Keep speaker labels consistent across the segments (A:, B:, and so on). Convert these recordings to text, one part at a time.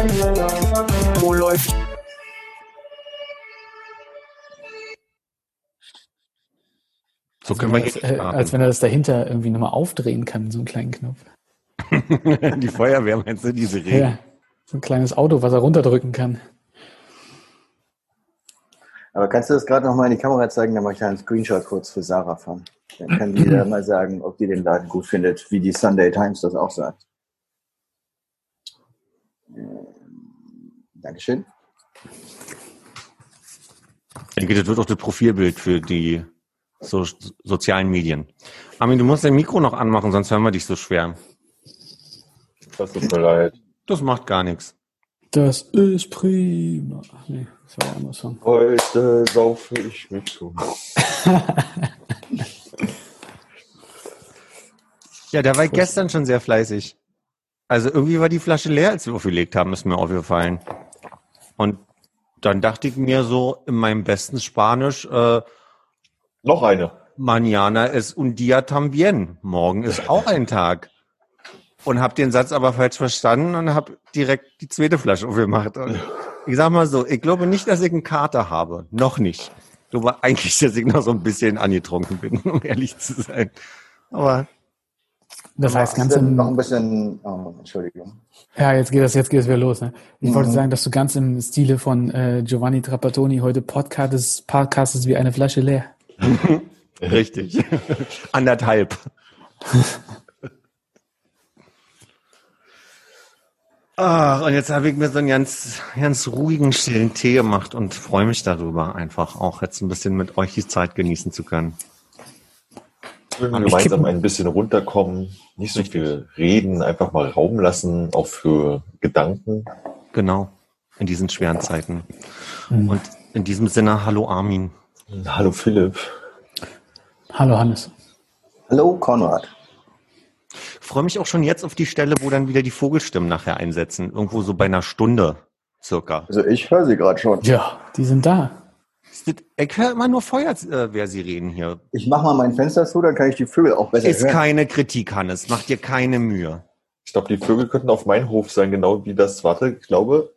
A: Wo läuft?
B: So können wir
C: als,
B: hier
C: äh, als wenn er das dahinter irgendwie nochmal aufdrehen kann, so einen kleinen Knopf.
B: Die Feuerwehr meinst du, diese Regel?
C: Ja, so ein kleines Auto, was er runterdrücken kann.
D: Aber kannst du das gerade nochmal in die Kamera zeigen? Dann mache ich einen Screenshot kurz für Sarah von. Dann kann die da mal sagen, ob die den Laden gut findet, wie die Sunday Times das auch sagt. Ähm, Dankeschön.
B: Ich denke, das wird auch das Profilbild für die so, sozialen Medien. Armin, du musst dein Mikro noch anmachen, sonst hören wir dich so schwer.
E: Das tut mir leid.
B: Das macht gar nichts.
C: Das ist prima. Ach nee, das war ein anderer Song.
E: Heute saufe ich mich zu.
B: Ja, der war gestern schon sehr fleißig. Also irgendwie war die Flasche leer, als wir aufgelegt haben, ist mir aufgefallen. Und dann dachte ich mir so in meinem besten Spanisch, äh,
E: Noch eine.
B: Mañana es un día también. Morgen ist auch ein Tag. Und habe den Satz aber falsch verstanden und habe direkt die zweite Flasche aufgemacht. Und ich sag mal so, ich glaube nicht, dass ich einen Kater habe. Noch nicht. Ich glaube eigentlich, dass ich noch so ein bisschen angetrunken bin, um ehrlich zu sein. Aber
C: Das heißt, ganz im,
D: noch ein bisschen, oh, Entschuldigung.
C: ja, jetzt geht das, jetzt geht es wieder los. Ne? Ich
D: Mhm.
C: wollte sagen, dass du ganz im Stile von äh, Giovanni Trapattoni heute podcastest, podcastest wie eine Flasche leer.
B: richtig. Anderthalb. Ach, und jetzt habe ich mir so einen ganz, ganz ruhigen, stillen Tee gemacht und freue mich darüber, einfach auch jetzt ein bisschen mit euch die Zeit genießen zu können.
E: Gemeinsam ein bisschen runterkommen, nicht so viel reden, einfach mal Raum lassen, auch für Gedanken.
B: Genau. In diesen schweren Zeiten. Und in diesem Sinne, hallo Armin.
E: Hallo Philipp.
C: Hallo Hannes.
D: Hallo, Konrad.
B: Ich freue mich auch schon jetzt auf die Stelle, wo dann wieder die Vogelstimmen nachher einsetzen. Irgendwo so bei einer Stunde circa.
D: Also ich höre sie gerade schon.
C: Ja, die sind da.
B: Ich höre immer nur Feuerwehr-Sirenen hier.
D: Ich mache mal mein Fenster zu, dann kann ich die Vögel auch besser
B: Ist
D: hören.
B: keine Kritik, Hannes. Mach dir keine Mühe.
E: Ich glaube, die Vögel könnten auf meinem Hof sein, genau wie das, warte, ich glaube.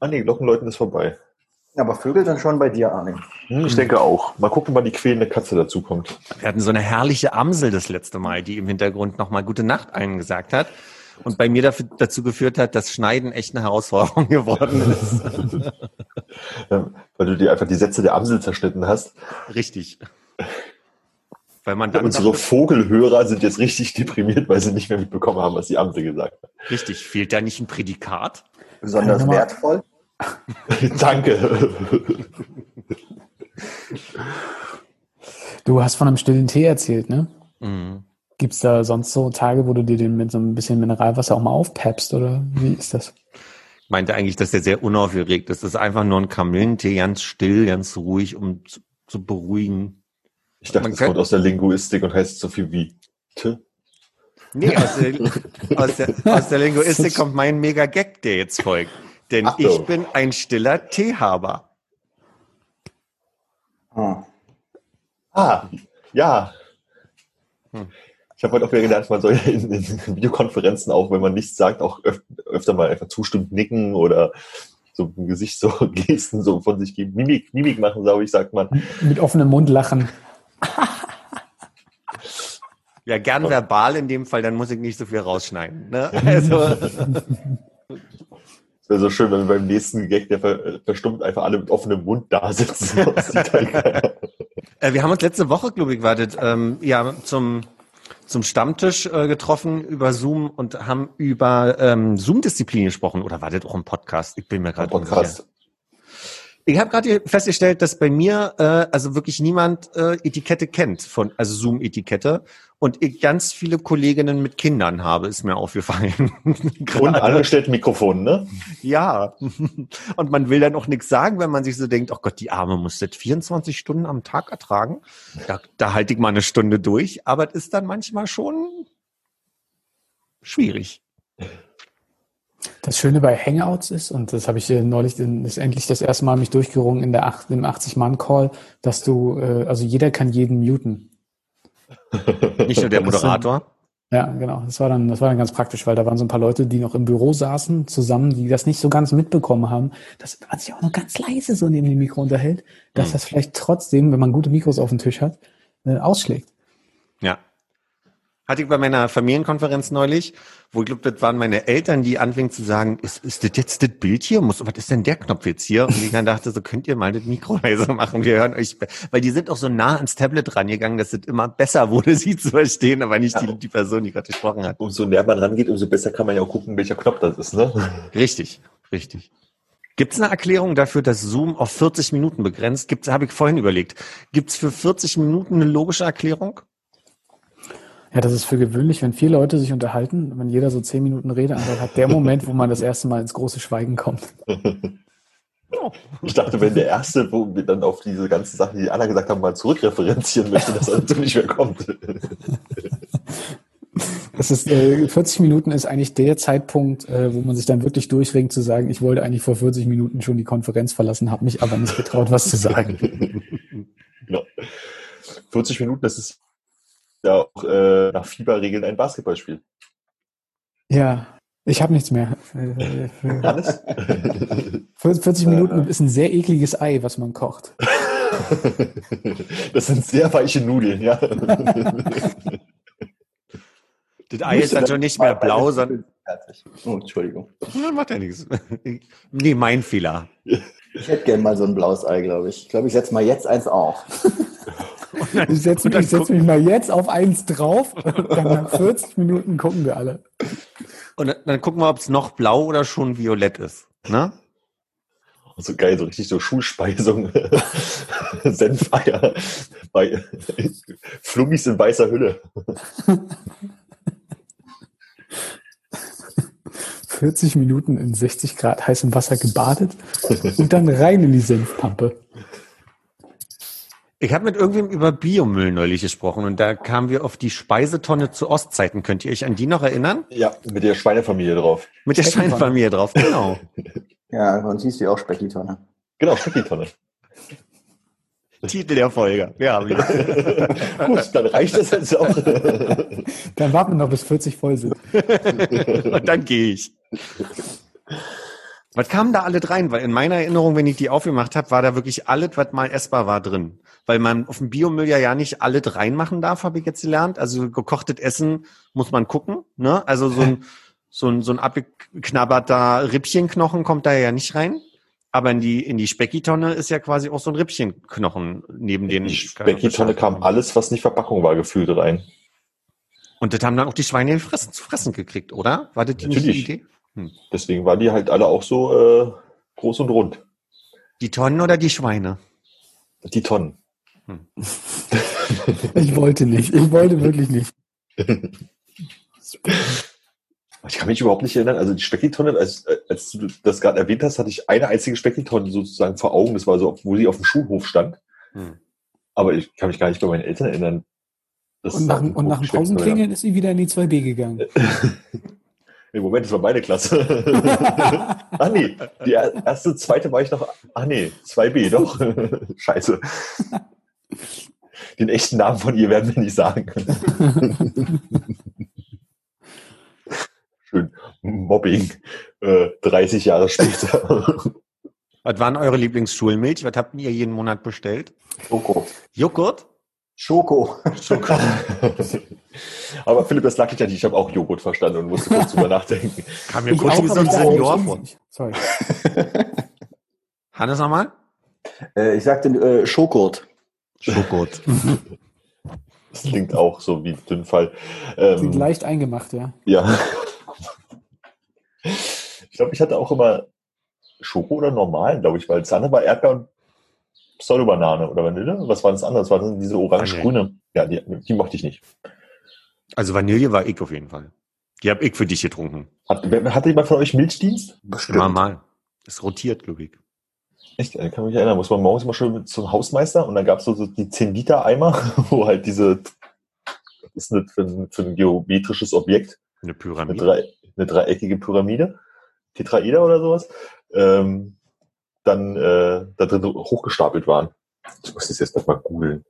E: Ah nee, Glockenläuten ist vorbei.
D: Aber Vögel sind schon bei dir, Armin.
E: Hm, ich denke auch. Mal gucken, wann die quälende Katze dazu kommt.
B: Wir hatten so eine herrliche Amsel das letzte Mal, die im Hintergrund nochmal gute Nacht eingesagt hat. Und bei mir dafür, dazu geführt hat, dass Schneiden echt eine Herausforderung geworden ist.
E: Ähm, Weil du dir einfach die Sätze der Amsel zerschnitten hast.
B: Richtig. Weil man dann
E: Unsere Vogelhörer sind jetzt richtig deprimiert, weil sie nicht mehr mitbekommen haben, was die Amsel gesagt hat.
B: richtig, fehlt da nicht ein Prädikat?
D: Besonders wertvoll.
E: Danke.
C: Du hast von einem stillen Tee erzählt, ne?
B: Mhm.
C: Gibt's da sonst so Tage, wo du dir den mit so ein bisschen Mineralwasser auch mal aufpeppst oder wie ist das?
B: Ich meinte eigentlich, dass der sehr unaufgeregt ist. Das ist einfach nur ein Kamillentee, ganz still, ganz ruhig, um zu, zu beruhigen.
E: Ich dachte,
B: Man
E: das kommt aus der Linguistik und heißt so viel wie T.
B: Nee, aus der, aus der, aus der Linguistik kommt mein Mega-Gag, der jetzt folgt. Denn
E: Ach
B: ich bin ein stiller Teehaber.
D: Hm.
E: Ah, ja.
B: Hm.
E: Ich habe heute auch wieder gelernt, man soll in, in Videokonferenzen auch, wenn man nichts sagt, auch öf öfter mal einfach zustimmt nicken oder so ein Gesicht so Gesten so von sich geben. Mimik, Mimik machen, glaube ich, sagt man.
C: Mit offenem Mund lachen.
B: Ja, gern verbal in dem Fall, dann muss ich nicht so viel rausschneiden. Ne? Also,
E: Es wäre so schön, wenn wir beim nächsten Gag, der ver verstummt, einfach alle mit offenem Mund da sitzen. Halt
B: äh, wir haben uns letzte Woche, glaube ich, wartet, ähm, ja, zum, zum Stammtisch äh, getroffen über Zoom und haben über ähm, Zoom-Disziplin gesprochen. Oder war das auch ein Podcast? Ich bin mir gerade unsicher. Ich habe gerade festgestellt, dass bei mir äh, also wirklich niemand äh, Etikette kennt von also Zoom Etikette und ich ganz viele Kolleginnen mit Kindern habe, ist mir aufgefallen.
E: Und angestellt Mikrofon, ne?
B: Ja. Und man will dann auch nichts sagen, wenn man sich so denkt, oh Gott, die Arme muss das 24 Stunden am Tag ertragen. Da, da halte ich mal eine Stunde durch, aber es ist dann manchmal schon schwierig.
C: Das Schöne bei Hangouts ist, und das habe ich neulich in, ist endlich das erste Mal mich durchgerungen in der acht, im 80-Mann-Call, dass du, äh, also jeder kann jeden muten.
B: Nicht nur der Moderator.
C: Ja, genau. Das war dann, das war dann ganz praktisch, weil da waren so ein paar Leute, die noch im Büro saßen zusammen, die das nicht so ganz mitbekommen haben, dass man sich auch nur ganz leise so neben dem Mikro unterhält, dass
B: Hm.
C: das vielleicht trotzdem, wenn man gute Mikros auf dem Tisch hat, äh, ausschlägt.
B: Ja. Hatte ich bei meiner Familienkonferenz neulich, wo ich glaube, das waren meine Eltern, die anfingen zu sagen, ist, ist das jetzt das Bild hier? Muss, was ist denn der Knopf jetzt hier? Und ich dann dachte, so könnt ihr mal das Mikro leiser machen. Wir hören euch, weil die sind auch so nah ans Tablet rangegangen, dass es immer besser wurde, sie zu verstehen, aber nicht die, die Person, die gerade gesprochen hat.
E: Umso näher man rangeht, umso besser kann man ja auch gucken, welcher Knopf das ist, ne?
B: Richtig, richtig. Gibt es eine Erklärung dafür, dass Zoom auf 40 Minuten begrenzt? Gibt's, habe ich vorhin überlegt. Gibt es für 40 Minuten eine logische Erklärung?
C: Ja, das ist für gewöhnlich, wenn vier Leute sich unterhalten, wenn jeder so zehn Minuten Redeanteil hat, der Moment, wo man das erste Mal ins große Schweigen kommt.
E: Ich dachte, wenn der Erste, wo wir dann auf diese ganzen Sachen, die Anna gesagt haben, mal zurückreferenzieren möchte, dass er nicht mehr kommt.
C: Das ist, äh, 40 Minuten ist eigentlich der Zeitpunkt, äh, wo man sich dann wirklich durchringt zu sagen, ich wollte eigentlich vor 40 Minuten schon die Konferenz verlassen, habe mich aber nicht getraut, was zu sagen.
E: genau. 40 Minuten, das ist ja auch äh, nach Fieberregeln ein Basketballspiel.
C: Ja, ich habe nichts mehr. Für-
E: Hannes?
C: 40 Minuten ist ein sehr ekliges Ei, was man kocht.
E: Das sind sehr weiche Nudeln, ja.
B: Das Ei ist dann schon nicht mehr blau, sondern.
D: Oh, Entschuldigung.
B: Ja, macht ja nichts. Nee, mein Fehler.
D: Ich hätte gerne mal so ein blaues Ei, glaube ich. Ich glaube, ich setze mal jetzt eins auf.
C: Ich setze
B: dann
C: mich, setz mich mal jetzt auf eins drauf und dann nach 40 Minuten gucken wir alle.
B: Und dann, dann gucken wir, ob es noch blau oder schon violett ist. Ne?
E: So geil, so richtig so Schulspeisung. Senfeier. Bei Flummis in weißer Hülle.
C: 40 Minuten in 60 Grad heißem Wasser gebadet und dann rein in die Senfpampe.
B: Ich habe mit irgendwem über Biomüll neulich gesprochen und da kamen wir auf die Speisetonne zu Ostzeiten. Könnt ihr euch an die noch erinnern?
E: Ja, mit der Schweinefamilie drauf.
B: Mit der. Schweinefamilie drauf, genau.
D: Ja, und hieß die auch Speckitonne.
E: Genau, Speckitonne.
B: Titel der Folge. Ja,
E: Gut, dann reicht das jetzt auch.
C: Dann warten wir noch, bis 40 voll sind.
B: und dann gehe ich. Was kamen da alle rein? Weil in meiner Erinnerung, wenn ich die aufgemacht habe, war da wirklich alles, was mal essbar war, drin. Weil man auf dem Biomüll ja, ja nicht alles reinmachen darf, habe ich jetzt gelernt. Also gekochtes Essen muss man gucken. Ne? Also so ein, so ein, so ein abgeknabberter Rippchenknochen kommt da ja nicht rein. Aber in die, in die Speckitonne ist ja quasi auch so ein Rippchenknochen neben den.
E: In die Speckitonne kam alles, was nicht Verpackung war, gefühlt rein.
B: Und das haben dann auch die Schweine gefressen, zu fressen gekriegt, oder? War das die nicht die
E: Natürlich.
B: Idee?
E: Deswegen waren die halt alle auch so äh, groß und rund.
B: Die Tonnen oder die Schweine?
E: Die Tonnen.
C: Ich wollte nicht. Ich wollte wirklich nicht.
E: Ich kann mich überhaupt nicht erinnern. Also die Speckitonne, als, als du das gerade erwähnt hast, hatte ich eine einzige Speckitonne sozusagen vor Augen. Das war so, wo sie auf dem Schulhof stand.
B: Hm.
E: Aber ich kann mich gar nicht bei meinen Eltern erinnern.
C: Und nach, und nach dem Pausenklingeln ist sie wieder in die 2B gegangen.
E: Nee, Moment, das war meine Klasse. ah nee, die er- erste, zweite war ich noch. Ah nee, 2b, doch. Scheiße. Den echten Namen von ihr werden wir nicht sagen. Schön. Mobbing. Äh, 30 Jahre später.
B: Was waren eure Lieblingsschulmilch? Was habt ihr jeden Monat bestellt?
D: Schoko.
B: Joghurt?
D: Schoko.
E: Aber Philipp, das lag nicht an dir. Ich habe auch Joghurt verstanden und musste kurz drüber nachdenken.
B: Kam mir
C: Ich
B: kurz
C: auch,
B: wie so ein
C: ich
B: Senior vor.
C: nicht. Sorry.
B: Hannes nochmal?
D: Äh, ich sagte äh, Schokurt.
B: Joghurt.
E: Das klingt auch so wie Dünnfall.
C: Sind
E: Ähm,
C: leicht eingemacht, ja.
E: ja. Ich glaube, ich hatte auch immer Schoko oder normal, glaube ich, weil das andere war Erdbeer und Pseudo-Banane oder Vanille. Was war das andere? Das war dann diese orange-grüne. Ja, die, die mochte ich nicht.
B: Also Vanille war ich auf jeden Fall. Die hab ich für dich getrunken.
E: Hat, hatte jemand von euch Milchdienst?
B: Immer mal. Es rotiert, glaube ich.
E: Echt, ich kann mich erinnern, muss man morgens mal schön zum Hausmeister und dann gab es so, so die 10 Liter Eimer, wo halt diese, was ist das für ein, für ein geometrisches Objekt?
B: Eine
E: Eine,
B: Pyramide.
E: drei, eine dreieckige Pyramide, Tetraeder oder sowas, ähm, dann äh, da drin hochgestapelt waren. Ich muss das jetzt noch mal googeln.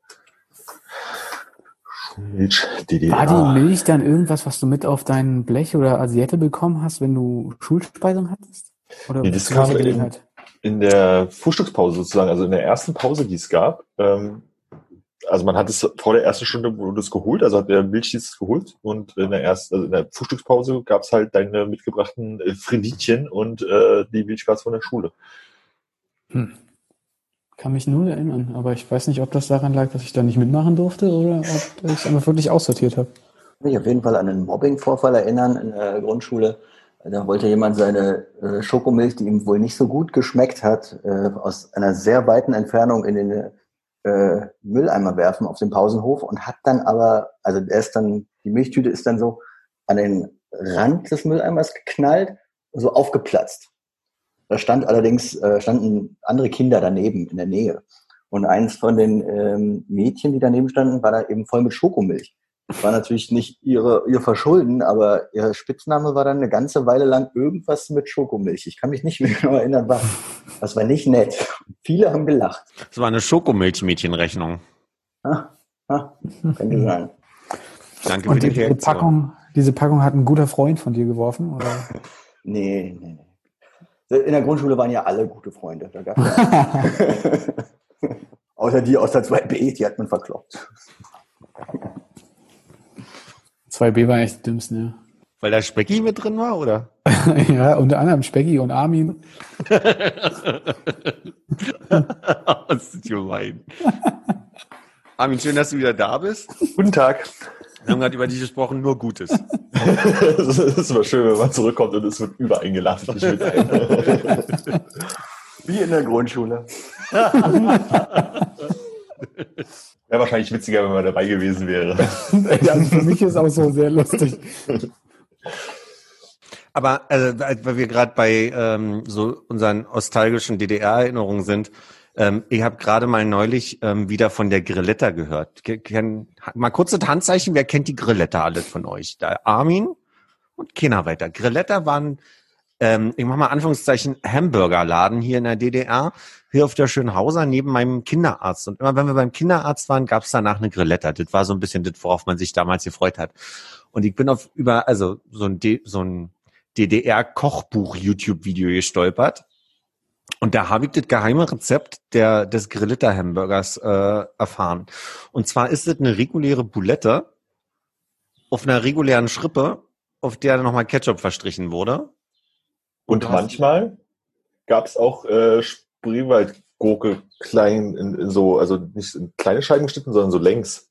E: DDR.
C: War die Milch dann irgendwas, was du mit auf dein Blech oder Asiette bekommen hast, wenn du Schulspeisung hattest? Oder
E: Nee, das kam in- in der Frühstückspause sozusagen, also in der ersten Pause, die es gab, ähm, also man hat es vor der ersten Stunde wurde es geholt, also hat der Milchdienst geholt und in der ersten, also in der Frühstückspause gab es halt deine mitgebrachten äh, Freditchen und äh, die Milchglas von der Schule.
C: Hm. Kann mich nur erinnern, aber ich weiß nicht, ob das daran lag, dass ich da nicht mitmachen durfte oder ob ich es einfach wirklich aussortiert habe.
D: mich auf jeden Fall an einen Mobbing-Vorfall erinnern in der Grundschule. Da wollte jemand seine äh, Schokomilch, die ihm wohl nicht so gut geschmeckt hat, äh, aus einer sehr weiten Entfernung in den äh, Mülleimer werfen auf dem Pausenhof und hat dann aber, also er ist dann, die Milchtüte ist dann so an den Rand des Mülleimers geknallt, so aufgeplatzt. Da stand allerdings, äh, standen andere Kinder daneben in der Nähe. Und eins von den ähm, Mädchen, die daneben standen, war da eben voll mit Schokomilch. Das war natürlich nicht ihre, ihr Verschulden, aber ihr Spitzname war dann eine ganze Weile lang irgendwas mit Schokomilch. Ich kann mich nicht mehr genau erinnern, was. Das war nicht nett. Viele haben gelacht.
B: Das war eine Schokomilchmädchenrechnung.
D: Ah, ah, könnte sein.
B: Danke
C: Und
B: für die
C: diese
B: Reaktion.
C: Packung, diese Packung hat ein guter Freund von dir geworfen? Oder?
D: Nee, nee, nee. In der Grundschule waren ja alle gute Freunde. Da gab's ja Außer die aus der 2b, die hat man verkloppt.
C: 2B war echt die dümmsten, ja.
B: Weil da Specki mit drin war, oder?
C: ja, unter anderem Specki und Armin.
B: das ist gemein. Armin, schön, dass du wieder da bist.
E: Guten Tag.
B: Wir haben gerade über dich gesprochen, nur Gutes.
E: das ist immer schön, wenn man zurückkommt und es wird mit ein.
D: Wie in der Grundschule.
E: Wäre wahrscheinlich witziger, wenn man dabei gewesen wäre.
C: ja, also für mich ist auch so sehr lustig.
B: Aber äh, weil wir gerade bei ähm, so unseren nostalgischen DDR-Erinnerungen sind, ähm, ich habe gerade mal neulich ähm, wieder von der Grilletta gehört. Ke- Kenn, mal kurzes Handzeichen, wer kennt die Grilletta alle von euch? Da Armin und keiner weiter. Grilletta waren, ähm, ich mach mal Anführungszeichen, Hamburgerladen hier in der DDR, hier auf der Schönhauser neben meinem Kinderarzt. Und immer wenn wir beim Kinderarzt waren, gab's danach eine Grilletta. Das war so ein bisschen das, worauf man sich damals gefreut hat. Und ich bin auf über, also so ein, so ein DDR-Kochbuch-YouTube-Video gestolpert. Und da habe ich das geheime Rezept der, des Grillita-Hamburgers äh, erfahren. Und zwar ist es eine reguläre Boulette auf einer regulären Schrippe, auf der dann nochmal Ketchup verstrichen wurde.
E: Und
B: hast-
E: manchmal gab es auch äh, Spreewaldgurke klein in, in so, also nicht in kleine Scheiben geschnitten, sondern so längs.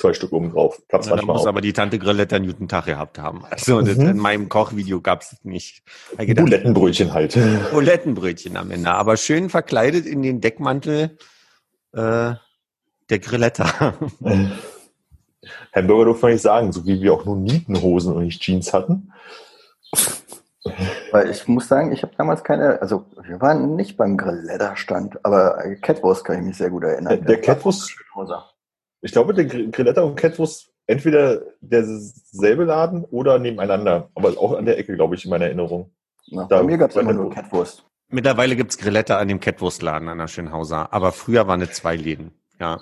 E: Zwei Stück oben drauf. Gab es
B: Na, da
E: manchmal
B: muss
E: auch.
B: aber die Tante Grilletta einen guten Tag gehabt haben. Also
E: Mhm.
B: in meinem Kochvideo gab es nicht. Gedacht,
E: Bulettenbrötchen halt.
B: Bulettenbrötchen am Ende, aber schön verkleidet in den Deckmantel äh, der Grilletta.
E: Hamburger durfte man nicht sagen, so wie wir auch nur Nietenhosen und nicht Jeans hatten.
D: Weil ich muss sagen, ich habe damals keine, also wir waren nicht beim Grilletta-Stand, aber Catwurst kann ich mich sehr gut erinnern.
E: Der, der Catwurst, ich glaube, der Gr- Grilletta und Catwurst entweder derselbe Laden oder nebeneinander. Aber auch an der Ecke, glaube ich, in meiner Erinnerung.
D: Na,
E: Da-
D: bei mir gab es immer nur Catwurst.
B: Mittlerweile gibt's Grilletta an dem Catwurstladen an der Schönhauser, aber früher waren es zwei Läden. Ja.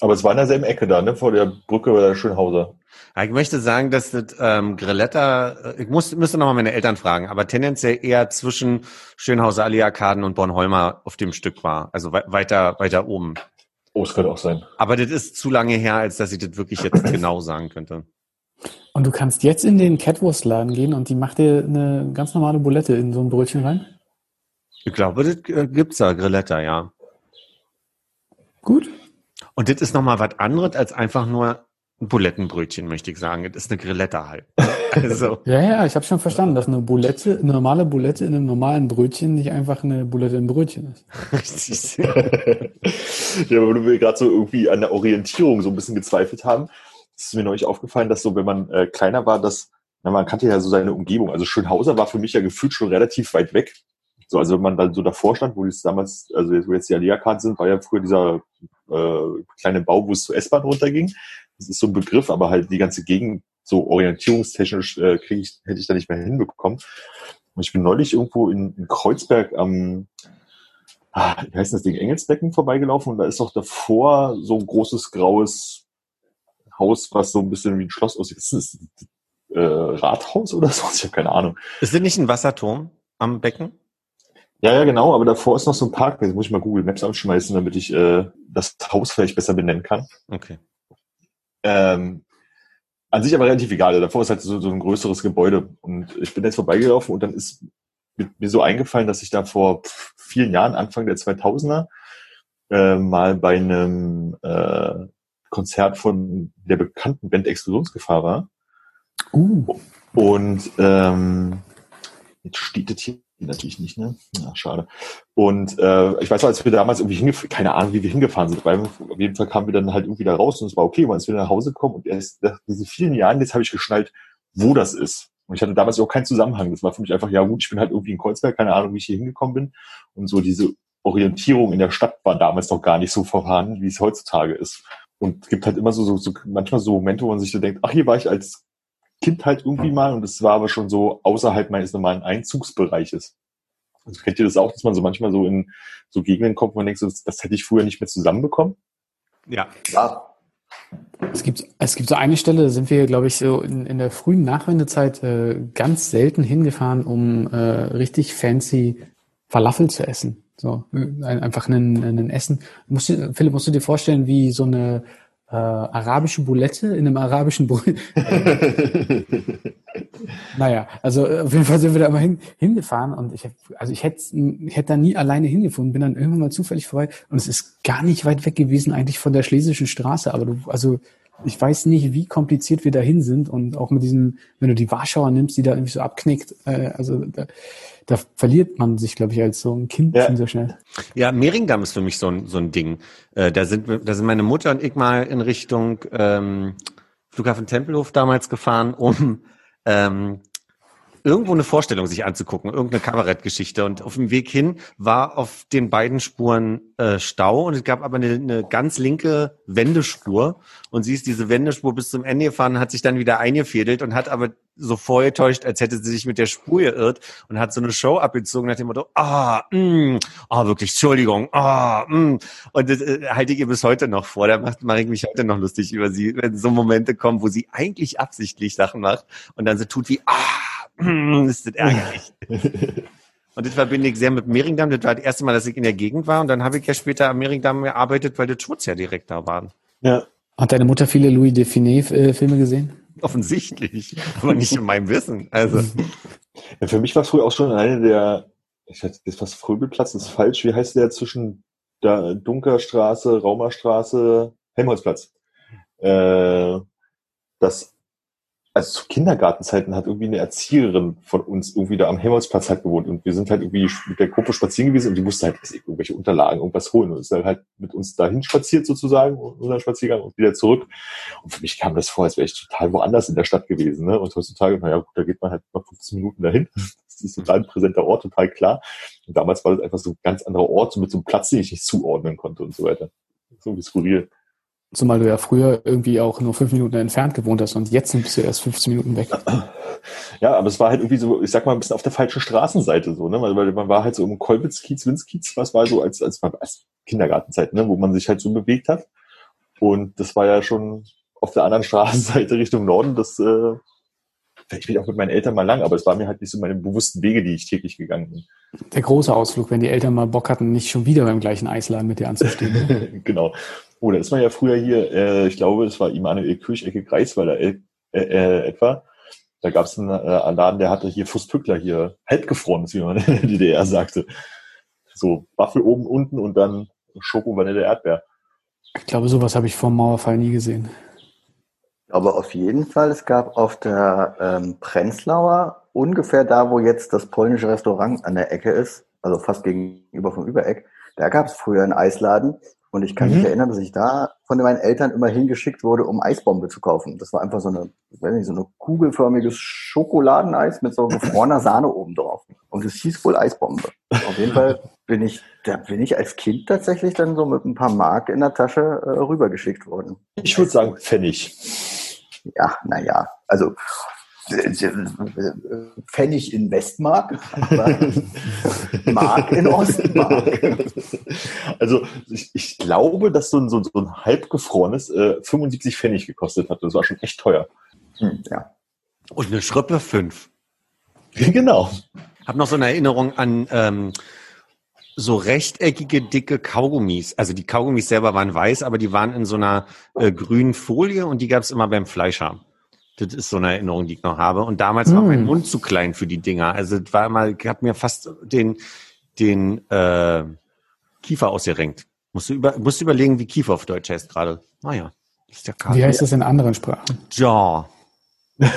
E: Aber es war in derselben Ecke da, ne? Vor der Brücke bei der Schönhauser.
B: Ja, Ich möchte sagen, dass das ähm, Grilletta, äh, ich muss, müsste nochmal meine Eltern fragen, aber tendenziell eher zwischen Schönhauser Allee-Arkaden und Bornholmer auf dem Stück war. Also wei- weiter, weiter oben.
E: Oh, es könnte auch sein.
B: Aber das ist zu lange her, als dass ich das wirklich jetzt genau sagen könnte.
C: Und du kannst jetzt in den Catwurstladen gehen und die macht dir eine ganz normale Bulette in so ein Brötchen rein?
B: Ich glaube, das äh, gibt's da, Grilletta, ja.
C: Gut.
B: Und das ist nochmal was anderes als einfach nur Bulettenbrötchen, möchte ich sagen. Das ist eine Grilletta halt. Also,
C: Ja, ja, ich habe schon verstanden, dass eine Bulette, eine normale Bulette in einem normalen Brötchen nicht einfach eine Bulette im Brötchen ist.
B: richtig.
E: ja, aber wir gerade so irgendwie an der Orientierung so ein bisschen gezweifelt haben, ist mir neulich aufgefallen, dass so, wenn man äh, kleiner war, dass, na, man kannte ja so seine Umgebung. Also Schönhauser war für mich ja gefühlt schon relativ weit weg. So, also wenn man dann so davor stand, wo es damals, also jetzt, wo jetzt die Alea-Karten sind, war ja früher dieser äh, kleine Bau, wo es zur S-Bahn runterging. Das ist so ein Begriff, aber halt die ganze Gegend so orientierungstechnisch äh, krieg ich, hätte ich da nicht mehr hinbekommen. Und ich bin neulich irgendwo in, in Kreuzberg am, ah, wie heißt das Ding, Engelsbecken vorbeigelaufen und da ist doch davor so ein großes graues Haus, was so ein bisschen wie ein Schloss aussieht. Ist das äh, Rathaus oder so? Ich habe keine Ahnung.
B: Ist das nicht ein Wasserturm am Becken?
E: Ja, ja, genau, aber davor ist noch so ein Park. Jetzt muss ich mal Google Maps anschmeißen, damit ich äh, das Haus vielleicht besser benennen kann.
B: Okay.
E: Ähm, an sich aber relativ egal. Davor ist halt so, so ein größeres Gebäude. Und ich bin jetzt vorbeigelaufen und dann ist mir so eingefallen, dass ich da vor vielen Jahren, Anfang der 2000er, äh, mal bei einem äh, Konzert von der bekannten Band Explosionsgefahr war.
C: Uh,
E: Und ähm, jetzt steht das hier natürlich nicht, ne? Ja, schade. Und äh, ich weiß noch, als wir damals irgendwie hingefahren, keine Ahnung, wie wir hingefahren sind, weil auf jeden Fall kamen wir dann halt irgendwie da raus und es war okay, man ist wieder nach Hause gekommen und erst nach diesen vielen Jahren, jetzt habe ich geschnallt, wo das ist. Und ich hatte damals auch keinen Zusammenhang. Das war für mich einfach, ja gut, ich bin halt irgendwie in Kreuzberg, keine Ahnung, wie ich hier hingekommen bin. Und so diese Orientierung in der Stadt war damals noch gar nicht so vorhanden, wie es heutzutage ist. Und es gibt halt immer so, so, so manchmal so Momente, wo man sich so denkt, ach, hier war ich als Kind halt irgendwie mal und es war aber schon so außerhalb meines normalen Einzugsbereiches. Also kennt ihr das auch, dass man so manchmal so in so Gegenden kommt, wo man denkt, so, das, das hätte ich früher nicht mehr zusammenbekommen?
B: Ja.
D: Ja,
C: es gibt, es gibt so eine Stelle, da sind wir, glaube ich, so in, in der frühen Nachwendezeit äh, ganz selten hingefahren, um äh, richtig fancy Falafel zu essen. So, äh, ein, einfach einen, einen Essen. Musst du, Philipp, musst du dir vorstellen, wie so eine äh, arabische Boulette in einem arabischen Bull. naja, also äh, auf jeden Fall sind wir da immer hin, hingefahren und ich hab, also ich hätte ich hätte da nie alleine hingefunden, bin dann irgendwann mal zufällig vorbei und es ist gar nicht weit weg gewesen eigentlich von der Schlesischen Straße, aber du, also ich weiß nicht, wie kompliziert wir dahin sind und auch mit diesem, wenn du die Warschauer nimmst, die da irgendwie so abknickt, äh, also da, da verliert man sich, glaube ich, als so ein Kind
E: Ja.
C: schon so schnell.
B: Ja, Mehringdamm ist für mich so ein, so ein Ding. Äh, da, sind, da sind meine Mutter und ich mal in Richtung ähm, Flughafen Tempelhof damals gefahren, um ähm, irgendwo eine Vorstellung sich anzugucken, irgendeine Kabarettgeschichte. Und auf dem Weg hin war auf den beiden Spuren äh, Stau und es gab aber eine, eine ganz linke Wendespur. Und sie ist diese Wendespur bis zum Ende gefahren, hat sich dann wieder eingefädelt und hat aber so vorgetäuscht, als hätte sie sich mit der Spur geirrt und hat so eine Show abgezogen nach dem Motto, ah, mm, ah, wirklich, Entschuldigung, ah, mm. Und das äh, halte ich ihr bis heute noch vor. Da macht, mache ich mich heute noch lustig über sie, wenn so Momente kommen, wo sie eigentlich absichtlich Sachen macht und dann so tut wie, ah, ist das ärgerlich. Und das verbinde ich sehr mit Mehringdamm. Das war das erste Mal, dass ich in der Gegend war. Und dann habe ich ja später am Mehringdamm gearbeitet, weil das Schutz ja direkt da waren.
E: ja.
C: Hat deine Mutter viele Louis Define-Filme gesehen?
B: Offensichtlich. Aber nicht in meinem Wissen. Also,
E: ja. Für mich war früher auch schon eine der, ich hatte das fast Fröbelplatz, das ist falsch. Wie heißt der zwischen der Dunkerstraße, Raumerstraße, Helmholtzplatz? Äh, das also zu Kindergartenzeiten hat irgendwie eine Erzieherin von uns irgendwie da am Helmholtzplatz halt gewohnt und wir sind halt irgendwie mit der Gruppe spazieren gewesen und die musste halt irgendwelche Unterlagen, irgendwas holen und ist dann halt mit uns dahin spaziert sozusagen, unseren Spaziergang und wieder zurück. Und für mich kam das vor, als wäre ich total woanders in der Stadt gewesen. Ne? Und heutzutage, naja, gut, da geht man halt mal 15 Minuten dahin. Das ist total ein präsenter Ort, total klar. Und damals war das einfach so ein ganz anderer Ort, so mit so einem Platz, den ich nicht zuordnen konnte und so weiter. So irgendwie skurril.
C: Zumal du ja früher irgendwie auch nur fünf Minuten entfernt gewohnt hast und jetzt bist du erst 15 Minuten weg.
E: Ja, aber es war halt irgendwie so, ich sag mal, ein bisschen auf der falschen Straßenseite so, ne? Weil, weil man war halt so im Kolbitzkiez, Winzkiez, was war so als, als, als Kindergartenzeit, ne? Wo man sich halt so bewegt hat. Und das war ja schon auf der anderen Straßenseite Richtung Norden, das, äh, ich bin auch mit meinen Eltern mal lang, aber es war mir halt nicht so meine bewussten Wege, die ich täglich gegangen bin.
C: Der große Ausflug, wenn die Eltern mal Bock hatten, nicht schon wieder beim gleichen Eisladen mit dir anzustehen.
E: genau. Oh, da ist man ja früher hier, äh, ich glaube, es war Immanuel Kirchecke Greifswalder äh, äh, etwa. Da gab es einen äh, Laden, der hatte hier Fußpückler hier halbgefroren, wie man in der DDR sagte. So Waffel oben, unten und dann Schoko, Vanille, Erdbeer.
C: Ich glaube, sowas habe ich vor dem Mauerfall nie gesehen.
D: aber auf jeden Fall, es gab auf der ähm, Prenzlauer, ungefähr da, wo jetzt das polnische Restaurant an der Ecke ist, also fast gegenüber vom Übereck, da gab es früher einen Eisladen. Und ich kann
C: Mhm.
D: mich erinnern, dass ich da von meinen Eltern immer hingeschickt wurde, um Eisbombe zu kaufen. Das war einfach so eine, ich weiß nicht, so eine kugelförmiges Schokoladeneis mit so gefrorener Sahne oben drauf. Und es hieß wohl Eisbombe. Auf jeden Fall bin ich, da bin ich als Kind tatsächlich dann so mit ein paar Mark in der Tasche äh, rübergeschickt worden.
E: Ich würde sagen Pfennig.
D: Ja, naja, also Pfennig in Westmark, aber Mark in Ostmark.
E: Also ich, ich glaube, dass so ein, so ein, halbgefrorenes äh, 75 Pfennig gekostet hat. Das war schon echt teuer.
D: Hm, ja.
B: Und eine Schrippe fünf.
E: genau.
B: Hab noch so eine Erinnerung an ähm, so rechteckige, dicke Kaugummis. Also die Kaugummis selber waren weiß, aber die waren in so einer äh, grünen Folie und die gab es immer beim Fleischer. Das ist so eine Erinnerung, die ich noch habe. Und damals war mein
C: Mm.
B: Mund zu klein für die Dinger. Also das war immer, ich hab mir fast den, den äh, Kiefer ausgerenkt. Musst du, über, musst du überlegen, wie Kiefer auf Deutsch heißt gerade. Naja, das ist der
C: Wie
B: Kater.
C: heißt das in anderen Sprachen?
B: Ja,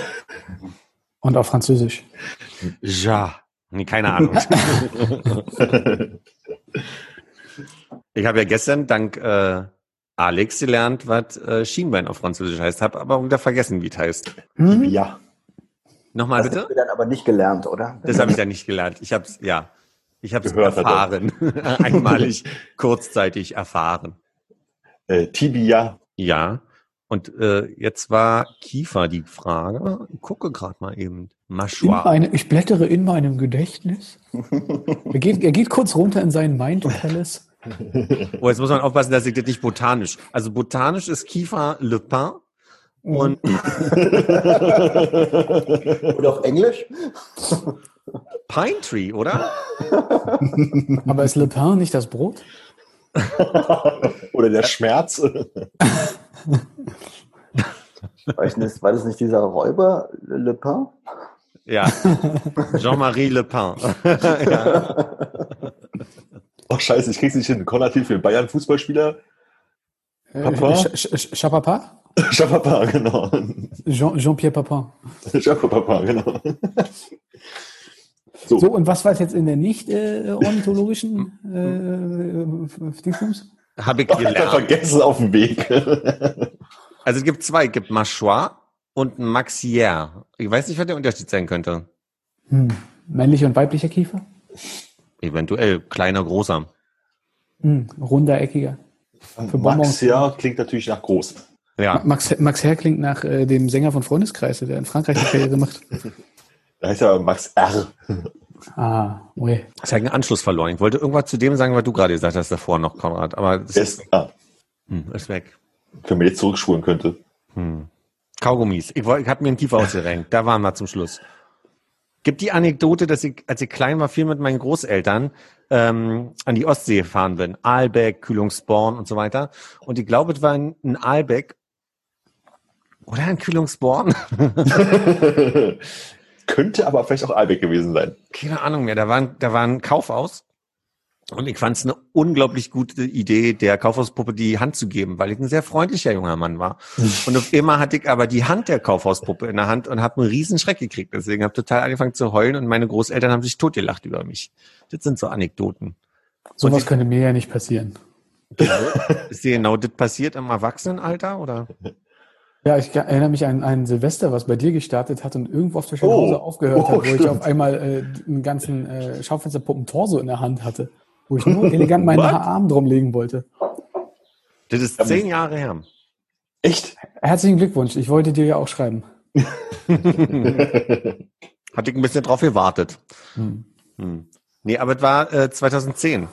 C: Und auf Französisch.
B: ja. Nee, keine Ahnung. Ich habe ja gestern dank äh, Alex gelernt, was äh, Schienbein auf Französisch heißt, habe aber wieder vergessen, wie es heißt.
C: Hm?
E: Ja.
B: Nochmal
D: Das
B: bitte?
D: hast du dann aber nicht gelernt, oder?
B: Das habe ich ja nicht gelernt. Ich habe es, ja, ich habe es
E: er.
B: erfahren. Einmalig, kurzzeitig erfahren.
E: Äh, Tibia.
B: Ja. Und äh, jetzt war Kiefer die Frage. Ich gucke gerade mal eben.
C: In
B: Mâchoire.
C: meine, ich blättere in meinem Gedächtnis. Er geht, er geht kurz runter in seinen Mind Palace.
B: Oh, jetzt muss man aufpassen, dass ich das nicht botanisch. Also botanisch ist Kiefer Le Pin und
D: Und auf Englisch?
B: Pine Tree, oder?
C: Aber ist Le Pain nicht das Brot?
E: Oder der Schmerz.
D: Weiß nicht, war das nicht dieser Räuber Le Pen?
B: Ja. Jean-Marie Le Pen. ja.
E: Oh scheiße, ich krieg's nicht hin. Konati für Bayern Fußballspieler. Papa?
C: Äh, Sch- Chapapa?
E: Schapapa, genau.
C: Jean- Jean-Pierre Papin.
E: Schapapa, genau. So,
C: So, und was war es jetzt in der nicht äh, ornithologischen äh, äh, Dingsbums?
B: Habe ich gelernt.
E: vergessen auf dem Weg.
B: Also es gibt zwei. Es gibt Mâchoire und Maxière. Ich weiß nicht, was der Unterschied sein könnte.
C: Hm. Männlicher und weiblicher Kiefer?
B: Eventuell kleiner, großer.
C: Hm. Runder, eckiger. Für Bonbons.
E: Max, ja, klingt natürlich nach groß.
B: Ja.
C: Max, Max Herr klingt nach äh, dem Sänger von Freundeskreis, der in Frankreich eine Karriere macht.
E: Da heißt ja Max R.
C: Ah, ui.
B: Das hat einen Anschluss verloren. Ich wollte irgendwas zu dem sagen, was du gerade gesagt hast davor noch, Konrad. Aber das
E: Der
B: ist,
E: ist, ah,
B: hm, ist weg.
E: wenn man jetzt zurückspulen könnte.
B: Hm. Kaugummis. Ich, ich habe mir einen Kiefer ausgerenkt. Da waren wir zum Schluss. Gibt die Anekdote, dass ich, als ich klein war, viel mit meinen Großeltern ähm, an die Ostsee gefahren bin. Aalbeck, Kühlungsborn und so weiter. Und ich glaube, es war ein, ein Aalbeck oder ein Kühlungsborn.
E: Könnte aber vielleicht auch Albeck gewesen sein.
B: Keine Ahnung mehr. Da war, ein- da war ein Kaufhaus. Und ich fand es eine unglaublich gute Idee, der Kaufhauspuppe die Hand zu geben, weil ich ein sehr freundlicher junger Mann war. Und auf immer hatte ich aber die Hand der Kaufhauspuppe in der Hand und habe einen riesen Schreck gekriegt. Deswegen habe total angefangen zu heulen und meine Großeltern haben sich totgelacht über mich. Das sind so Anekdoten.
C: Sowas
B: die-
C: könnte mir ja nicht passieren.
B: Ist dir genau das passiert im Erwachsenenalter oder?
C: Ja, ich erinnere mich an ein Silvester, was bei dir gestartet hat und irgendwo auf der
E: Oh.
C: Schönhause aufgehört
E: Oh,
C: hat, wo ich
E: stimmt.
C: auf einmal äh, einen ganzen äh, Schaufensterpuppen-Torso in der Hand hatte, wo ich nur elegant meinen? Arm drum legen wollte.
B: Das ist zehn Jahre her.
E: Echt?
C: Herzlichen Glückwunsch, ich wollte dir ja auch schreiben.
B: Hatte ich ein bisschen drauf gewartet.
C: Hm.
B: Hm. Nee, aber es war äh, 2010.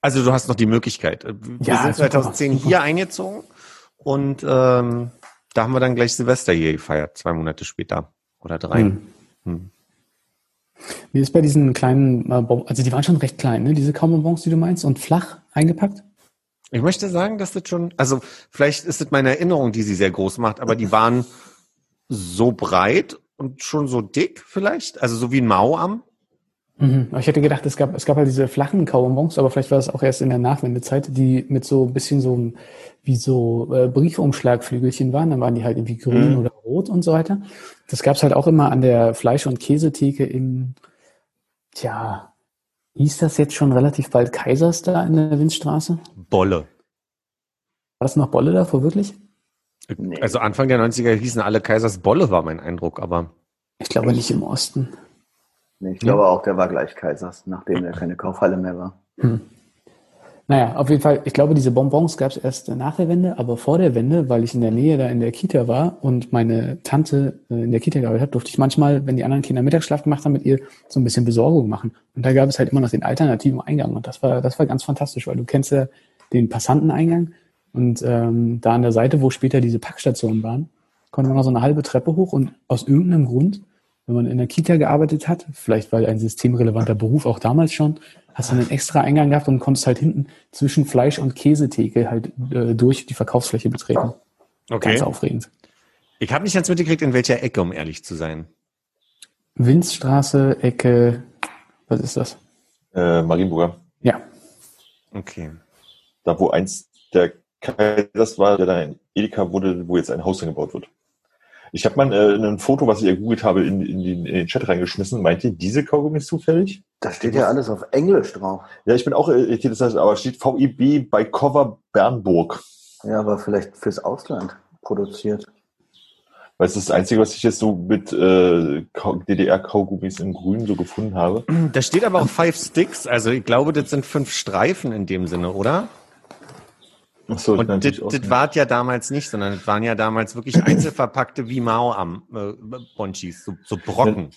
B: Also du hast noch die Möglichkeit. Äh, Wir
C: Ja,
B: sind
C: super,
B: 2010
C: super.
B: hier eingezogen und ähm, da haben wir dann gleich Silvester hier gefeiert, zwei Monate später oder drei.
C: Hm. Wie ist bei diesen kleinen, äh, also die waren schon recht klein, ne? diese Kaubonbons, die du meinst, und flach eingepackt?
B: Ich möchte sagen, dass das schon, also vielleicht ist es meine Erinnerung, die sie sehr groß macht, aber die waren so breit und schon so dick vielleicht, also so wie ein Mauarm.
C: Mhm. Ich hätte gedacht, es gab, es gab halt diese flachen Kaubonbons, aber vielleicht war das auch erst in der Nachwendezeit, die mit so ein bisschen so wie so äh, Briefumschlagflügelchen waren. Dann waren die halt irgendwie grün
E: Mhm.
C: oder rot und so weiter. Das gab's halt auch immer an der Fleisch- und Käsetheke in, tja, hieß das jetzt schon relativ bald Kaisers da in der Windstraße?
B: Bolle.
C: War das noch Bolle davor wirklich?
D: Nee.
B: Also Anfang der 90er hießen alle Kaisers Bolle, war mein Eindruck, aber
C: Ich glaube nicht im Osten.
D: Nee, ich glaube auch, der war gleich Kaisers, nachdem er keine Kaufhalle mehr war.
C: Naja, auf jeden Fall, ich glaube, diese Bonbons gab es erst nach der Wende, aber vor der Wende, weil ich in der Nähe da in der Kita war und meine Tante äh, in der Kita gearbeitet hat, durfte ich manchmal, wenn die anderen Kinder Mittagsschlaf gemacht haben, mit ihr so ein bisschen Besorgung machen. Und da gab es halt immer noch den alternativen Eingang und das war, das war ganz fantastisch, weil du kennst ja den Passanteneingang und ähm, da an der Seite, wo später diese Packstationen waren, konnte man noch so eine halbe Treppe hoch und aus irgendeinem Grund, wenn man in der Kita gearbeitet hat, vielleicht weil ein systemrelevanter Beruf auch damals schon, hast du einen extra Eingang gehabt und konntest halt hinten zwischen Fleisch- und Käsetheke halt äh, durch die Verkaufsfläche betreten.
B: okay.
C: Ganz aufregend.
B: Ich habe nicht ganz mitgekriegt, in welcher Ecke, um ehrlich zu sein.
C: Winzstraße, Ecke, was ist das?
E: Äh, Marienburger.
C: Ja.
B: Okay.
E: Da, wo eins der Kaisers war, der dann Edeka wurde, wo jetzt ein Haus hingebaut wird. Ich habe mal äh, ein Foto, was ich ergoogelt habe, in, in, den, in den Chat reingeschmissen. Meint ihr, diese Kaugummis zufällig?
D: Da steht ja alles auf Englisch drauf.
E: Ja, ich bin auch irritiert, das heißt, aber steht VIB bei Cover Bernburg.
D: Ja, aber vielleicht fürs Ausland produziert.
E: Weil es ist das Einzige, was ich jetzt so mit äh, Kau- DDR-Kaugummis in Grün so gefunden habe.
B: Da steht aber auch Five Sticks, also ich glaube, das sind fünf Streifen in dem Sinne, oder?
E: Achso,
B: Und das, das war ja damals nicht, sondern das waren ja damals wirklich einzelverpackte wie Mao am äh, Bonchis, so, so Brocken.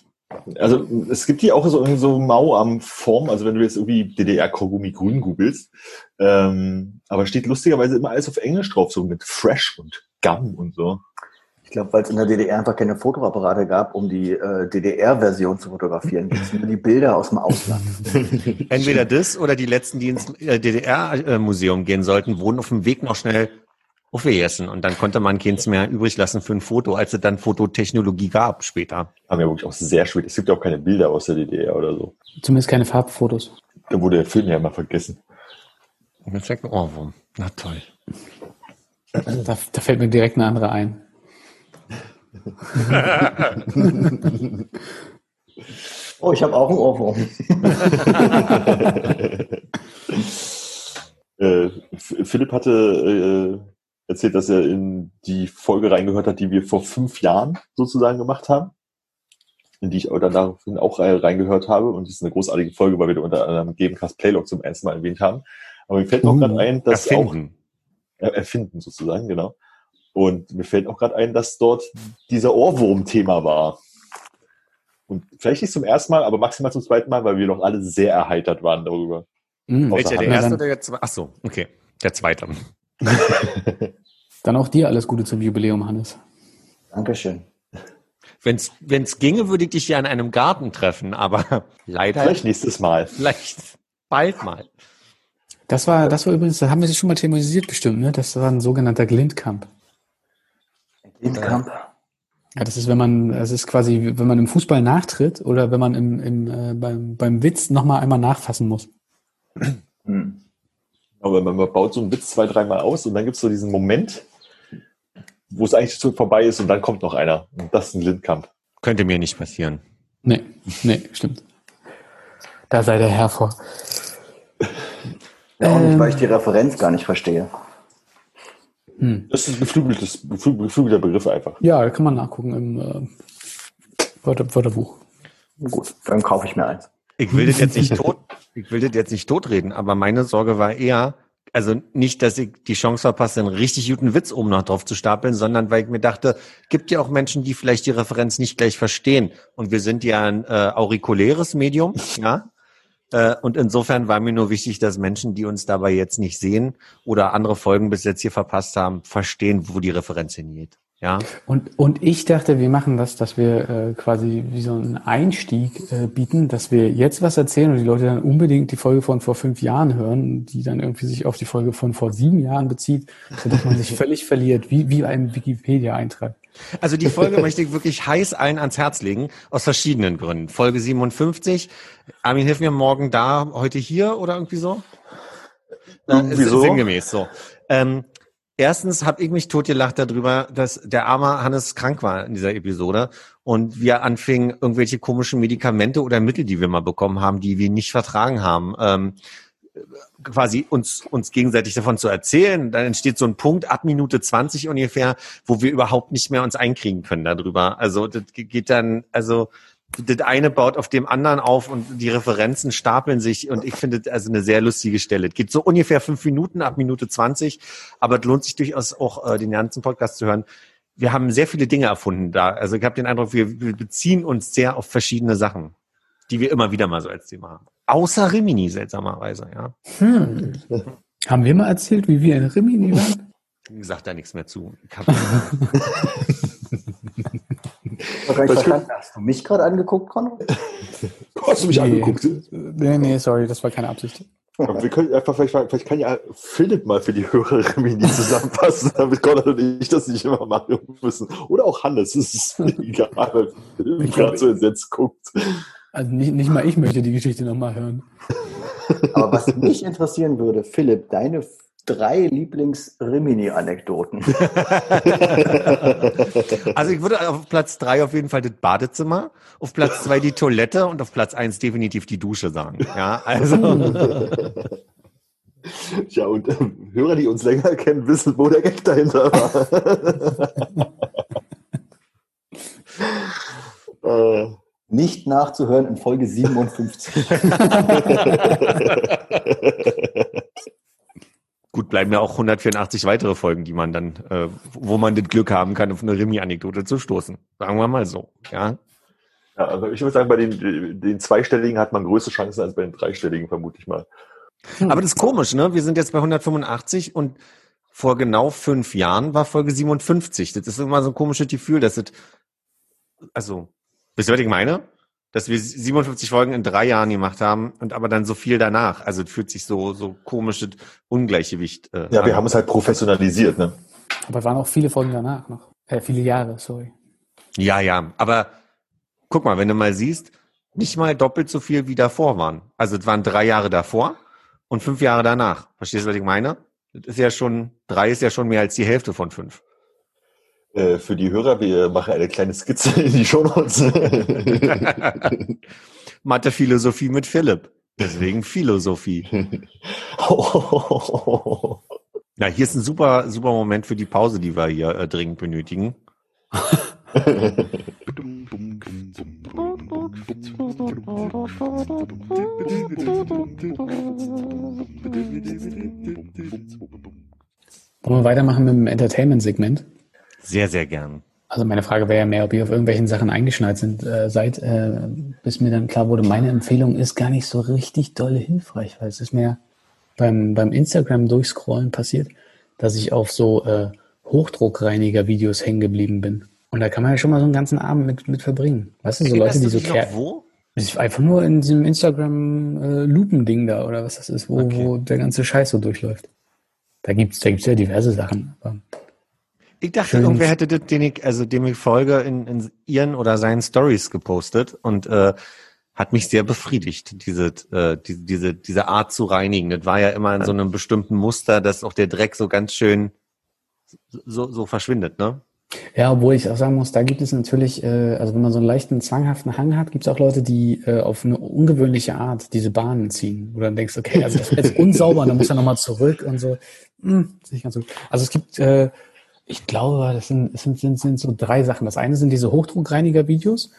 E: Also es gibt hier auch so, so Mau am Form, also wenn du jetzt irgendwie DDR-Kaugummi grün googelst, ähm, aber steht lustigerweise immer alles auf Englisch drauf, so mit Fresh und Gum und so.
D: Ich glaube, weil es in der DDR einfach keine Fotoapparate gab, um die äh, DDR-Version zu fotografieren. Gibt es nur die Bilder aus dem Ausland.
B: Entweder das oder die letzten, die ins äh, DDR-Museum gehen sollten, wurden auf dem Weg noch schnell aufgegessen und dann konnte man keins mehr übrig lassen für ein Foto, als es dann Fototechnologie gab später.
E: Haben ja wirklich auch sehr spät. Es gibt ja auch keine Bilder aus der DDR oder so.
C: Zumindest keine Farbfotos.
E: Da wurde der Film ja mal vergessen.
B: Und jetzt sagt man, Ohrwurm. Na toll.
C: Da, da fällt mir direkt eine andere ein.
D: Oh, ich habe auch einen Ohrwurm.
E: Äh, Philipp hatte äh, erzählt, dass er in die Folge reingehört hat, die wir vor fünf Jahren sozusagen gemacht haben. In die ich auch dann daraufhin auch reingehört habe. Und das ist eine großartige Folge, weil wir da unter anderem Gamecast Playlog zum ersten Mal erwähnt haben. Aber mir fällt auch
C: Uh,
E: gerade ein, dass auch
B: Erfinden.
E: äh, erfinden sozusagen, genau. Und mir fällt auch gerade ein, dass dort dieser Ohrwurm-Thema war. Und vielleicht nicht zum ersten Mal, aber maximal zum zweiten Mal, weil wir doch alle sehr erheitert waren darüber.
C: Mhm.
B: Welcher, der erste oder der zweite? Ach so, okay. Der zweite.
C: dann auch dir alles Gute zum Jubiläum, Hannes.
D: Dankeschön.
B: Wenn's, wenn's ginge, würde ich dich ja in einem Garten treffen, aber leider
E: Vielleicht nächstes Mal.
B: vielleicht bald mal.
C: Das war, das war übrigens, da haben wir sich schon mal thematisiert bestimmt, ne? Das war ein sogenannter Glintkamp.
D: Lindkamp.
C: Ja, das ist, wenn man, das ist quasi, wenn man im Fußball nachtritt oder wenn man im, im, äh, beim, beim Witz nochmal einmal nachfassen muss.
D: Hm.
E: Aber man, man baut so einen Witz zwei, dreimal aus und dann gibt es so diesen Moment, wo es eigentlich so vorbei ist und dann kommt noch einer. Und das ist ein Lindkamp.
B: Könnte mir nicht passieren.
C: Nee, nee, stimmt. Da sei der Herr vor.
D: Ja, auch nicht,
C: Ähm.
D: weil ich die Referenz gar nicht verstehe.
C: Hm.
E: Das ist ein geflügeltes, geflü- geflügelter Begriff einfach.
C: Ja, da kann man nachgucken im äh, Wörter, Wörterbuch.
D: Gut, dann kaufe ich mir eins.
B: Ich will das jetzt nicht tot, ich will das jetzt nicht totreden, aber meine Sorge war eher, also nicht, dass ich die Chance verpasse, einen richtig guten Witz oben noch drauf zu stapeln, sondern weil ich mir dachte, gibt ja auch Menschen, die vielleicht die Referenz nicht gleich verstehen. Und wir sind ja ein äh, aurikuläres Medium, ja. Äh, und insofern war mir nur wichtig, dass Menschen, die uns dabei jetzt nicht sehen oder andere Folgen bis jetzt hier verpasst haben, verstehen, wo die Referenz hingeht. Ja.
C: Und, und ich dachte, wir machen das, dass wir äh, quasi wie so einen Einstieg äh, bieten, dass wir jetzt was erzählen und die Leute dann unbedingt die Folge von vor fünf Jahren hören, die dann irgendwie sich auf die Folge von vor sieben Jahren bezieht, sodass man sich völlig verliert, wie, wie ein Wikipedia-Eintrag.
B: Also die Folge möchte ich wirklich heiß allen ans Herz legen, aus verschiedenen Gründen. Folge 57. Armin, hilf mir morgen da, heute hier oder irgendwie so?
E: Irgendwie so.
B: Sinngemäß so. Ähm, erstens habe ich mich totgelacht darüber, dass der arme Hannes krank war in dieser Episode und wir anfingen, irgendwelche komischen Medikamente oder Mittel, die wir mal bekommen haben, die wir nicht vertragen haben, ähm, quasi uns, uns gegenseitig davon zu erzählen. Dann entsteht so ein Punkt ab Minute 20 ungefähr, wo wir überhaupt nicht mehr uns einkriegen können darüber. Also das geht dann, also das eine baut auf dem anderen auf und die Referenzen stapeln sich und ich finde das also eine sehr lustige Stelle. Es geht so ungefähr fünf Minuten ab Minute 20, aber es lohnt sich durchaus auch äh, den ganzen Podcast zu hören. Wir haben sehr viele Dinge erfunden da. Also ich habe den Eindruck, wir, wir beziehen uns sehr auf verschiedene Sachen, die wir immer wieder mal so als Thema haben. Außer Rimini seltsamerweise, ja.
C: Hm. Haben wir mal erzählt, wie wir in Rimini waren?
B: Ich sag da nichts mehr zu.
D: Verstanden. Hast du mich gerade angeguckt, Conrad?
E: Hast du mich
C: Nee.
E: angeguckt?
C: Nee, nee, sorry, das war keine Absicht.
E: Aber wir können einfach, vielleicht, vielleicht kann ja Philipp mal für die Hörer Mini zusammenfassen, damit Conrad und ich das nicht immer machen müssen. Oder auch Hannes, es ist mir egal, weil Philipp gerade so entsetzt guckt.
C: Also nicht, nicht mal ich möchte die Geschichte nochmal hören.
D: Aber was mich interessieren würde, Philipp, deine drei Lieblings-Rimini-Anekdoten.
B: also ich würde auf Platz drei auf jeden Fall das Badezimmer, auf Platz zwei die Toilette und auf Platz eins definitiv die Dusche sagen. Ja, also
E: Ja, und äh, Hörer, die uns länger kennen, wissen, wo der Gag dahinter war. äh,
D: Nicht nachzuhören in Folge 57.
B: gut bleiben ja auch 184 weitere Folgen, die man dann, äh, wo man das Glück haben kann, auf eine Remi-Anekdote zu stoßen. Sagen wir mal so. Ja.
E: ja, also ich würde sagen, bei den, den zweistelligen hat man größere Chancen als bei den dreistelligen, vermute ich mal.
B: Aber das ist komisch, ne? Wir sind jetzt bei 185 und vor genau fünf Jahren war Folge 57. Das ist immer so ein komisches Gefühl, dass es, also, wisst ihr, was ich meine? Dass wir 57 Folgen in drei Jahren gemacht haben und aber dann so viel danach. Also es fühlt sich so, so komisches Ungleichgewicht. Äh,
E: Ja,
B: an.
E: wir haben es halt professionalisiert, ne?
C: Aber es waren auch viele Folgen danach noch. Äh, viele Jahre, sorry.
B: Ja, ja, aber guck mal, wenn du mal siehst, nicht mal doppelt so viel wie davor waren. Also es waren drei Jahre davor und fünf Jahre danach. Verstehst du, was ich meine? Das ist ja schon, drei ist ja schon mehr als die Hälfte von fünf.
E: Äh, für die Hörer, wir machen eine kleine Skizze in die Shownotes.
B: Mathe Philosophie mit Philipp. Deswegen Philosophie. Ja, hier ist ein super, super Moment für die Pause, die wir hier äh, dringend benötigen.
C: Wollen wir weitermachen mit dem Entertainment-Segment?
B: Sehr, sehr gern.
C: Also meine Frage wäre ja mehr, ob ihr auf irgendwelchen Sachen eingeschneit sind, äh, seid, äh, bis mir dann klar wurde, meine Empfehlung ist gar nicht so richtig doll hilfreich, weil es ist mir beim, beim Instagram durchscrollen passiert, dass ich auf so äh, Hochdruckreiniger-Videos hängen geblieben bin. Und da kann man ja schon mal so einen ganzen Abend mit, mit verbringen. Weißt du, so Leute, die so Ker
B: wo?
C: Einfach nur in diesem Instagram-Lupen-Ding da, oder was das ist, wo,
B: Okay.
C: wo der ganze Scheiß so durchläuft. Da gibt's, da gibt's ja diverse Sachen. Aber
B: Ich dachte,
C: Schön.
B: irgendwer hätte das, den ich, also dem ich folge, in, in ihren oder seinen Stories gepostet und äh, hat mich sehr befriedigt, diese, äh, diese, diese, diese Art zu reinigen. Das war ja immer in so einem bestimmten Muster, dass auch der Dreck so ganz schön so, so verschwindet, ne?
C: Ja, obwohl ich auch sagen muss, da gibt es natürlich, äh, also wenn man so einen leichten zwanghaften Hang hat, gibt es auch Leute, die äh, auf eine ungewöhnliche Art diese Bahnen ziehen, wo du dann denkst, okay, also das ist jetzt unsauber, dann muss er nochmal zurück und so. Hm, ist nicht ganz so. Also es gibt, äh, ich glaube, das sind, sind, sind, sind so drei Sachen. Das eine sind diese Hochdruckreiniger-Videos.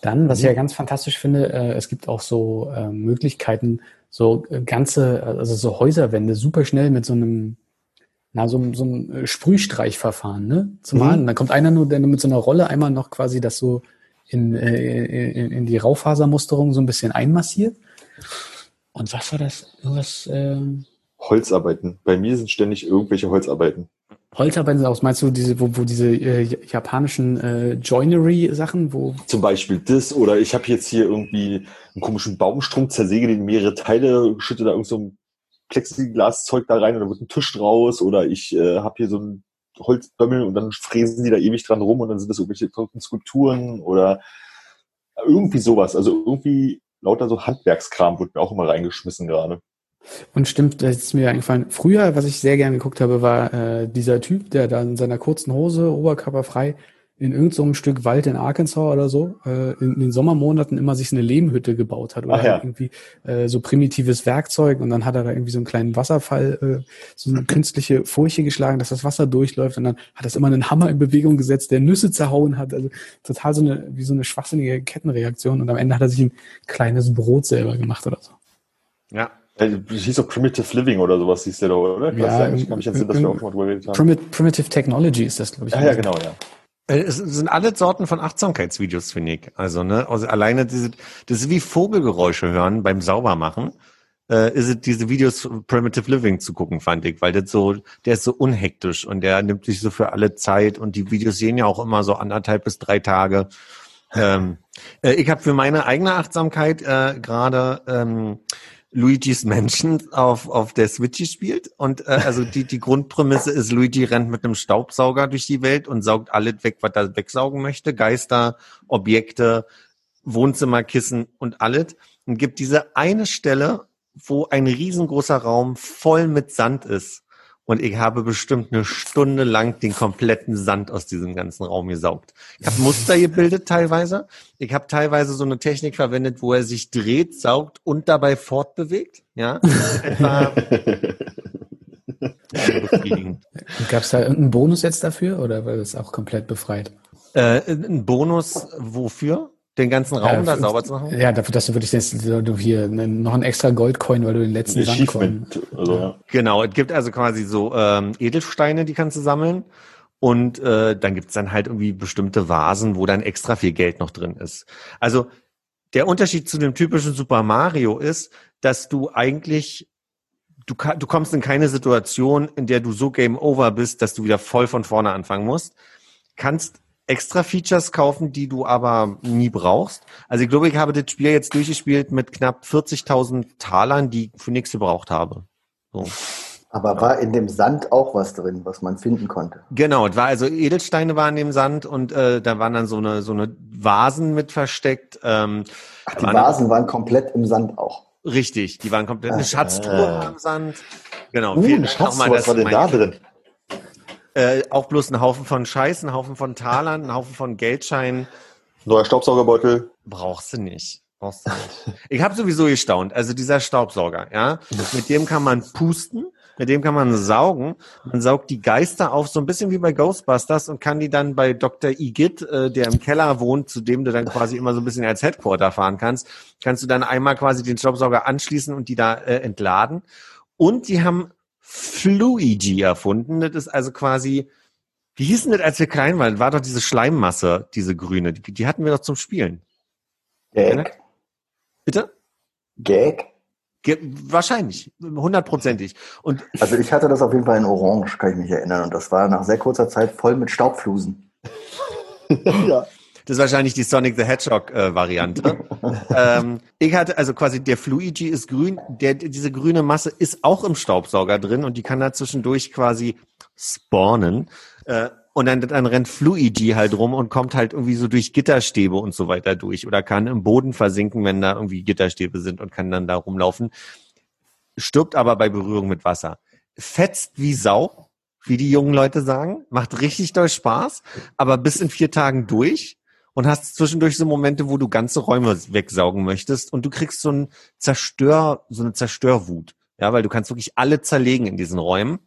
C: Dann, was ich ja ganz fantastisch finde, äh, es gibt auch so äh, Möglichkeiten, so äh, ganze, also so Häuserwände super schnell mit so einem na, so, so ein äh, Sprühstreichverfahren, ne? Zum
E: Mhm.
C: Malen. Dann kommt einer nur, der mit so einer Rolle einmal noch quasi das so in, äh, in, in die Raufasermusterung so ein bisschen einmassiert. Und was war das? Irgendwas, ähm,
E: Holzarbeiten. Bei mir sind ständig irgendwelche Holzarbeiten.
C: Holzarbeiten aus, meinst du diese, wo, wo diese äh, japanischen äh, Joinery-Sachen, wo
E: Zum Beispiel das oder ich habe jetzt hier irgendwie einen komischen Baumstrunk, zersäge den in mehrere Teile, schütte da irgend so ein Plexiglaszeug da rein und dann wird ein Tisch draus oder ich äh, habe hier so ein Holzbömmel und dann fräsen die da ewig dran rum und dann sind das irgendwelche verrückten Skulpturen oder irgendwie sowas. Also irgendwie lauter so Handwerkskram wird mir auch immer reingeschmissen gerade.
C: Und stimmt, das ist mir eingefallen. Früher, was ich sehr gerne geguckt habe, war äh, dieser Typ, der da in seiner kurzen Hose, Oberkörper frei, in irgendeinem so Stück Wald in Arkansas oder so, äh, in, in den Sommermonaten immer sich eine Lehmhütte gebaut hat oder
E: ja.
C: irgendwie äh, so primitives Werkzeug und dann hat er da irgendwie so einen kleinen Wasserfall, äh, so eine künstliche Furche geschlagen, dass das Wasser durchläuft und dann hat das immer einen Hammer in Bewegung gesetzt, der Nüsse zerhauen hat, also total so eine, wie so eine schwachsinnige Kettenreaktion und am Ende hat er sich ein kleines Brot selber gemacht oder so.
B: Ja.
E: Äh, Das hieß doch Primitive Living oder sowas hieß der da, oder?
C: Ja,
E: ich kann mich entsinnen, dass wir auch schon mal drüber geredet haben.
C: Primit Primitive Technology ist das, glaube ich.
E: Ja, ja, genau, ja.
B: Äh, Es sind alle Sorten von Achtsamkeitsvideos, finde ich. Also, ne, also alleine diese, das ist wie Vogelgeräusche hören beim Saubermachen. Äh, ist es diese Videos Primitive Living zu gucken, fand ich, weil das so, der ist so unhektisch und der nimmt sich so für alle Zeit und die Videos sehen ja auch immer so anderthalb bis drei Tage. Ähm, äh, ich habe für meine eigene Achtsamkeit äh, gerade ähm, Luigi's Mansion auf, auf der Switch gespielt. Und äh, also die, die Grundprämisse ist, Luigi rennt mit einem Staubsauger durch die Welt und saugt alles weg, was er wegsaugen möchte. Geister, Objekte, Wohnzimmerkissen und alles. Und gibt diese eine Stelle, wo ein riesengroßer Raum voll mit Sand ist. Und ich habe bestimmt eine Stunde lang den kompletten Sand aus diesem ganzen Raum gesaugt. Ich habe Muster gebildet teilweise. Ich habe teilweise so eine Technik verwendet, wo er sich dreht, saugt und dabei fortbewegt. Ja, etwa.
C: Gab es da irgendeinen Bonus jetzt dafür oder war das auch komplett befreit?
B: Äh, ein Bonus wofür? Den ganzen Raum da sauber zu machen?
C: Ja, dafür, dass du wirklich jetzt du hier ne, noch ein extra Goldcoin, weil du den letzten Sandcoin.
E: Also, ja.
B: Genau, es gibt also quasi so ähm, Edelsteine, die kannst du sammeln. Und äh, dann gibt's dann halt irgendwie bestimmte Vasen, wo dann extra viel Geld noch drin ist. Also der Unterschied zu dem typischen Super Mario ist, dass du eigentlich, du, du kommst in keine Situation, in der du so Game Over bist, dass du wieder voll von vorne anfangen musst. Kannst extra Features kaufen, die du aber nie brauchst. Also ich glaube, ich habe das Spiel jetzt durchgespielt mit knapp 40.000 Talern, die ich für nichts gebraucht habe. So.
D: Aber war in dem Sand auch was drin, was man finden konnte?
B: Genau, es war also Edelsteine waren im Sand und äh, da waren dann so eine so eine Vasen mit versteckt. Ähm,
D: Ach, die
B: waren-
D: Vasen waren komplett im Sand auch.
B: Richtig, die waren komplett eine
D: Ah.
B: Schatztruhe war im Sand. Genau,
E: Uh,
B: vielen Dank
E: Schatz,
B: nochmal,
E: was war denn da drin?
B: Äh, auch bloß ein Haufen von Scheiß, ein Haufen von Talern, ein Haufen von Geldscheinen.
E: Neuer Staubsaugerbeutel.
B: Brauchst du nicht. Brauchst du nicht. Ich habe sowieso gestaunt. Also dieser Staubsauger, ja, mit dem kann man pusten, mit dem kann man saugen. Man saugt die Geister auf, so ein bisschen wie bei Ghostbusters und kann die dann bei Dr. Igitt, äh, der im Keller wohnt, zu dem du dann quasi immer so ein bisschen als Headquarter fahren kannst, kannst du dann einmal quasi den Staubsauger anschließen und die da äh, entladen. Und die haben Fluigi erfunden. Das ist also quasi, wie hieß denn das, als wir klein waren? War doch diese Schleimmasse, diese grüne. Die, die hatten wir doch zum Spielen.
D: Gag.
B: Bitte?
D: Gag.
B: Ge wahrscheinlich, hundertprozentig. Und
D: Also ich hatte das auf jeden Fall in Orange, kann ich mich erinnern. Und das war nach sehr kurzer Zeit voll mit Staubflusen.
E: ja.
B: Das ist wahrscheinlich die Sonic the Hedgehog äh, Variante. ähm, ich hatte also quasi der Fluigi ist grün, der diese grüne Masse ist auch im Staubsauger drin und die kann da zwischendurch quasi spawnen. Äh, und dann, dann rennt Fluigi halt rum und kommt halt irgendwie so durch Gitterstäbe und so weiter durch oder kann im Boden versinken, wenn da irgendwie Gitterstäbe sind und kann dann da rumlaufen. Stirbt aber bei Berührung mit Wasser. Fetzt wie Sau, wie die jungen Leute sagen. Macht richtig doll Spaß, aber bis in vier Tagen durch und hast zwischendurch so Momente, wo du ganze Räume wegsaugen möchtest und du kriegst so ein Zerstör, so eine Zerstörwut. Ja, weil du kannst wirklich alle zerlegen in diesen Räumen.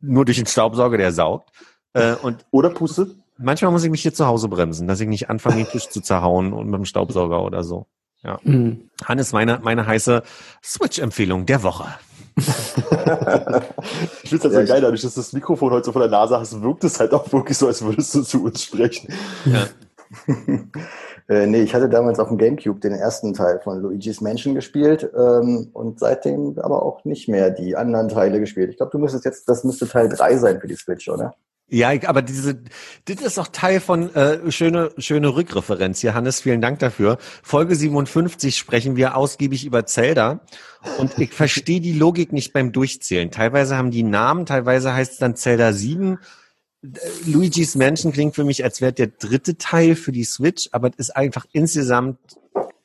B: Nur durch den Staubsauger, der saugt. Äh, und
E: Oder Puste?
B: manchmal muss ich mich hier zu Hause bremsen, dass ich nicht anfange, den Tisch zu zerhauen und mit dem Staubsauger oder so.
C: Mhm.
B: Hannes, meine, meine heiße Switch-Empfehlung der Woche.
E: Ich finde das
D: Ja,
E: so geil, dadurch, dass du das Mikrofon heute so vor der Nase hast, wirkt es halt auch wirklich so, als würdest du zu uns sprechen.
B: Ja.
D: Äh, nee, ich hatte damals auf dem Gamecube den ersten Teil von Luigi's Mansion gespielt ähm, und seitdem aber auch nicht mehr die anderen Teile gespielt. Ich glaube, du müsstest jetzt, das müsste Teil 3 sein für die Switch, oder?
B: Ja, aber diese, das ist doch Teil von äh, schöne, schöne Rückreferenz hier, Hannes. Vielen Dank dafür. Folge 57 sprechen wir ausgiebig über Zelda und ich verstehe die Logik nicht beim Durchzählen. Teilweise haben die Namen, teilweise heißt es dann Zelda 7. Luigi's Mansion klingt für mich, als wäre der dritte Teil für die Switch, aber es ist einfach insgesamt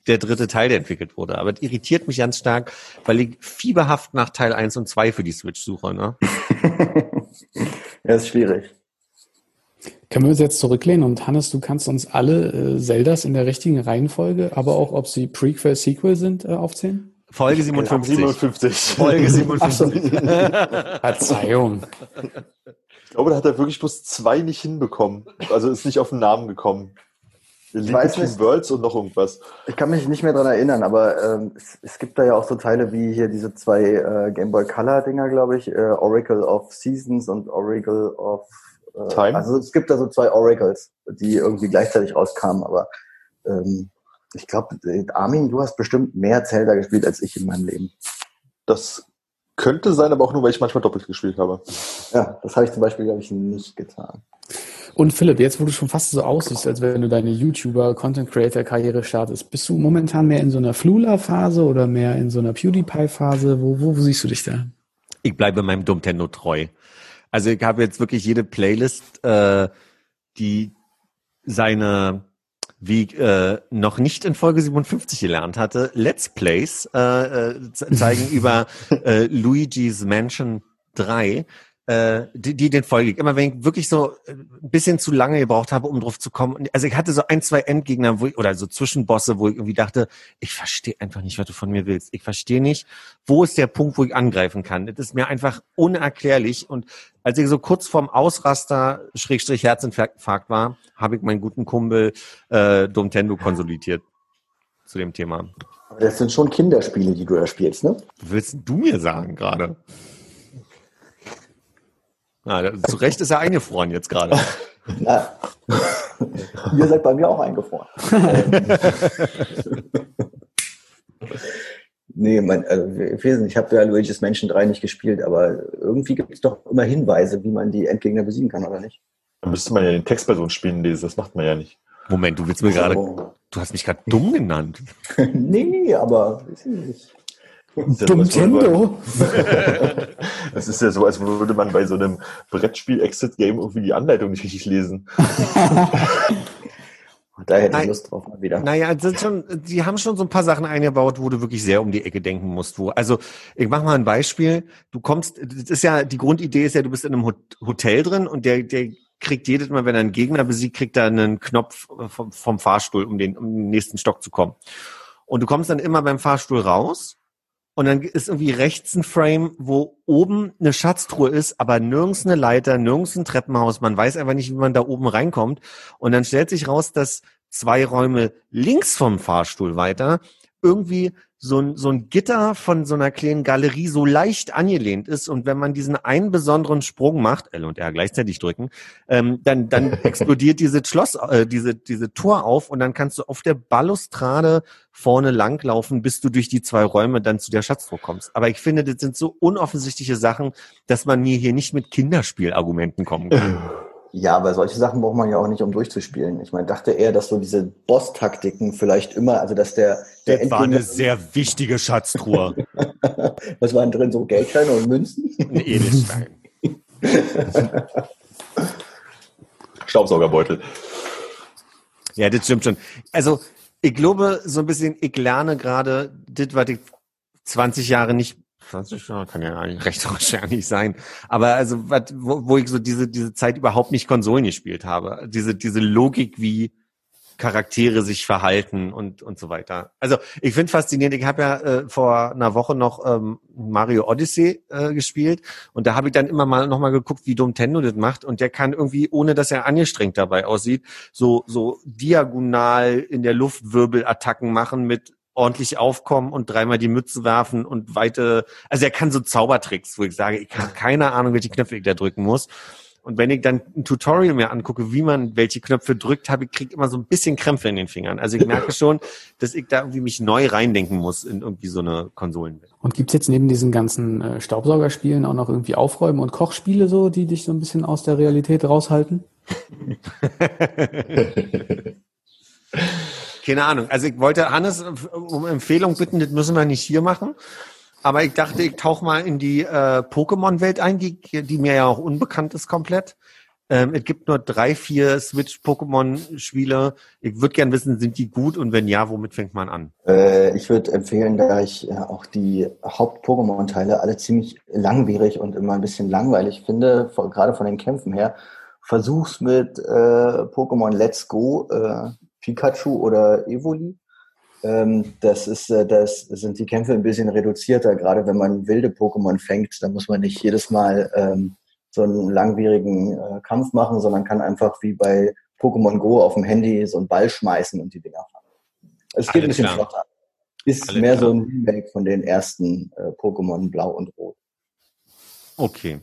B: der dritte Teil, der entwickelt wurde. Aber es irritiert mich ganz stark, weil ich fieberhaft nach Teil 1 und 2 für die Switch suche. Ne?
D: ja, ist schwierig.
C: Können wir uns jetzt zurücklehnen und Hannes, du kannst uns alle äh, Zeldas in der richtigen Reihenfolge, aber auch ob sie Prequel, Sequel sind, äh, aufzählen?
B: Folge 57.
E: 57.
B: Folge 57.
C: Verzeihung.
E: Ich glaube, da hat er wirklich bloß zwei nicht hinbekommen. Also ist nicht auf den Namen gekommen.
D: Ich weiß nicht.
E: Worlds und noch irgendwas.
D: Ich kann mich nicht mehr dran erinnern, aber ähm, es, es, gibt da ja auch so Teile wie hier diese zwei äh, Game Boy Color Dinger, glaube ich, äh, Oracle of Seasons und Oracle of äh,
E: Time.
D: Also es gibt da so zwei Oracles, die irgendwie gleichzeitig rauskamen, aber ähm, ich glaube, Armin, du hast bestimmt mehr Zelda gespielt als ich in meinem Leben.
E: Das könnte sein, aber auch nur, weil ich manchmal doppelt gespielt habe.
D: Ja, das habe ich zum Beispiel, glaube ich, nicht getan.
C: Und Philipp, jetzt wo du schon fast so aussiehst, als wenn du deine YouTuber, Content Creator Karriere startest, bist du momentan mehr in so einer Flula-Phase oder mehr in so einer PewDiePie-Phase? Wo, wo, wo siehst du dich da?
B: Ich bleibe meinem Dummtendo treu. Also ich habe jetzt wirklich jede Playlist, äh, die seine wie äh, noch nicht in Folge 57 gelernt hatte, Let's Plays äh, äh, zeigen über äh, Luigi's Mansion 3 äh, die, die den Folge. Immer wenn ich wirklich so äh, ein bisschen zu lange gebraucht habe, um drauf zu kommen. Also ich hatte so ein, zwei Endgegner wo ich, oder so Zwischenbosse, wo ich irgendwie dachte, ich verstehe einfach nicht, was du von mir willst. Ich verstehe nicht, wo ist der Punkt, wo ich angreifen kann. Das ist mir einfach unerklärlich. Und als ich so kurz vorm Ausraster, Schrägstrich Herzinfarkt war, habe ich meinen guten Kumpel äh, Domtendo konsolidiert zu dem Thema.
D: Aber das sind schon Kinderspiele, die du da spielst, ne?
B: Willst du mir sagen gerade? Na, zu Recht ist er eingefroren jetzt gerade.
D: Ihr seid bei mir auch eingefroren. nee, mein, also, ich habe ja Luigi's Mansion 3 nicht gespielt, aber irgendwie gibt es doch immer Hinweise, wie man die Endgegner besiegen kann, oder nicht?
E: Dann müsste man ja den Textperson spielen lesen, das macht man ja nicht.
B: Moment, du willst mir gerade, du hast mich gerade dumm genannt.
D: nee, aber weiß ich nicht.
C: Nintendo.
E: Das ist ja so, als würde man bei so einem Brettspiel-Exit-Game irgendwie die Anleitung nicht richtig lesen.
D: da hätte ich Lust drauf mal wieder.
B: Naja, sind schon, die haben schon so ein paar Sachen eingebaut, wo du wirklich sehr um die Ecke denken musst. Wo, also, ich mach mal ein Beispiel. Du kommst, das ist ja, die Grundidee ist ja, du bist in einem Hotel drin und der, der kriegt jedes Mal, wenn er einen Gegner besiegt, kriegt er einen Knopf vom, vom Fahrstuhl, um den, um den nächsten Stock zu kommen. Und du kommst dann immer beim Fahrstuhl raus und dann ist irgendwie rechts ein Frame, wo oben eine Schatztruhe ist, aber nirgends eine Leiter, nirgends ein Treppenhaus. Man weiß einfach nicht, wie man da oben reinkommt. Und dann stellt sich raus, dass zwei Räume links vom Fahrstuhl weiter irgendwie so ein, so ein Gitter von so einer kleinen Galerie so leicht angelehnt ist und wenn man diesen einen besonderen Sprung macht, L und R gleichzeitig drücken, ähm, dann, dann explodiert diese Schloss, äh, diese, diese Tor auf und dann kannst du auf der Balustrade vorne langlaufen, bis du durch die zwei Räume dann zu der Schatztruhe kommst. Aber ich finde, das sind so unoffensichtliche Sachen, dass man mir hier nicht mit Kinderspielargumenten kommen kann.
D: Ja, aber solche Sachen braucht man ja auch nicht, um durchzuspielen. Ich meine, dachte eher, dass so diese Boss-Taktiken vielleicht immer, also dass der, der
B: das war eine sehr wichtige Schatztruhe.
D: Was waren drin? So Geldscheine und Münzen?
B: Ein Edelstein.
E: Staubsaugerbeutel.
B: Ja, das stimmt schon. Also, ich glaube, so ein bisschen, ich lerne gerade, das, was ich 20 Jahre nicht 20 Jahre kann ja recht wahrscheinlich sein. Aber also, wat, wo, wo ich so diese, diese Zeit überhaupt nicht Konsolen gespielt habe. Diese, diese Logik, wie Charaktere sich verhalten und, und so weiter. Also ich finde faszinierend, ich habe ja äh, vor einer Woche noch ähm, Mario Odyssey äh, gespielt und da habe ich dann immer mal noch mal geguckt, wie Nintendo das macht und der kann irgendwie, ohne dass er angestrengt dabei aussieht, so, so diagonal in der Luft Wirbelattacken machen mit ordentlich aufkommen und dreimal die Mütze werfen und weite, also er kann so Zaubertricks, wo ich sage, ich habe keine Ahnung, welche Knöpfe ich da drücken muss. Und wenn ich dann ein Tutorial mir angucke, wie man welche Knöpfe drückt, habe ich krieg immer so ein bisschen Krämpfe in den Fingern. Also ich merke schon, dass ich da irgendwie mich neu reindenken muss in irgendwie so eine Konsolenwelt.
C: Und gibt's jetzt neben diesen ganzen äh, Staubsaugerspielen auch noch irgendwie Aufräumen- und Kochspiele so, die dich so ein bisschen aus der Realität raushalten?
B: Keine Ahnung. Also ich wollte Hannes um Empfehlung bitten, das müssen wir nicht hier machen. Aber ich dachte, ich tauche mal in die äh, Pokémon-Welt ein, die, die mir ja auch unbekannt ist komplett. Ähm, es gibt nur drei, vier Switch-Pokémon-Spiele. Ich würde gern wissen, sind die gut und wenn ja, womit fängt man an?
D: Äh, ich würde empfehlen, da ich äh, auch die Haupt-Pokémon-Teile alle ziemlich langwierig und immer ein bisschen langweilig finde, gerade von den Kämpfen her, versuch's mit äh, Pokémon Let's Go, äh, Pikachu oder Evoli. Ähm, das ist, äh, das sind die Kämpfe ein bisschen reduzierter, gerade wenn man wilde Pokémon fängt, dann muss man nicht jedes Mal ähm, so einen langwierigen äh, Kampf machen, sondern kann einfach wie bei Pokémon Go auf dem Handy so einen Ball schmeißen und die Dinger fangen. Es geht ein bisschen
B: klar.
D: flotter. Ist
B: Alles
D: mehr
B: klar.
D: so ein Remake von den ersten äh, Pokémon Blau und Rot.
B: Okay.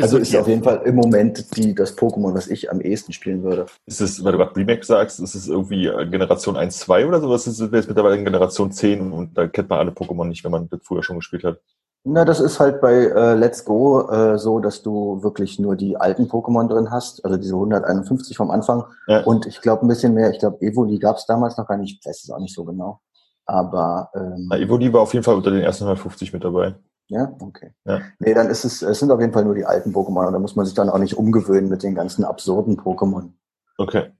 D: Also ist auf jeden Fall im Moment die, das Pokémon, was ich am ehesten spielen würde.
E: Ist es, weil du gerade Remake sagst, ist es irgendwie äh, Generation 1, 2 oder sowas? Sind wir jetzt mittlerweile in Generation 10 und da kennt man alle Pokémon nicht, wenn man das früher schon gespielt hat.
D: Na, das ist halt bei äh, Let's Go äh, so, dass du wirklich nur die alten Pokémon drin hast, also diese 151 vom Anfang.
E: Ja.
D: Und ich glaube ein bisschen mehr, ich glaube Evoli gab es damals noch gar nicht, ich weiß es auch nicht so genau. Aber ähm,
E: Na, Evoli war auf jeden Fall unter den ersten 150 mit dabei.
D: Ja, okay.
E: Ja.
D: Nee, dann ist es, es sind auf jeden Fall nur die alten Pokémon und da muss man sich dann auch nicht umgewöhnen mit den ganzen absurden Pokémon.
E: Okay.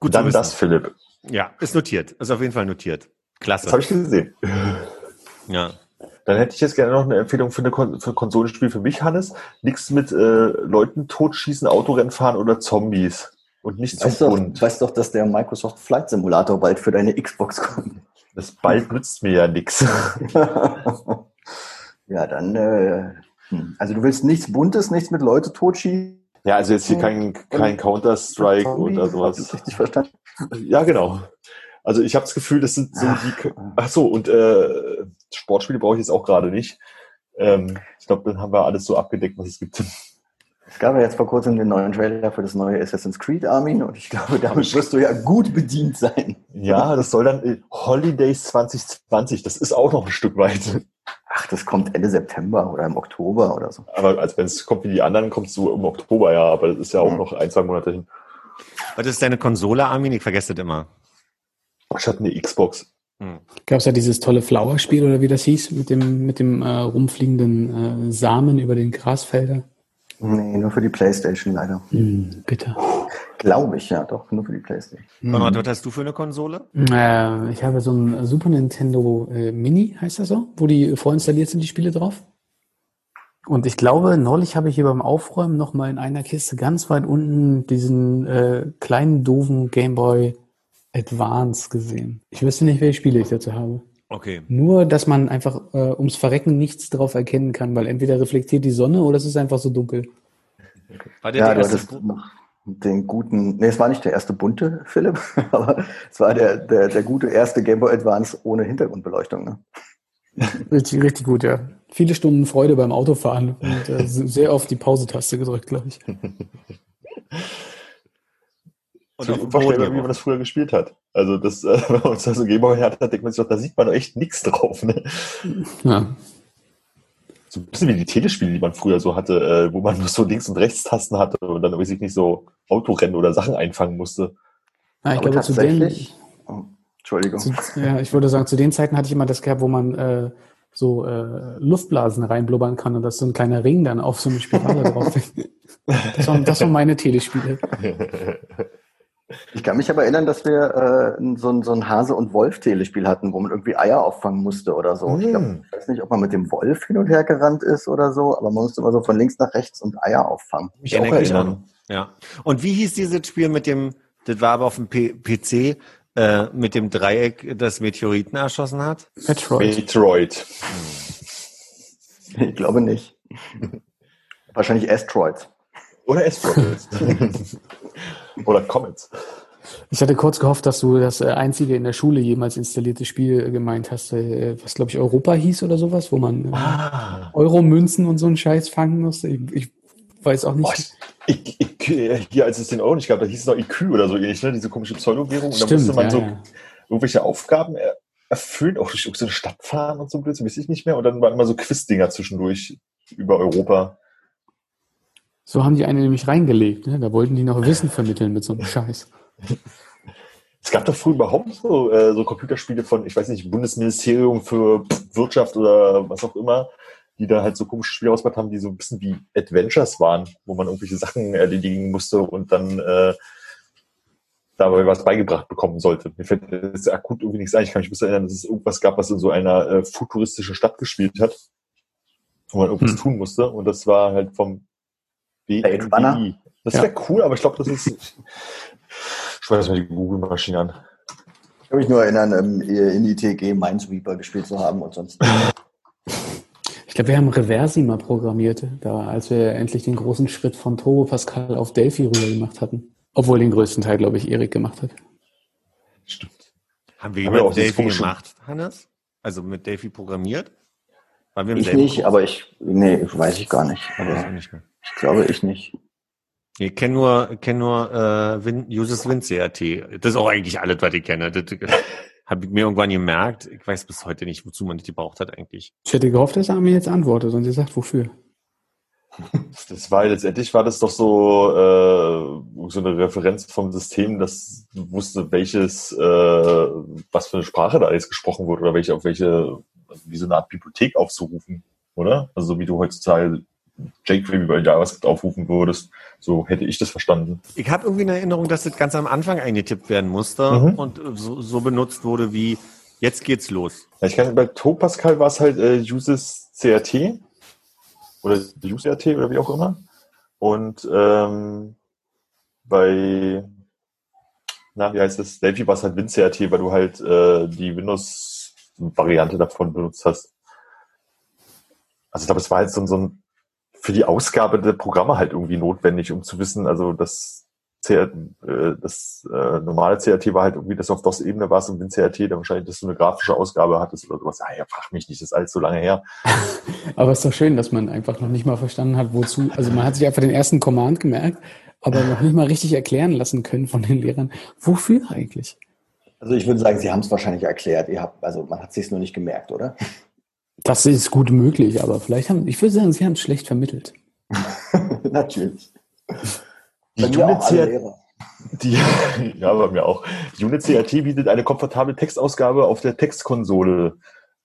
B: Gut
E: Dann das, Philipp.
B: Ja, ist notiert. Ist auf jeden Fall notiert. Klasse.
E: Das habe ich gesehen.
B: ja.
E: Dann hätte ich jetzt gerne noch eine Empfehlung für, eine Kon für ein Konsolenspiel für mich, Hannes. Nichts mit äh, Leuten totschießen, Autorennen fahren oder Zombies. Und nicht zu
D: Weißt doch,
E: bunt.
D: weißt doch, dass der Microsoft Flight Simulator bald für deine Xbox kommt.
E: Das bald nützt mir ja nichts.
D: ja, dann, äh, hm. also du willst nichts Buntes, nichts mit Leute totschießen.
E: Ja, also jetzt hier kein, kein Counter-Strike oder sowas.
D: richtig verstanden?
E: Ja, genau. Also ich habe das Gefühl, das sind so die. Ach so, und äh, Sportspiele brauche ich jetzt auch gerade nicht. Ähm, ich glaube, dann haben wir alles so abgedeckt, was es gibt.
D: Es gab ja jetzt vor kurzem den neuen Trailer für das neue Assassin's Creed Armin und ich glaube, damit wirst du ja gut bedient sein.
E: Ja, das soll dann äh, Holidays 2020. Das ist auch noch ein Stück weit.
D: Ach, das kommt Ende September oder im Oktober oder so.
E: Aber als wenn es kommt wie die anderen, kommt es so im Oktober, ja. Aber das ist ja auch
D: Mhm.
E: noch ein, zwei Monate hin.
B: Was ist deine Konsole, Armin? Ich vergesse das immer.
E: Ich hatte eine Xbox.
B: Hm.
C: Gab's ja dieses tolle Flower-Spiel oder wie das hieß, mit dem, mit dem äh, rumfliegenden äh, Samen über den Grasfelder.
D: Nee, nur für die Playstation leider.
C: Hm, bitte.
D: Glaube ich, ja, doch, nur für die Playstation.
B: Konrad, was hast du für eine Konsole?
C: Äh, ich habe so ein Super Nintendo äh, Mini, heißt das so, wo die vorinstalliert sind, die Spiele drauf. Und ich glaube, neulich habe ich hier beim Aufräumen noch mal in einer Kiste ganz weit unten diesen äh, kleinen, doofen Game Boy Advance gesehen. Ich wüsste nicht, welche Spiele ich dazu habe.
B: Okay.
C: Nur, dass man einfach äh, ums Verrecken nichts drauf erkennen kann, weil entweder reflektiert die Sonne oder es ist einfach so dunkel.
B: War der
D: Ja,
B: der erste
D: den guten, nee, es war nicht der erste bunte, Philipp, aber es war der, der, der gute erste Game Boy Advance ohne Hintergrundbeleuchtung. Ne?
C: Richtig, richtig gut, ja. Viele Stunden Freude beim Autofahren und äh, sehr oft die Pause-Taste gedrückt, glaube ich.
B: Und dem
E: unvorstellbar, wie man das früher gespielt hat. Also das, äh, wenn man uns da so Gameboy hat, denkt man sich doch, da sieht man doch echt nichts drauf. Ne?
C: Ja.
E: So ein bisschen wie die Telespiele, die man früher so hatte, äh, wo man nur so Links- und Rechtstasten hatte und dann weiß ich nicht so Autorennen oder Sachen einfangen musste.
C: Ah, ich
D: aber
C: glaube, zu den,
D: tatsächlich, oh, Entschuldigung.
C: zu, ja, ich würde sagen, zu den Zeiten hatte ich immer das gehabt, wo man äh, so äh, Luftblasen reinblubbern kann und dass so ein kleiner Ring dann auf so eine Spirale drauf ist. Das waren, das waren meine Telespiele.
D: Ich kann mich aber erinnern, dass wir äh, so, ein, so ein Hase- und Wolf-Telespiel hatten, wo man irgendwie Eier auffangen musste oder so. Ich, glaub,
E: Mm.
D: ich weiß nicht, ob man mit dem Wolf hin und her gerannt ist oder so, aber man musste immer so von links nach rechts und Eier auffangen.
E: Mich auch
B: Erinnere ich
E: erinnern.
B: Ja. Und wie hieß dieses Spiel mit dem, das war aber auf dem P PC, äh, mit dem Dreieck, das Meteoriten erschossen hat?
C: Metroid.
E: Metroid.
D: Ich glaube nicht. Wahrscheinlich Asteroids.
E: Oder Asteroids. Oder Comets.
C: Ich hatte kurz gehofft, dass du das äh, einzige in der Schule jemals installierte Spiel äh, gemeint hast, äh, was glaube ich Europa hieß oder sowas, wo man
E: Ah.
C: Euro-Münzen und so einen Scheiß fangen musste. Ich, ich weiß auch nicht.
E: ich, ich, ich, hier, als es den Euro nicht gab, da hieß es noch IQ oder so ähnlich, ne? diese komische Pseudo-Währung. Und da musste man
C: ja,
E: so
C: ja.
E: irgendwelche Aufgaben er, erfüllen, auch durch so eine Stadt fahren und so Blödsinn, weiß ich nicht mehr. Und dann waren immer so Quiz-Dinger zwischendurch über Europa.
C: So haben die eine nämlich reingelegt. Ne? Da wollten die noch Wissen vermitteln mit so einem Scheiß.
E: Es gab doch früher überhaupt so, äh, so Computerspiele von, ich weiß nicht, Bundesministerium für Wirtschaft oder was auch immer, die da halt so komische Spiele ausgebracht haben, die so ein bisschen wie Adventures waren, wo man irgendwelche Sachen erledigen musste und dann äh, dabei was beigebracht bekommen sollte. Mir fällt jetzt akut irgendwie nichts ein. Ich kann mich bisschen erinnern, dass es irgendwas gab, was in so einer äh, futuristischen Stadt gespielt hat, wo man irgendwas
C: Hm.
E: tun musste. Und das war halt vom
D: Blade Runner?
E: Das
C: Ja.
E: wäre cool, aber ich glaube, das ist. Ich schmeiß mal die Google-Maschine an.
D: Ich kann mich nur erinnern, ähm, in ITG Minesweeper gespielt zu haben und sonst.
C: Ich glaube, wir haben Reversi mal programmiert, da, als wir endlich den großen Schritt von Turbo Pascal auf Delphi rüber gemacht hatten. Obwohl den größten Teil, glaube ich, Erik gemacht hat.
E: Stimmt.
B: Haben wir
E: Haben wir auch
B: Delphi gemacht, Hannes? Also mit Delphi programmiert? Waren wir im
D: Ich nicht,
B: Kurs?
D: aber ich, nee, weiß ich gar nicht.
B: Weiß
D: Aber
B: nicht mehr.
D: Ich glaube, ich nicht.
B: Ich kenne nur, kenn nur äh, Win, Uses WinCRT. Das ist auch eigentlich alles, was ich kenne. Das habe ich mir irgendwann gemerkt. Ich weiß bis heute nicht, wozu man das gebraucht hat eigentlich.
C: Ich hätte gehofft, dass er mir jetzt antwortet und sie sagt, wofür.
E: Das war letztendlich war das doch so, äh, so eine Referenz vom System, das wusste, welches, äh, was für eine Sprache da jetzt gesprochen wurde oder welche, auf welche, wie so eine Art Bibliothek aufzurufen, oder? Also so wie du heutzutage jQuery bei JavaScript aufrufen würdest, so hätte ich das verstanden.
B: Ich habe irgendwie eine Erinnerung, dass das ganz am Anfang eingetippt werden musste
E: Mhm.
B: und so, so benutzt wurde wie jetzt geht's los.
E: Ja, ich kann, bei ToPascal war es halt äh, Uses CRT oder UseRT oder wie auch immer. Und ähm, bei, na, wie heißt das? Delphi war es halt WinCRT, weil du halt äh, die Windows-Variante davon benutzt hast. Also ich glaube, es war halt so, so ein für die Ausgabe der Programme halt irgendwie notwendig, um zu wissen, also das CR, äh, das äh, normale CRT war halt irgendwie, dass du auf DOS-Ebene warst und WinCRT dann wahrscheinlich, dass du eine grafische Ausgabe hattest oder sowas. Ah, ja, frag mich nicht, das ist alles so lange her.
C: Aber es ist doch schön, dass man einfach noch nicht mal verstanden hat, wozu. Also man hat sich einfach den ersten Command gemerkt, aber noch nicht mal richtig erklären lassen können von den Lehrern, wofür eigentlich.
D: Also ich würde sagen, Sie haben es wahrscheinlich erklärt. Ihr habt, also man hat sich nur nicht gemerkt, oder?
C: Das ist gut möglich, aber vielleicht haben, ich würde sagen, sie haben es schlecht vermittelt.
D: Natürlich.
E: Die
D: Bei mir auch alle
E: UniCRT
D: Lehrer.
E: Die, ja, bei mir auch. Die UniCRT bietet eine komfortable Textausgabe auf der Textkonsole.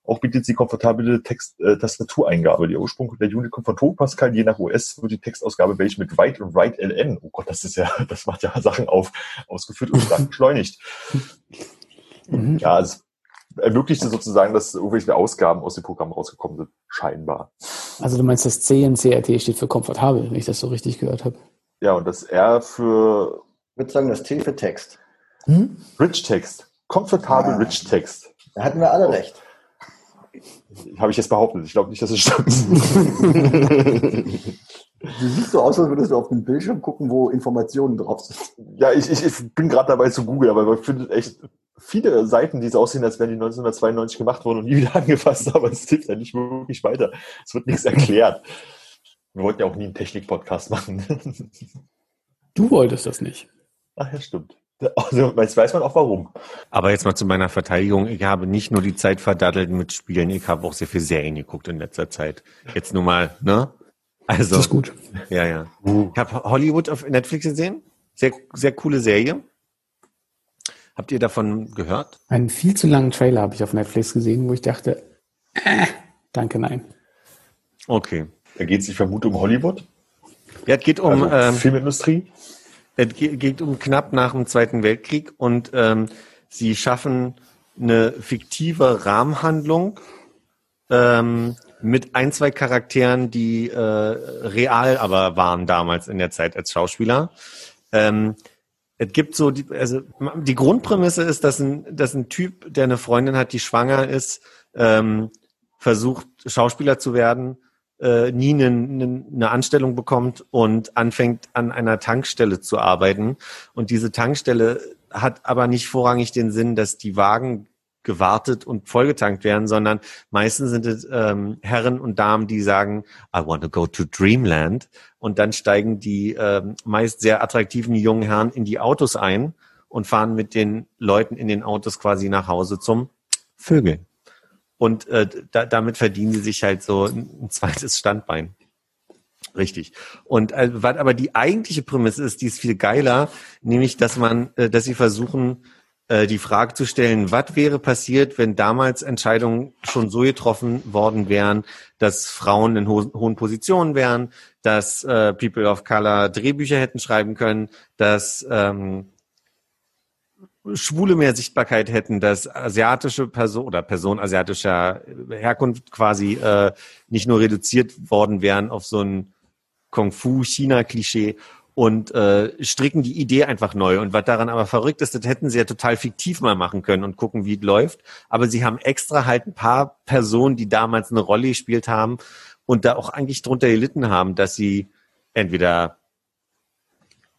E: Auch bietet sie komfortable Text, äh, Tastatureingabe. Der Ursprung der Unit kommt von ToPascal. Je nach OS wird die Textausgabe welche mit Write und Write LN. Oh Gott, das ist ja, das macht ja Sachen auf, ausgeführt und stark beschleunigt.
C: Mhm.
E: Ja, es ermöglichte sozusagen, dass irgendwelche Ausgaben aus dem Programm rausgekommen sind. Scheinbar.
C: Also du meinst, das C in CRT steht für komfortabel, wenn ich das so richtig gehört habe.
E: Ja, und das R für
D: Ich würde sagen, das T für Text.
C: Hm?
E: Rich Text. Komfortabel
D: Ah.
E: Rich Text.
D: Da hatten wir alle recht.
E: Habe ich jetzt behauptet. Ich glaube nicht, dass es stimmt.
D: Du siehst so aus, als würdest du auf den Bildschirm gucken, wo Informationen drauf sind.
E: ja, ich, ich, ich bin gerade dabei zu googeln, aber man findet echt viele Seiten, die so aussehen, als wären die 1992 gemacht worden und nie wieder angefasst, aber es hilft ja nicht wirklich weiter. Es wird nichts erklärt. Wir wollten ja auch nie einen Technik-Podcast machen.
C: Du wolltest das nicht.
E: Ach ja, stimmt. Also, jetzt weiß man auch warum.
B: Aber jetzt mal zu meiner Verteidigung. Ich habe nicht nur die Zeit verdattelt mit Spielen, ich habe auch sehr viel Serien geguckt in letzter Zeit. Jetzt nur mal, ne? Also,
C: Das ist gut.
B: ja, ja. Ich habe Hollywood auf Netflix gesehen. Sehr, sehr coole Serie. Habt ihr davon gehört?
C: Einen viel zu langen Trailer habe ich auf Netflix gesehen, wo ich dachte, äh, danke, nein.
B: Okay.
E: Da geht es, ich vermute, um Hollywood,
B: Ja, es geht um,
E: also
B: ähm,
E: Filmindustrie.
B: Es ge- geht um knapp nach dem Zweiten Weltkrieg und ähm, sie schaffen eine fiktive Rahmenhandlung ähm, mit ein, zwei Charakteren, die äh, real aber waren damals in der Zeit als Schauspieler. Ähm, es gibt so, die, also die Grundprämisse ist, dass ein, dass ein Typ, der eine Freundin hat, die schwanger ist, ähm, versucht, Schauspieler zu werden, äh, nie eine, eine, eine Anstellung bekommt und anfängt an einer Tankstelle zu arbeiten. Und diese Tankstelle hat aber nicht vorrangig den Sinn, dass die Wagen gewartet und vollgetankt werden, sondern meistens sind es ähm, Herren und Damen, die sagen, I want to go to Dreamland. Und dann steigen die ähm, meist sehr attraktiven jungen Herren in die Autos ein und fahren mit den Leuten in den Autos quasi nach Hause zum Vögeln. Und äh, da, damit verdienen sie sich halt so ein zweites Standbein. Richtig. Und äh, was aber die eigentliche Prämisse ist, die ist viel geiler, nämlich, dass man, äh, dass sie versuchen, äh, die Frage zu stellen, was wäre passiert, wenn damals Entscheidungen schon so getroffen worden wären, dass Frauen in ho hohen Positionen wären, dass äh, People of Color Drehbücher hätten schreiben können, dass ähm, Schwule mehr Sichtbarkeit hätten, dass asiatische Person oder Personen asiatischer Herkunft quasi äh, nicht nur reduziert worden wären auf so ein Kung-Fu-China-Klischee und äh, stricken die Idee einfach neu. Und was daran aber verrückt ist, das hätten sie ja total fiktiv mal machen können und gucken, wie es läuft. Aber sie haben extra halt ein paar Personen, die damals eine Rolle gespielt haben und da auch eigentlich drunter gelitten haben, dass sie entweder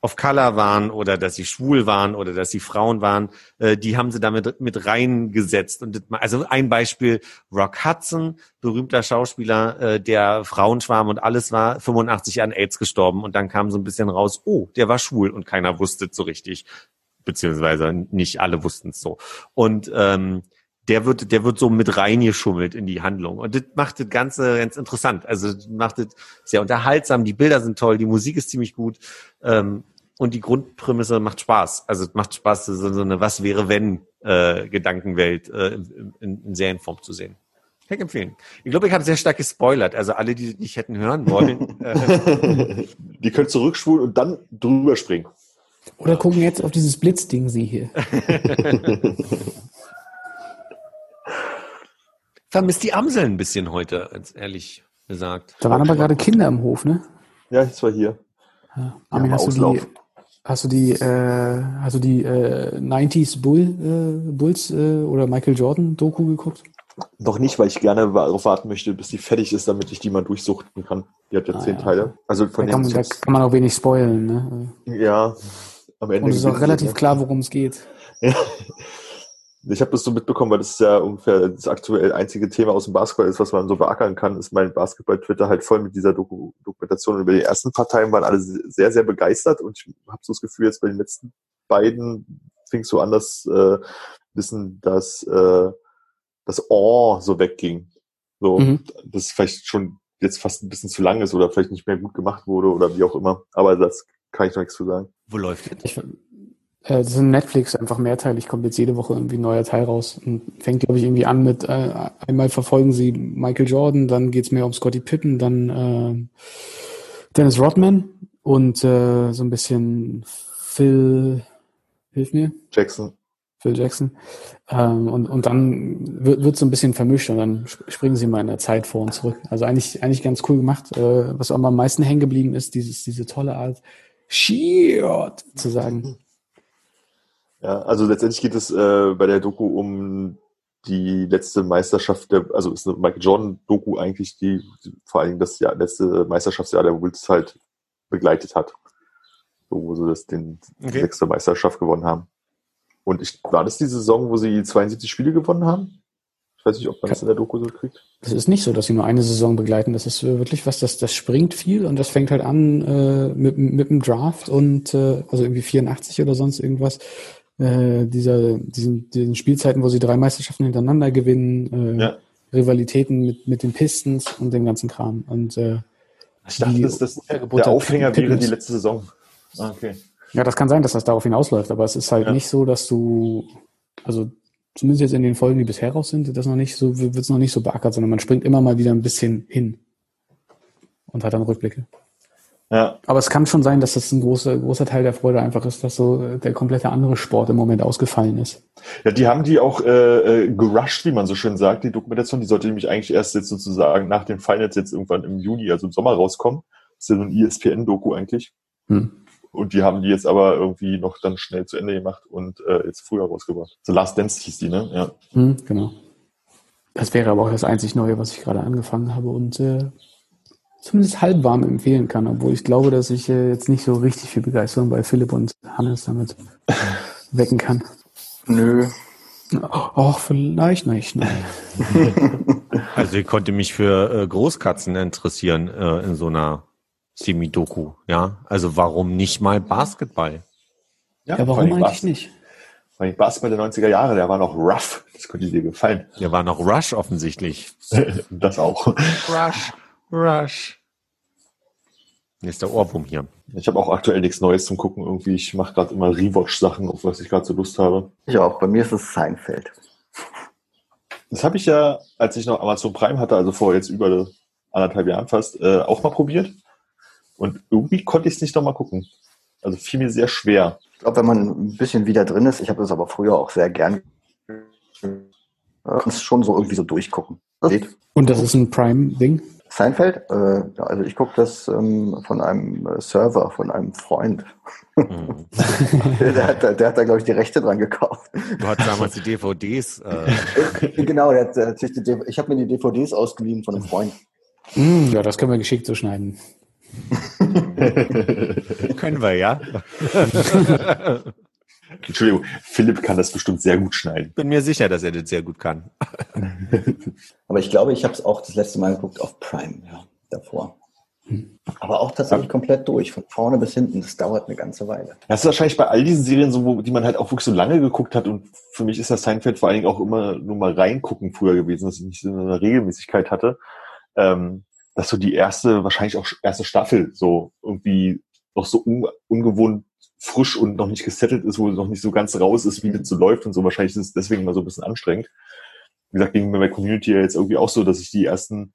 B: of Color waren oder dass sie schwul waren oder dass sie Frauen waren, äh, die haben sie damit mit reingesetzt. Und das, also ein Beispiel, Rock Hudson, berühmter Schauspieler, äh, der Frauenschwarm und alles war, 85 an AIDS gestorben und dann kam so ein bisschen raus, oh, der war schwul und keiner wusste so richtig, beziehungsweise nicht alle wussten es so. Und ähm, der wird, der wird so mit reingeschummelt in die Handlung. Und das macht das Ganze ganz interessant. Also macht es sehr unterhaltsam, die Bilder sind toll, die Musik ist ziemlich gut. Ähm, und die Grundprämisse macht Spaß. Also es macht Spaß, so, so eine Was wäre wenn äh, Gedankenwelt äh, in, in Serienform zu sehen. Kann ich empfehlen. Ich glaube, ich habe sehr stark gespoilert. Also alle, die nicht hätten hören wollen.
E: Äh, die können zurückspulen und dann drüber springen.
C: Oder gucken jetzt auf dieses Blitzding Sie hier.
B: Vermisst die Amseln ein bisschen heute, ganz ehrlich gesagt.
C: Da waren aber gerade Kinder im Hof, ne?
E: Ja, ich war hier.
C: Ja. Armin, hast du die, Hast du die, äh, hast du die äh, 90s Bull, äh, Bulls äh, oder Michael Jordan Doku geguckt?
E: Noch nicht, weil ich gerne darauf warten möchte, bis die fertig ist, damit ich die mal durchsuchten kann. Die hat ja ah, zehn ja. Teile. Also von
C: da, kann man, da kann man auch wenig spoilen. Ne?
E: Ja,
C: am Ende. Und es ist auch relativ ne? klar, worum es geht. Ja.
E: Ich habe das so mitbekommen, weil das ist ja ungefähr das aktuell einzige Thema aus dem Basketball ist, was man so beackern kann, ist mein Basketball-Twitter halt voll mit dieser Doku Dokumentation. Und über die ersten paar Teilen waren alle sehr, sehr begeistert und ich habe so das Gefühl, jetzt bei den letzten beiden fing es so an, dass äh, wissen, dass äh, das Oh so wegging. So, mhm. das vielleicht schon jetzt fast ein bisschen zu lang ist oder vielleicht nicht mehr gut gemacht wurde oder wie auch immer. Aber das kann ich noch nichts zu sagen.
B: Wo läuft
C: jetzt? Äh, das ist Netflix, einfach mehrteilig, kommt jetzt jede Woche irgendwie ein neuer Teil raus und fängt, glaube ich, irgendwie an mit, äh, einmal verfolgen sie Michael Jordan, dann geht's mehr um Scotty Pippen, dann äh, Dennis Rodman und äh, so ein bisschen Phil, hilf mir?
E: Jackson.
C: Phil Jackson. Ähm, und, und dann wird, wird so ein bisschen vermischt und dann springen sie mal in der Zeit vor und zurück. Also eigentlich, eigentlich ganz cool gemacht. Äh, was auch am meisten hängen geblieben ist, dieses, diese tolle Art, Shield zu sagen.
E: Ja, also letztendlich geht es äh, bei der Doku um die letzte Meisterschaft der, also ist eine Michael Jordan Doku eigentlich, die, vor allen Dingen das Jahr, letzte Meisterschaftsjahr der Bulls halt begleitet hat. So, wo sie das den okay. sechste Meisterschaft gewonnen haben. Und ich, war das die Saison, wo sie 72 Spiele gewonnen haben? Ich weiß nicht, ob man das in der Doku so kriegt.
C: Es ist nicht so, dass sie nur eine Saison begleiten. Das ist wirklich was, das, das springt viel und das fängt halt an äh, mit, mit dem Draft und äh, also irgendwie 84 oder sonst irgendwas äh, dieser, diesen, diesen Spielzeiten, wo sie drei Meisterschaften hintereinander gewinnen, äh, ja. Rivalitäten mit, mit den Pistons und dem ganzen Kram. Und äh,
E: ich dachte, das, das, der Aufhänger wäre die letzte Saison.
C: Ah, okay. Ja, das kann sein, dass das darauf hinausläuft, aber es ist halt ja. nicht so, dass du, also zumindest jetzt in den Folgen, die bisher raus sind, das noch nicht so, wird es noch nicht so beackert, sondern man springt immer mal wieder ein bisschen hin und hat dann Rückblicke. Ja. Aber es kann schon sein, dass das ein großer, großer Teil der Freude einfach ist, dass so der komplette andere Sport im Moment ausgefallen ist.
E: Ja, die haben die auch äh, äh, gerusht, wie man so schön sagt, die Dokumentation. Die sollte nämlich eigentlich erst jetzt sozusagen nach den Finals jetzt irgendwann im Juni, also im Sommer rauskommen. Das ist ja so ein ESPN-Doku eigentlich. Hm. Und die haben die jetzt aber irgendwie noch dann schnell zu Ende gemacht und äh, jetzt früher rausgebracht. The Last Dance hieß die, ne? Ja.
C: Hm, genau. Das wäre aber auch das einzig Neue, was ich gerade angefangen habe und äh, zumindest halb warm empfehlen kann, obwohl ich glaube, dass ich äh, jetzt nicht so richtig viel Begeisterung bei Philipp und Hannes damit wecken kann.
D: Nö.
C: Och, vielleicht nicht. Nein.
B: Also ich konnte mich für äh, Großkatzen interessieren äh, in so einer Semi-Doku, ja. Also warum nicht mal Basketball?
C: Ja,
E: vor
C: warum eigentlich nicht?
E: vor allem Basketball der 90er Jahre, der war noch rough. Das könnte dir gefallen.
B: Der war noch Rush offensichtlich.
E: Das auch.
B: Rush, Rush. Nächster Ohrwurm hier.
E: Ich habe auch aktuell nichts Neues zum Gucken. Irgendwie, ich mache gerade immer Rewatch-Sachen, auf was ich gerade so Lust habe.
D: Ich auch. Bei mir ist es Seinfeld.
E: Das habe ich ja, als ich noch Amazon Prime hatte, also vor jetzt über anderthalb Jahren fast, äh, auch mal probiert. Und irgendwie konnte ich es nicht nochmal gucken. Also fiel mir sehr schwer.
D: Ich glaube, wenn man ein bisschen wieder drin ist, ich habe das aber früher auch sehr gern, äh, kannst schon so irgendwie so durchgucken.
C: Und das ist ein Prime-Ding?
D: Seinfeld, äh, also ich gucke das ähm, von einem äh, Server, von einem Freund.
B: Mhm.
D: der, hat, da- der hat da, glaube ich, die Rechte dran gekauft.
B: Du hattest damals die DVDs. Äh,
D: genau, der hat, der hat die, ich habe mir die DVDs ausgeliehen von einem Freund.
C: Mm, ja, das können wir geschickt so schneiden.
B: können wir, ja?
E: Entschuldigung, Philipp kann das bestimmt sehr gut schneiden.
B: Bin mir sicher, dass er das sehr gut kann.
D: Aber ich glaube, ich habe es auch das letzte Mal geguckt auf Prime, ja, davor. Aber auch tatsächlich komplett durch, von vorne bis hinten. Das dauert eine ganze Weile.
E: Das ist wahrscheinlich bei all diesen Serien so, wo, die man halt auch wirklich so lange geguckt hat. Und für mich ist das Seinfeld vor allen Dingen auch immer nur mal reingucken früher gewesen, dass ich nicht so eine Regelmäßigkeit hatte. Ähm, dass so die erste, wahrscheinlich auch erste Staffel so irgendwie noch so un, ungewohnt frisch und noch nicht gesettelt ist, wo noch nicht so ganz raus ist, wie das so läuft und so. Wahrscheinlich ist es deswegen mal so ein bisschen anstrengend. Wie gesagt, ging mir bei Community ja jetzt irgendwie auch so, dass ich die ersten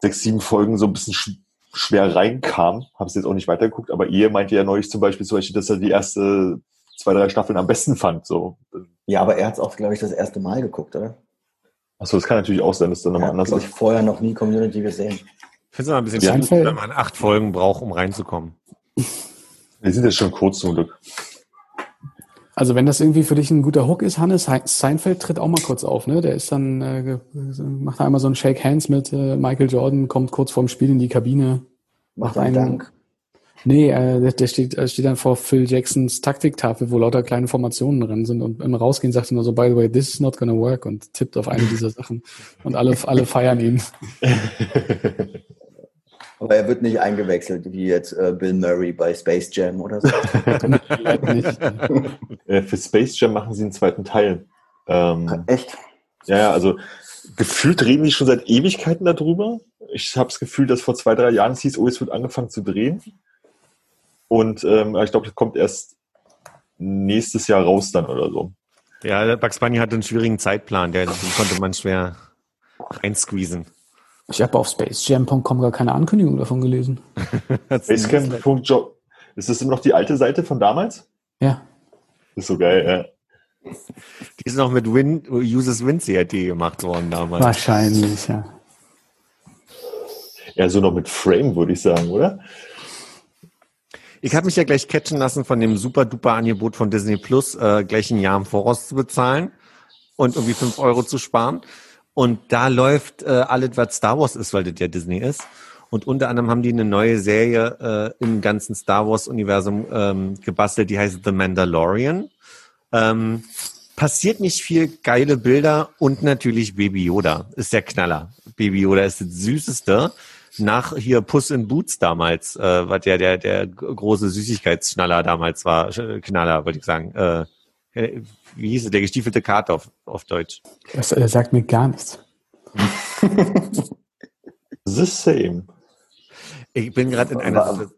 E: sechs, sieben Folgen so ein bisschen sch schwer reinkam. Habe es jetzt auch nicht weitergeguckt, aber ihr meinte ja neulich zum Beispiel, zum Beispiel, dass er die erste zwei, drei Staffeln am besten fand. So.
D: Ja, aber er hat es auch, glaube ich, das erste Mal geguckt, oder?
E: Achso, das kann natürlich auch sein, dass dann nochmal
D: Er
E: anders
D: glaub ich,
E: ist.
D: vorher noch nie Community gesehen.
B: Ich finde es immer ein bisschen
C: Ja.
B: schwierig, wenn man acht Folgen braucht, um reinzukommen.
E: Wir sind jetzt schon kurz zum Glück.
C: Also wenn das irgendwie für dich ein guter Hook ist, Hannes, Seinfeld tritt auch mal kurz auf, ne? Der ist dann, äh, macht einmal so ein Shake Hands mit äh, Michael Jordan, kommt kurz vorm Spiel in die Kabine.
D: Macht einen
C: einen-
D: Dank.
C: Nee, äh, der, der steht, äh, steht dann vor Phil Jacksons Taktiktafel, wo lauter kleine Formationen drin sind und im Rausgehen sagt er nur so, by the way, this is not gonna work und tippt auf eine dieser Sachen. Und alle, alle feiern ihn.
D: Aber er wird nicht eingewechselt, wie jetzt äh, Bill Murray bei Space Jam oder so.
C: Nicht.
E: Äh, für Space Jam machen sie einen zweiten Teil. Ähm,
D: Echt?
E: ja, ja, also gefühlt reden die schon seit Ewigkeiten darüber. Ich habe das Gefühl, dass vor zwei, drei Jahren es hieß, oh, es wird angefangen zu drehen. Und ähm, ich glaube, das kommt erst nächstes Jahr raus dann oder so.
B: Ja, Bugs Bunny hatte einen schwierigen Zeitplan, der, den konnte man schwer reinsqueezen.
C: Ich habe auf spacejam.com gar keine Ankündigung davon gelesen.
E: Basecamp.job. Ist das immer noch die alte Seite von damals?
C: Ja.
E: ist so geil, ja.
B: Die ist noch mit Win, Uses WinCRT gemacht worden damals.
C: Wahrscheinlich, ja.
E: Ja, so noch mit Frame, würde ich sagen, oder?
B: Ich habe mich ja gleich catchen lassen von dem super duper Angebot von Disney Plus, äh, gleich ein Jahr im Voraus zu bezahlen und irgendwie fünf Euro zu sparen. Und da läuft äh, alles, was Star Wars ist, weil das ja Disney ist. Und unter anderem haben die eine neue Serie äh, im ganzen Star Wars-Universum ähm, gebastelt, die heißt The Mandalorian. Ähm, passiert nicht viel geile Bilder und natürlich Baby Yoda ist der Knaller. Baby Yoda ist das Süßeste. Nach hier Puss in Boots damals, äh, was ja der, der große Süßigkeitsschnaller damals war, Sch- Knaller, wollte ich sagen. Äh, äh, wie hieß es, der gestiefelte Kater auf, auf Deutsch.
C: Das äh, sagt mir gar nichts.
E: The same.
B: Ich bin gerade in einer
D: War-.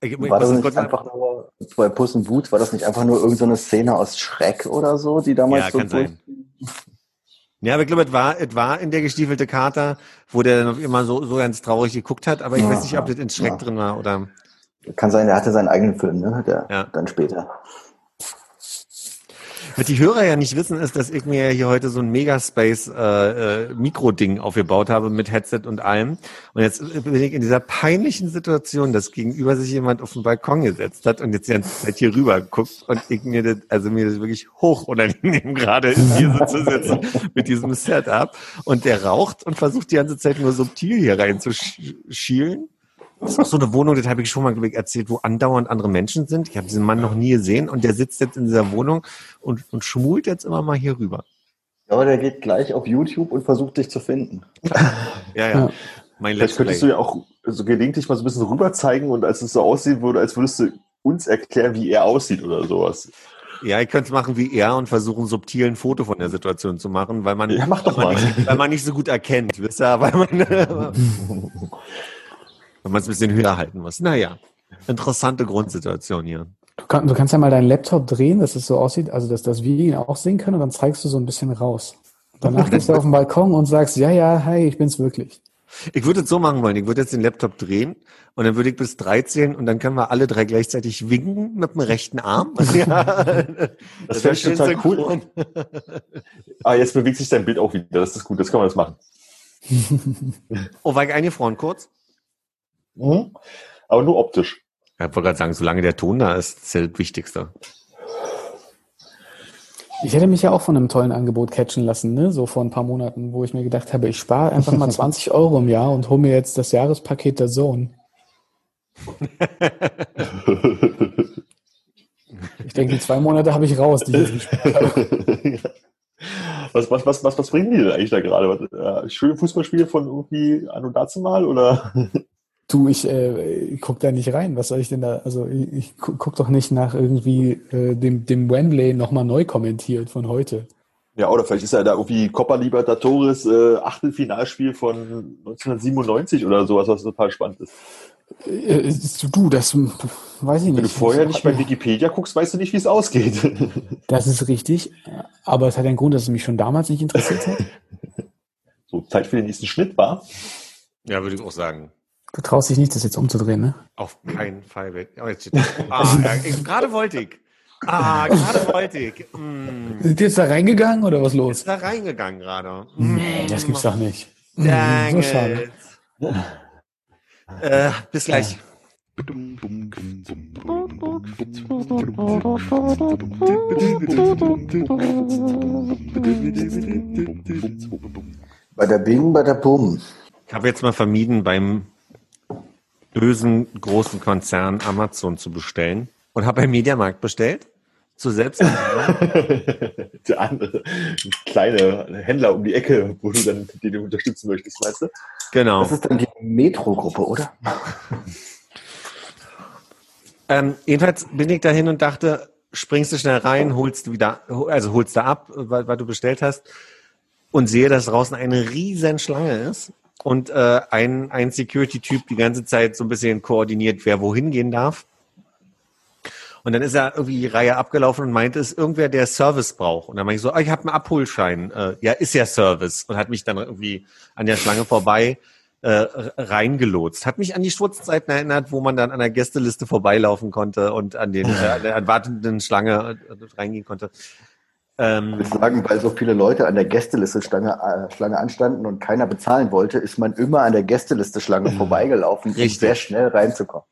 B: Ich,
D: das nicht einfach nur bei Puss in Boots, war das nicht einfach nur irgendeine Szene aus Schreck oder so, die damals
B: Ja,
D: so
B: kann sein. Ja, aber ich glaube, es war, es war in der gestiefelte Kater, wo der dann immer so, so ganz traurig geguckt hat, aber ich
D: Ja,
B: weiß nicht, ob das in Schreck
D: ja.
B: drin war oder.
D: Kann sein, der hatte seinen eigenen Film, ne? Der,
B: Ja.
D: Dann später.
B: Was die Hörer ja nicht wissen, ist, dass ich mir hier heute so ein Megaspace äh, äh, aufgebaut habe mit Headset und allem. Und jetzt bin ich in dieser peinlichen Situation, dass gegenüber sich jemand auf den Balkon gesetzt hat und jetzt die ganze Zeit hier rüber guckt und ich mir das, also mir das wirklich hoch unangenehm gerade ist, hier so zu sitzen mit diesem Setup. Und der raucht und versucht die ganze Zeit nur subtil hier reinzuschielen. Das ist auch so eine Wohnung, das habe ich schon mal erzählt, wo andauernd andere Menschen sind. Ich habe diesen Mann noch nie gesehen und der sitzt jetzt in dieser Wohnung und, und schmult jetzt immer mal hier rüber.
D: Ja, der geht gleich auf YouTube und versucht dich zu finden.
B: Ja, ja.
C: Ja.
B: Mein
E: Vielleicht könntest
B: Play.
E: du ja auch so gelegentlich mal so ein bisschen rüber zeigen und als es so aussehen würde, als würdest du uns erklären, wie er aussieht oder sowas.
B: Ja, ich könnte es machen wie er und versuchen, subtil ein Foto von der Situation zu machen, weil man,
E: Ja, mach doch
B: weil man,
E: mal.
B: nicht, weil man nicht so gut erkennt, wisst ihr, weil man, weil man es ein bisschen höher halten muss. Naja, interessante Grundsituation hier.
C: Du, kann, du kannst ja mal deinen Laptop drehen, dass es so aussieht, also dass, dass wir ihn auch sehen können und dann zeigst du so ein bisschen raus. Danach gehst du auf den Balkon und sagst, ja, ja, hi, ich bin's wirklich.
B: Ich würde es so machen wollen, ich würde jetzt den Laptop drehen und dann würde ich bis drei zählen und dann können wir alle drei gleichzeitig winken mit dem rechten Arm. Ja.
E: Das wäre
B: schön
E: total cool. Ah, jetzt bewegt sich dein Bild auch wieder. Das ist gut, das kann man jetzt machen.
B: Oh, war ich eingefroren kurz?
E: Mhm. Aber nur optisch.
B: Ich wollte gerade sagen, solange der Ton da ist, ist ja das Wichtigste.
C: Ich hätte mich ja auch von einem tollen Angebot catchen lassen, ne? so vor ein paar Monaten, wo ich mir gedacht habe, ich spare einfach mal 20 Euro im Jahr und hole mir jetzt das Jahrespaket der Zone. Ich denke, die zwei Monate habe ich raus, die ich habe.
E: was, was, was, was, was bringen die denn eigentlich da gerade? Was, äh, schöne Fußballspiele von irgendwie Anno dazu mal oder?
C: Du, ich, äh, ich guck da nicht rein. Was soll ich denn da? Also ich, ich gu- guck doch nicht nach irgendwie äh, dem, dem Wembley nochmal neu kommentiert von heute.
E: Ja, oder vielleicht ist ja da irgendwie Copa Libertadores äh, Achtelfinalspiel von 1997 oder sowas, was total spannend ist.
C: Äh, du, das weiß ich nicht.
E: Wenn du vorher nicht bei Wikipedia guckst, weißt du nicht, wie es ausgeht.
C: Das ist richtig, aber es hat einen Grund, dass es mich schon damals nicht interessiert hat.
E: so, Zeit für den nächsten Schnitt war.
B: Ja, würde ich auch sagen.
C: Du traust dich nicht, das jetzt umzudrehen, ne?
B: Auf keinen Fall. wird- Oh, jetzt ah, ich- gerade wollte ich. Ah, gerade wollte ich. Mm.
C: Sind die jetzt da reingegangen oder was los?
B: Ist da reingegangen gerade.
C: Nee, das gibt's doch nicht.
B: Dang
C: so schade.
B: it. Äh, bis gleich.
D: Bei der Bing, bei der Bum.
B: Ich habe jetzt mal vermieden, beim bösen großen Konzern Amazon zu bestellen und habe beim Mediamarkt bestellt. Zu selbst.
E: Der andere kleine Händler um die Ecke, wo du dann den du unterstützen möchtest, weißt du?
B: genau.
D: Das ist dann die Metro-Gruppe, oder?
B: Ähm, jedenfalls bin ich dahin und dachte, springst du schnell rein, holst du wieder, also holst du ab, weil, weil du bestellt hast und sehe, dass draußen eine riesen Schlange ist und äh, ein, ein Security-Typ die ganze Zeit so ein bisschen koordiniert, wer wohin gehen darf. Und dann ist er irgendwie die Reihe abgelaufen und meinte, es ist irgendwer, der Service braucht. Und dann meinte ich so, ah, ich habe einen Abholschein. Äh, ja, ist ja Service. Und hat mich dann irgendwie an der Schlange vorbei äh, reingelotst. Hat mich an die Schwurzzeiten erinnert, wo man dann an der Gästeliste vorbeilaufen konnte und an den äh, an der erwartenden Schlange äh, reingehen konnte. Ähm,
D: Ich würde sagen, weil so viele Leute an der Gästeliste Schlange, äh, Schlange anstanden und keiner bezahlen wollte, ist man immer an der Gästeliste Schlange vorbeigelaufen, um sehr schnell reinzukommen.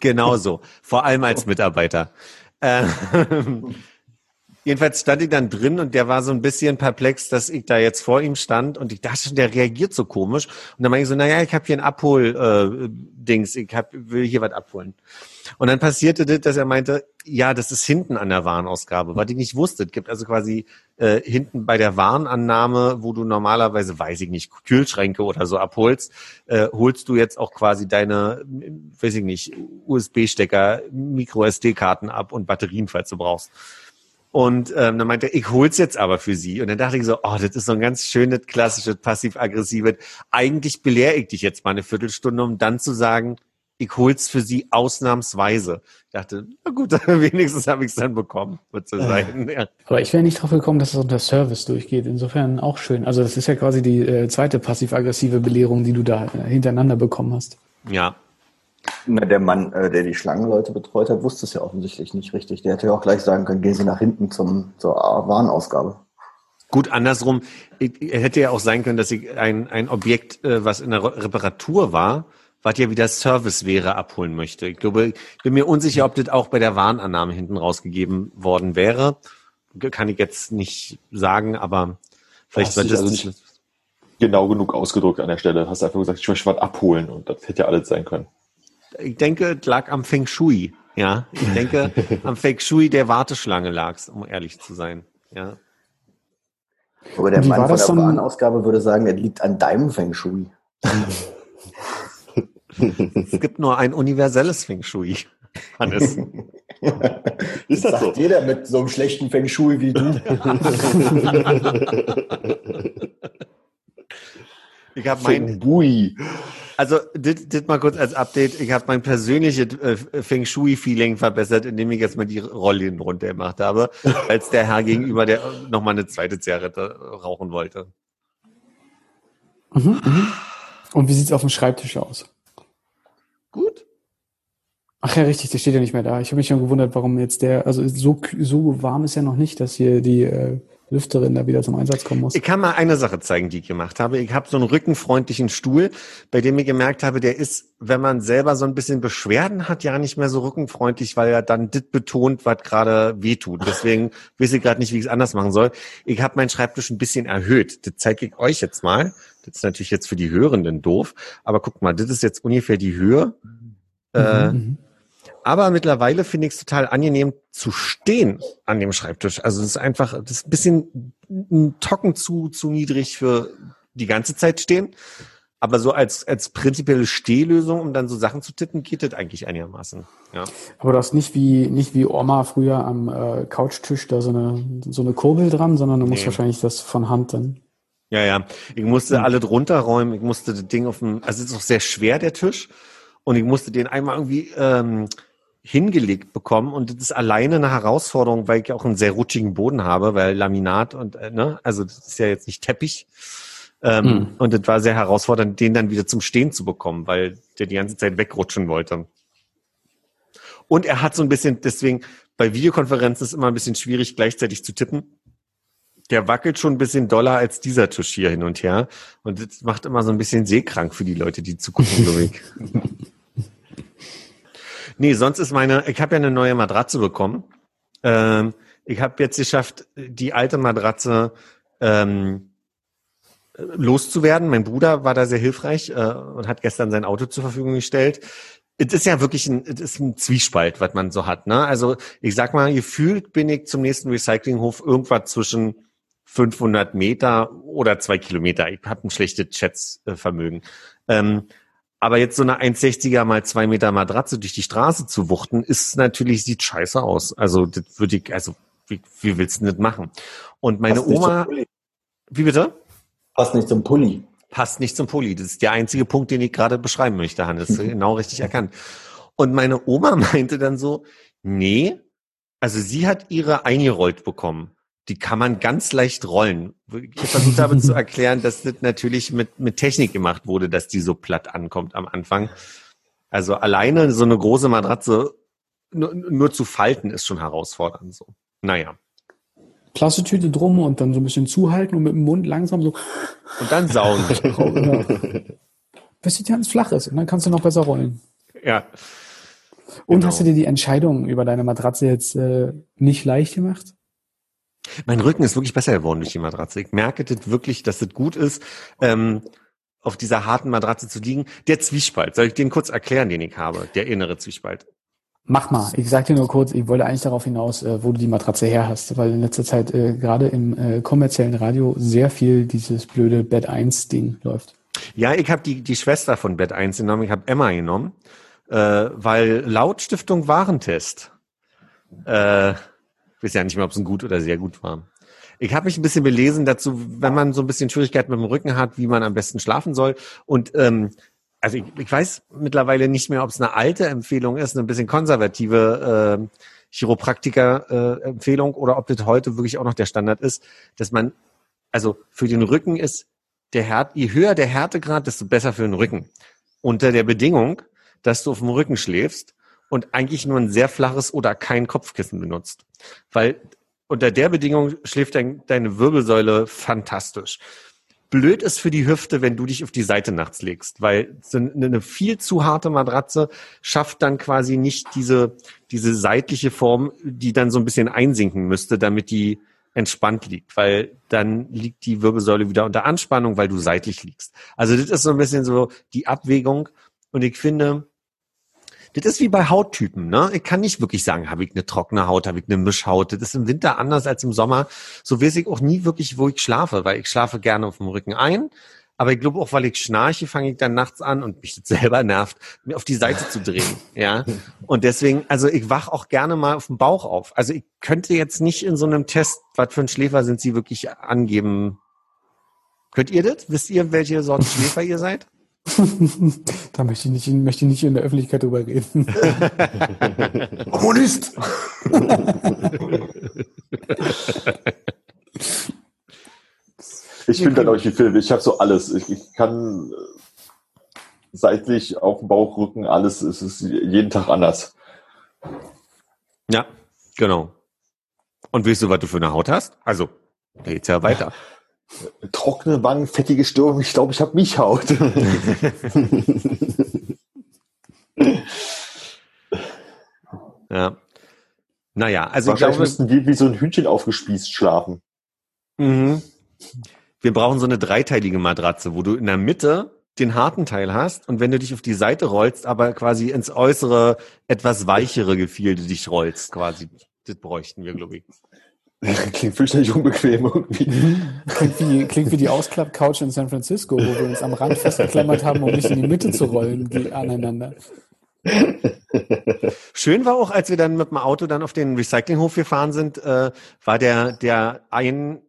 B: Genauso, vor allem als Mitarbeiter. Ähm, jedenfalls stand ich dann drin und der war so ein bisschen perplex, dass ich da jetzt vor ihm stand und ich dachte der reagiert so komisch. Und dann meinte ich so, naja, ich habe hier ein Abhol-Dings, ich hab, will hier was abholen. Und dann passierte das, dass er meinte, ja, das ist hinten an der Warenausgabe, was ich nicht wusste. Es gibt also quasi äh, hinten bei der Warenannahme, wo du normalerweise, weiß ich nicht, Kühlschränke oder so abholst, äh, holst du jetzt auch quasi deine, weiß ich nicht, USB-Stecker, Micro-SD-Karten ab und Batterien, falls du brauchst. Und ähm, dann meinte er, ich hol's jetzt aber für sie. Und dann dachte ich so, oh, das ist so ein ganz schönes, klassisches, passiv-aggressives. Eigentlich belehre ich dich jetzt mal eine Viertelstunde, um dann zu sagen, ich hol's für sie ausnahmsweise. Ich dachte, na gut, wenigstens habe ich es dann bekommen, wird so sein. Ja.
C: Aber ich wäre nicht drauf gekommen, dass es unter Service durchgeht. Insofern auch schön. Also das ist ja quasi die äh, zweite passiv-aggressive Belehrung, die du da äh, hintereinander bekommen hast.
B: ja.
D: Na, der Mann, äh, der die Schlangenleute betreut hat, wusste es ja offensichtlich nicht richtig. Der hätte ja auch gleich sagen können, gehen Sie nach hinten zum, zur Warenausgabe.
B: Gut, andersrum, ich hätte ja auch sein können, dass ich ein, ein Objekt, äh, was in der Re- Reparatur war, was ja wieder Service wäre, abholen möchte. Ich glaube, ich bin mir unsicher, ob das auch bei der Warnannahme hinten rausgegeben worden wäre. Kann ich jetzt nicht sagen, aber vielleicht war das
E: also nicht genau genug ausgedrückt an der Stelle. Hast einfach gesagt, ich möchte was abholen und das hätte ja alles sein können.
B: Ich denke, es lag am Feng Shui. Ja, ich denke, am Feng Shui der Warteschlange lag's, um ehrlich zu sein. Ja.
D: Aber der
C: Wie
D: Mann von
C: das
D: der Bahnausgabe würde sagen, er liegt an deinem Feng Shui.
B: Es gibt nur ein universelles Feng Shui. Hannes.
E: Ist das so?
D: Sagt jeder mit so einem schlechten Feng Shui wie du.
B: Ich habe mein,
E: Feng Bui.
B: Also das, das mal kurz als Update. Ich habe mein persönliches äh, Feng Shui-Feeling verbessert, indem ich jetzt mal die Rollläden runter gemacht habe, als der Herr gegenüber, der nochmal eine zweite Zigarette rauchen wollte.
C: Mhm, mhm. Und wie sieht's auf dem Schreibtisch aus?
B: Gut.
C: Ach ja, richtig, der steht ja nicht mehr da. Ich habe mich schon gewundert, warum jetzt der, also so, so warm ist ja noch nicht, dass hier die äh, Lüfterin da wieder zum Einsatz kommen muss.
B: Ich kann mal eine Sache zeigen, die ich gemacht habe. Ich habe so einen rückenfreundlichen Stuhl, bei dem ich gemerkt habe, der ist, wenn man selber so ein bisschen Beschwerden hat, ja nicht mehr so rückenfreundlich, weil er dann das betont, was gerade wehtut. Deswegen weiß ich gerade nicht, wie ich es anders machen soll. Ich habe meinen Schreibtisch ein bisschen erhöht. Das zeige ich euch jetzt mal. Das ist natürlich jetzt für die Hörenden doof. Aber guck mal, das ist jetzt ungefähr die Höhe. Äh,
C: Mhm,
B: aber mittlerweile finde ich es total angenehm zu stehen an dem Schreibtisch. Also das ist einfach, das ist ein bisschen ein Tocken zu, zu niedrig für die ganze Zeit stehen. Aber so als, als prinzipielle Stehlösung, um dann so Sachen zu tippen, geht das eigentlich einigermaßen. Ja.
C: Aber du hast nicht wie, nicht wie Oma früher am äh, Couchtisch da so eine, so eine Kurbel dran, sondern du musst
B: Nee.
C: wahrscheinlich das von Hand dann.
B: Ja, ja. Ich musste alle drunter räumen. Ich musste das Ding auf dem, also es ist auch sehr schwer, der Tisch. Und ich musste den einmal irgendwie ähm, hingelegt bekommen. Und das ist alleine eine Herausforderung, weil ich ja auch einen sehr rutschigen Boden habe, weil Laminat und, äh, ne, also das ist ja jetzt nicht Teppich. Ähm,
C: Mhm.
B: Und das war sehr herausfordernd, den dann wieder zum Stehen zu bekommen, weil der die ganze Zeit wegrutschen wollte. Und er hat so ein bisschen, deswegen, bei Videokonferenzen ist es immer ein bisschen schwierig, gleichzeitig zu tippen der wackelt schon ein bisschen doller als dieser Tisch hier hin und her. Und das macht immer so ein bisschen seekrank für die Leute, die zugucken, glaube ich. nee, sonst ist meine, ich habe ja eine neue Matratze bekommen. Ähm, ich habe jetzt geschafft, die alte Matratze ähm, loszuwerden. Mein Bruder war da sehr hilfreich äh, und hat gestern sein Auto zur Verfügung gestellt. Es ist ja wirklich ein, es ist ein Zwiespalt, was man so hat. Ne? Also ich sag mal, gefühlt bin ich zum nächsten Recyclinghof irgendwas zwischen 500 Meter oder zwei Kilometer. Ich habe ein schlechtes Schätzvermögen. Ähm, aber jetzt so eine 1,60er mal zwei Meter Matratze durch die Straße zu wuchten, ist natürlich, sieht scheiße aus. Also das würde ich, also wie, wie willst du denn das machen? Und meine
D: Passt
B: Oma, wie bitte?
D: Passt nicht zum Pulli.
B: passt nicht zum Pulli. Das ist der einzige Punkt, den ich gerade beschreiben möchte, Hannes. Genau richtig erkannt. Und meine Oma meinte dann so, nee, also sie hat ihre eingerollt bekommen. Die kann man ganz leicht rollen. Ich versucht habe zu erklären, dass das natürlich mit, mit Technik gemacht wurde, dass die so platt ankommt am Anfang. Also alleine so eine große Matratze nur, nur zu falten ist schon herausfordernd so. Naja.
C: Plastetüte drum und dann so ein bisschen zuhalten und mit dem Mund langsam so,
B: Und dann saugen.
C: bis die ganz flach ist und dann kannst du noch besser rollen.
B: ja.
C: Und
B: Genau.
C: hast du dir die Entscheidung über deine Matratze jetzt äh, nicht leicht gemacht?
B: Mein Rücken ist wirklich besser geworden durch die Matratze. Ich merke das wirklich, dass das gut ist, ähm, auf dieser harten Matratze zu liegen. Der Zwiespalt, soll ich den kurz erklären, den ich habe? Der innere Zwiespalt.
C: Mach mal. Ich sag dir nur kurz, ich wollte eigentlich darauf hinaus, äh, wo du die Matratze her hast, weil in letzter Zeit äh, gerade im äh, kommerziellen Radio sehr viel dieses blöde Bett 1 Ding läuft.
B: Ja, ich habe die, die Schwester von Bett 1 genommen, ich habe Emma genommen, äh, weil laut Stiftung Warentest, äh, ich weiß ja nicht mehr, ob es ein gut oder sehr gut war. Ich habe mich ein bisschen belesen dazu, wenn man so ein bisschen Schwierigkeiten mit dem Rücken hat, wie man am besten schlafen soll. Und ähm, also ich, ich weiß mittlerweile nicht mehr, ob es eine alte Empfehlung ist, eine bisschen konservative äh, Chiropraktiker-Empfehlung oder ob das heute wirklich auch noch der Standard ist, dass man, also für den Rücken ist der Härt, je höher der Härtegrad, desto besser für den Rücken. Unter der Bedingung, dass du auf dem Rücken schläfst und eigentlich nur ein sehr flaches oder kein Kopfkissen benutzt. Weil unter der Bedingung schläft dein, deine Wirbelsäule fantastisch. Blöd ist für die Hüfte, wenn du dich auf die Seite nachts legst, weil eine viel zu harte Matratze schafft dann quasi nicht diese, diese seitliche Form, die dann so ein bisschen einsinken müsste, damit die entspannt liegt, weil dann liegt die Wirbelsäule wieder unter Anspannung, weil du seitlich liegst. Also das ist so ein bisschen so die Abwägung und ich finde, Das ist wie bei Hauttypen, ne? Ich kann nicht wirklich sagen, habe ich eine trockene Haut, habe ich eine Mischhaut. Das ist im Winter anders als im Sommer. So weiß ich auch nie wirklich, wo ich schlafe, weil ich schlafe gerne auf dem Rücken ein. Aber ich glaube auch, weil ich schnarche, fange ich dann nachts an und mich das selber nervt, mir auf die Seite zu drehen. Ja. Und deswegen, also ich wach auch gerne mal auf dem Bauch auf. Also ich könnte jetzt nicht in so einem Test, was für ein Schläfer sind Sie wirklich angeben. Könnt ihr das? Wisst ihr, welche Sorte Schläfer ihr seid?
C: Da möchte ich nicht, möchte ich nicht in der Öffentlichkeit drüber reden.
E: Kommunist! ich bin dann euch wie Philipp. Ich habe so alles. Ich, ich kann äh, seitlich auf dem Bauch, Rücken, alles. Es ist jeden Tag anders.
B: Ja, genau. Und weißt du, was du für eine Haut hast? Also, da geht's ja weiter.
E: Trockene Wangen, fettige Stirn. Ich glaube, ich habe mich Haut.
B: ja. Naja, also
E: Wahrscheinlich ich glaube, müssten wir wie so ein Hühnchen aufgespießt schlafen.
B: Mhm. Wir brauchen so eine dreiteilige Matratze, wo du in der Mitte den harten Teil hast und wenn du dich auf die Seite rollst, aber quasi ins äußere, etwas weichere Gefilde dich rollst, quasi. Das bräuchten wir, glaube ich.
E: Klingt fürchterlich unbequem irgendwie.
C: klingt, wie, klingt wie die Ausklapp-Couch in San Francisco, wo wir uns am Rand festgeklammert haben, um nicht in die Mitte zu rollen aneinander.
B: Schön war auch, als wir dann mit dem Auto dann auf den Recyclinghof gefahren sind, äh, war der, der ein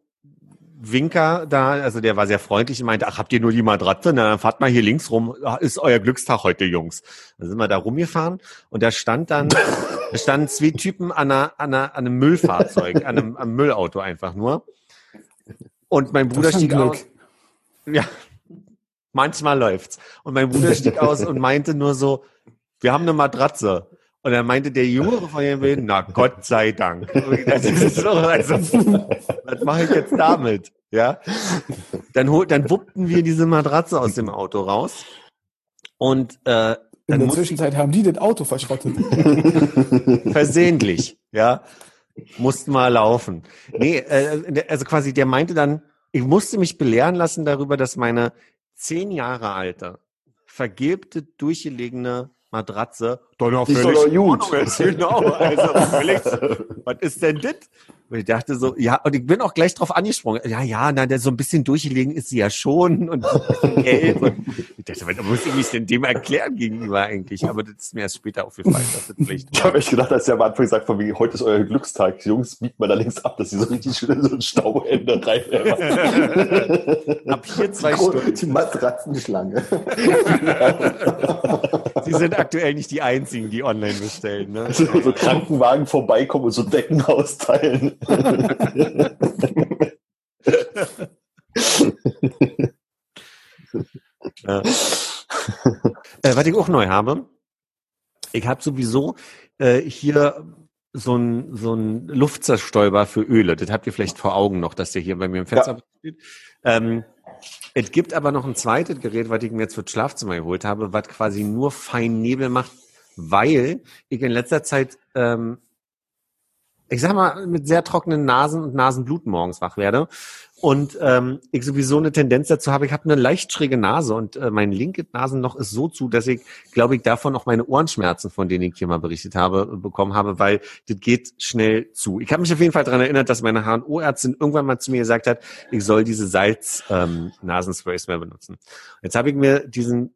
B: Winker da, also der war sehr freundlich und meinte, ach, habt ihr nur die Matratze? Na, dann fahrt mal hier links rum, ist euer Glückstag heute, Jungs. Dann sind wir da rumgefahren und da stand dann, da standen zwei Typen an, einer, an, einer, an einem Müllfahrzeug, an einem, einem Müllauto einfach nur. Und mein Bruder stieg Glück. aus. Ja, manchmal läuft's. Und mein Bruder stieg aus und meinte nur so, wir haben eine Matratze. Und dann meinte der Jüngere von ihm, na Gott sei Dank. So, also, was mache ich jetzt damit? Ja. Dann, hol, dann wuppten wir diese Matratze aus dem Auto raus. Und äh,
C: in der Zwischenzeit haben die das Auto verschrottet.
B: Versehentlich, ja. Mussten mal laufen. Nee, äh, also quasi, der meinte dann, ich musste mich belehren lassen darüber, dass meine zehn Jahre alte, vergilbte, durchgelegene Matratze
E: doch noch völlig.
B: Ist. Genau, also völlig, was ist denn das? Und ich dachte so, ja, und ich bin auch gleich drauf angesprungen. Ja, ja, na, der so ein bisschen durchgelegen ist sie ja schon und gelb. Und ich dachte, was muss ich mich denn dem erklären gegenüber eigentlich? Aber das ist mir erst später aufgefallen. Dass das
E: ich habe echt gedacht, dass er am Anfang sagt, von wegen, heute ist euer Glückstag. Jungs, biegt mal da links ab, dass sie so richtig schön in so ein Stauende
B: rein. ab hier zwei die Stunden.
D: Die Matratzenschlange.
B: sie sind aktuell nicht die einzigen, die online bestellen. Ne?
E: So, so Krankenwagen vorbeikommen und so Decken austeilen
B: ja. äh, was ich auch neu habe, ich habe sowieso äh, hier so ein, so ein Luftzerstäuber für Öle. Das habt ihr vielleicht vor Augen noch, dass der hier bei mir im Fenster ja. steht. Ähm, es gibt aber noch ein zweites Gerät, was ich mir jetzt für das Schlafzimmer geholt habe, was quasi nur fein Nebel macht, weil ich in letzter Zeit ähm, ich sag mal, mit sehr trockenen Nasen und Nasenbluten morgens wach werde. Und ähm, ich sowieso eine Tendenz dazu habe, ich habe eine leicht schräge Nase und äh, mein linkes Nasenloch ist so zu, dass ich, glaube ich, davon auch meine Ohrenschmerzen, von denen ich hier mal berichtet habe, bekommen habe, weil das geht schnell zu. Ich habe mich auf jeden Fall daran erinnert, dass meine HNO-Ärztin irgendwann mal zu mir gesagt hat, ich soll diese Salz-Nasensprays ähm, mehr benutzen. Jetzt habe ich mir diesen,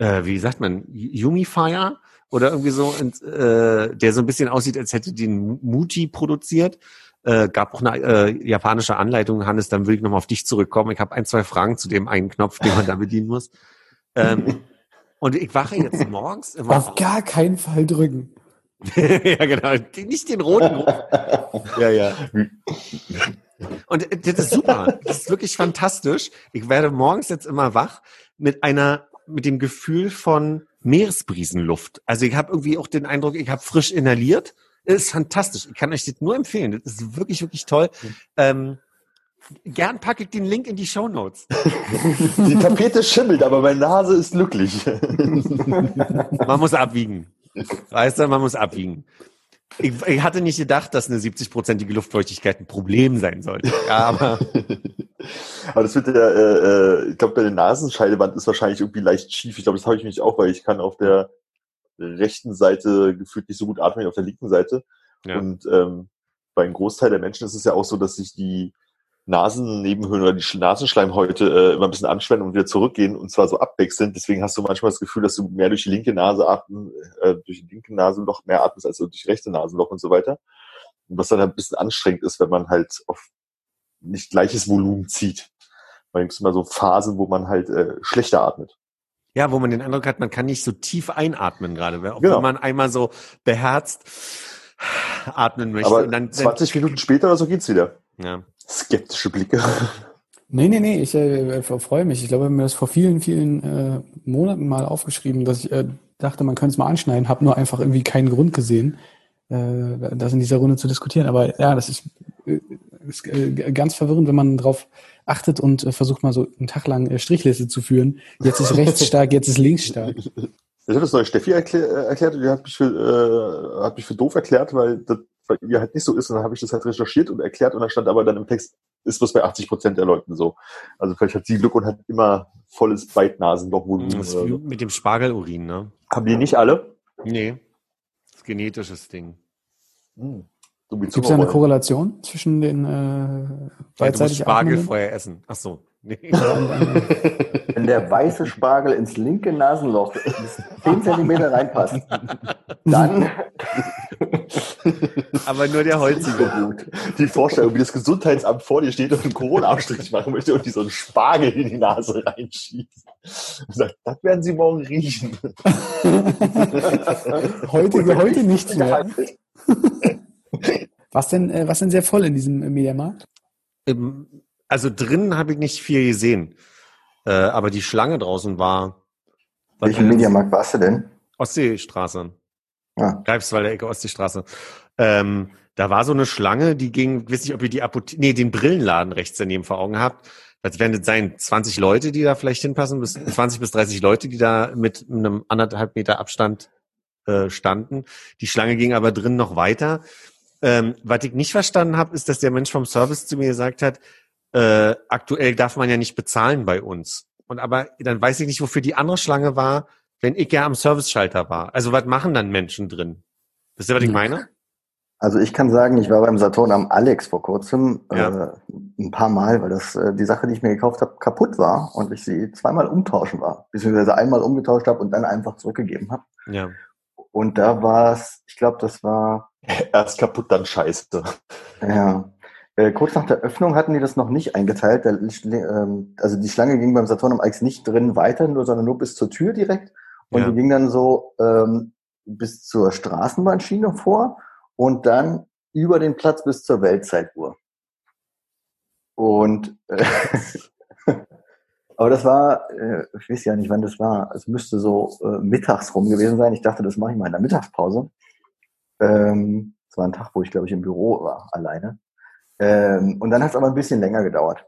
B: äh, wie sagt man, Humifier oder irgendwie so, und, äh, der so ein bisschen aussieht, als hätte den Muji produziert. Äh, gab auch eine äh, japanische Anleitung, Hannes, dann will ich nochmal auf dich zurückkommen. Ich habe ein, zwei Fragen zu dem einen Knopf, den man da bedienen muss. Ähm, und ich wache jetzt morgens
C: immer auf. Auf gar keinen Fall drücken.
B: ja, genau. Nicht den roten. ja, ja. Und das ist super. Das ist wirklich fantastisch. Ich werde morgens jetzt immer wach mit einer, mit dem Gefühl von, Meeresbriesenluft. Also ich habe irgendwie auch den Eindruck, ich habe frisch inhaliert. Das ist fantastisch. Ich kann euch das nur empfehlen. Das ist wirklich, wirklich toll. Ähm, gern packe ich den Link in die Show Notes.
E: Die Tapete schimmelt, aber meine Nase ist glücklich.
B: Man muss abwiegen. Weißt du, man muss abwiegen. Ich, ich hatte nicht gedacht, dass eine 70-prozentige Luftfeuchtigkeit ein Problem sein sollte. Aber
E: Aber das mit der, äh, äh ich glaube, deine Nasenscheidewand ist wahrscheinlich irgendwie leicht schief. Ich glaube, das habe ich mich auch, weil ich kann auf der rechten Seite gefühlt nicht so gut atmen wie auf der linken Seite.
B: Ja.
E: Und ähm, bei einem Großteil der Menschen ist es ja auch so, dass sich die Nasennebenhöhlen oder die Sch- Nasenschleimhäute äh, immer ein bisschen anspannen und wieder zurückgehen und zwar so abwechselnd. Deswegen hast du manchmal das Gefühl, dass du mehr durch die linke Nase atmen, äh, durch die linke Nasenloch mehr atmest als durch die rechte Nasenloch und so weiter. Und was dann halt ein bisschen anstrengend ist, wenn man halt auf nicht gleiches Volumen zieht. Weil es immer so Phasen, wo man halt äh, schlechter atmet.
B: Ja, wo man den Eindruck hat, man kann nicht so tief einatmen gerade, weil- obwohl
E: Genau.
B: man einmal so beherzt atmen möchte.
E: Aber
B: und dann,
E: 20 Minuten später oder so geht's wieder.
B: ja.
E: Skeptische Blicke.
C: Nee, nee, nee, ich äh, freue mich. Ich glaube, ich habe mir das vor vielen, vielen äh, Monaten mal aufgeschrieben, dass ich äh, dachte, man könnte es mal anschneiden, habe nur einfach irgendwie keinen Grund gesehen, äh, das in dieser Runde zu diskutieren. Aber ja, das ist, ist äh, ganz verwirrend, wenn man drauf achtet und äh, versucht mal so einen Tag lang äh, Strichliste zu führen. Jetzt ist rechts stark, jetzt ist links stark.
E: Ich habe das neue Steffi erklär, erklärt und die hat mich, für, äh, hat mich für doof erklärt, weil das bei ihr halt nicht so ist. Und dann habe ich das halt recherchiert und erklärt und dann stand aber dann im Text, ist was bei 80 Prozent der Leuten so. Also vielleicht hat sie Glück und hat immer volles Beitnasenlochvolumen.
B: Das ist
E: oder
B: wie
E: so.
B: mit dem Spargelurin, ne?
E: Haben die nicht alle?
B: Nee. Das ist genetisches Ding.
E: Hm. So
C: Gibt es eine. Korrelation zwischen den äh,
B: Weil du musst Spargel vorher essen. Ach so. Nee.
D: Wenn der weiße Spargel ins linke Nasenloch bis 10 Zentimeter reinpasst, dann
B: Aber nur der holzige.
D: gut.
E: Die Vorstellung, wie das Gesundheitsamt vor dir steht und einen Corona-Abstrich machen möchte und die so einen Spargel in die Nase reinschießt. Und sagt, das werden sie morgen riechen.
C: Heute, heute nichts mehr. Was denn, äh, was denn sehr voll in diesem äh, Mediamarkt?
B: Also drinnen habe ich nicht viel gesehen. Äh, aber die Schlange draußen war.
D: Welchen Mediamarkt warst du denn?
B: Ostseestraße.
D: Ah.
B: Greifswalder Ecke Ostseestraße. Ähm, da war so eine Schlange, die ging, ich weiß nicht, ob ihr die Apotheke, nee, den Brillenladen rechts daneben vor Augen habt. Das werden das sein 20 Leute, die da vielleicht hinpassen, bis 20 bis 30 Leute, die da mit einem anderthalb Meter Abstand äh, standen. Die Schlange ging aber drin noch weiter. Ähm, was ich nicht verstanden habe, ist, dass der Mensch vom Service zu mir gesagt hat, äh, aktuell darf man ja nicht bezahlen bei uns. Und aber dann weiß ich nicht, wofür die andere Schlange war, wenn ich ja am Service-Schalter war. Also was machen dann Menschen drin? Wisst ihr, was ich meine?
D: Also ich kann sagen, ich war beim Saturn am Alex vor kurzem
B: Ja.
D: äh, ein paar Mal, weil das äh, die Sache, die ich mir gekauft habe, kaputt war und ich sie zweimal umtauschen war, beziehungsweise einmal umgetauscht habe und dann einfach zurückgegeben habe.
B: Ja.
D: Und da war es, ich glaube, das war
E: Erst kaputt, dann scheiße.
D: ja äh, kurz nach der Öffnung hatten die das noch nicht eingeteilt. Da, ähm, also die Schlange ging beim Saturn am Alex nicht drin weiter, nur sondern nur bis zur Tür direkt und
B: Ja.
D: die ging dann so ähm, bis zur Straßenbahnschiene vor und dann über den Platz bis zur Weltzeituhr. Und äh, aber das war, äh, ich weiß ja nicht, wann das war. Es müsste so äh, mittags rum gewesen sein. Ich dachte, das mache ich mal in der Mittagspause. Ähm, das war ein Tag, wo ich glaube ich im Büro war, alleine. Ähm, und dann hat es aber ein bisschen länger gedauert.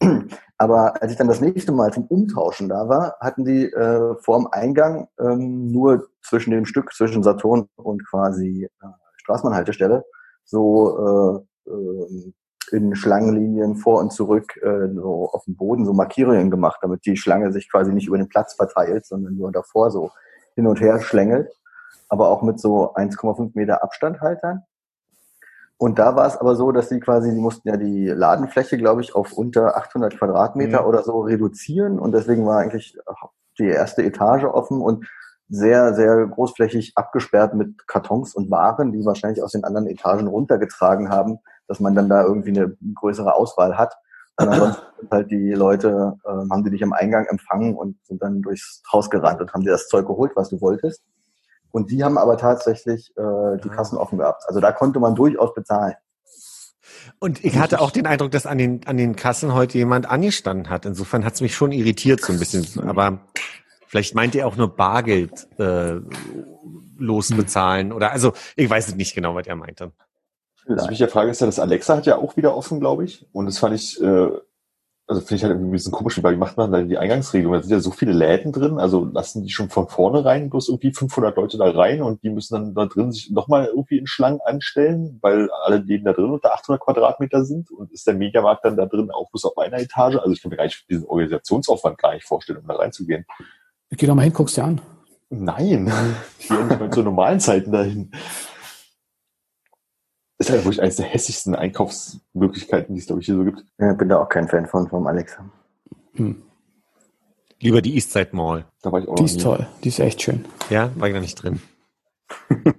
D: Aber als ich dann das nächste Mal zum Umtauschen da war, hatten die äh, vor dem Eingang ähm, nur zwischen dem Stück zwischen Saturn und quasi äh, Straßenbahnhaltestelle so äh, äh, in Schlangenlinien vor und zurück äh, so auf dem Boden so Markierungen gemacht, damit die Schlange sich quasi nicht über den Platz verteilt, sondern nur davor so hin und her schlängelt, aber auch mit so 1,5 Meter Abstand halt dann. Und da war es aber so, dass sie quasi, sie mussten ja die Ladenfläche, glaube ich, auf unter 800 Quadratmeter
B: Mhm.
D: oder so reduzieren und deswegen war eigentlich die erste Etage offen und sehr, sehr großflächig abgesperrt mit Kartons und Waren, die wahrscheinlich aus den anderen Etagen runtergetragen haben, dass man dann da irgendwie eine größere Auswahl hat. Und ansonsten sind halt die Leute, äh, haben die dich am Eingang empfangen und sind dann durchs Haus gerannt und haben dir das Zeug geholt, was du wolltest. Und die haben aber tatsächlich äh, die
B: Ah.
D: Kassen offen gehabt. Also da konnte man durchaus bezahlen.
B: Und ich hatte auch den Eindruck, dass an den, an den Kassen heute jemand angestanden hat. Insofern hat es mich schon irritiert so ein bisschen. Aber vielleicht meint ihr auch nur Bargeld äh, losbezahlen oder also ich weiß es nicht genau, was er meinte.
E: Was ich mich ja frage, ist ja, das Alexa hat ja auch wieder offen, glaube ich. Und das fand ich, äh, also finde ich halt irgendwie ein bisschen komisch, weil wie macht man dann die Eingangsregelung? Da sind ja so viele Läden drin, also lassen die schon von vorne rein, bloß irgendwie 500 Leute da rein und die müssen dann da drin sich nochmal irgendwie in Schlangen anstellen, weil alle Läden da drin unter 800 Quadratmeter sind und ist der Mediamarkt dann da drin auch bloß auf einer Etage? Also ich kann mir gar nicht diesen Organisationsaufwand gar nicht vorstellen, um da reinzugehen.
C: Geh doch mal hin, guck's dir an.
E: Nein, ich gehe nicht mal zu normalen Zeiten dahin. Das ist halt wirklich eines der hässlichsten Einkaufsmöglichkeiten, die es, glaube ich, hier so gibt.
D: Ja, bin da auch kein Fan von, vom Alex.
C: Hm.
B: Lieber die Eastside Mall.
E: Da war ich auch
C: Die ist
E: nie.
C: toll. Die ist echt schön.
B: Ja, war ich noch nicht drin.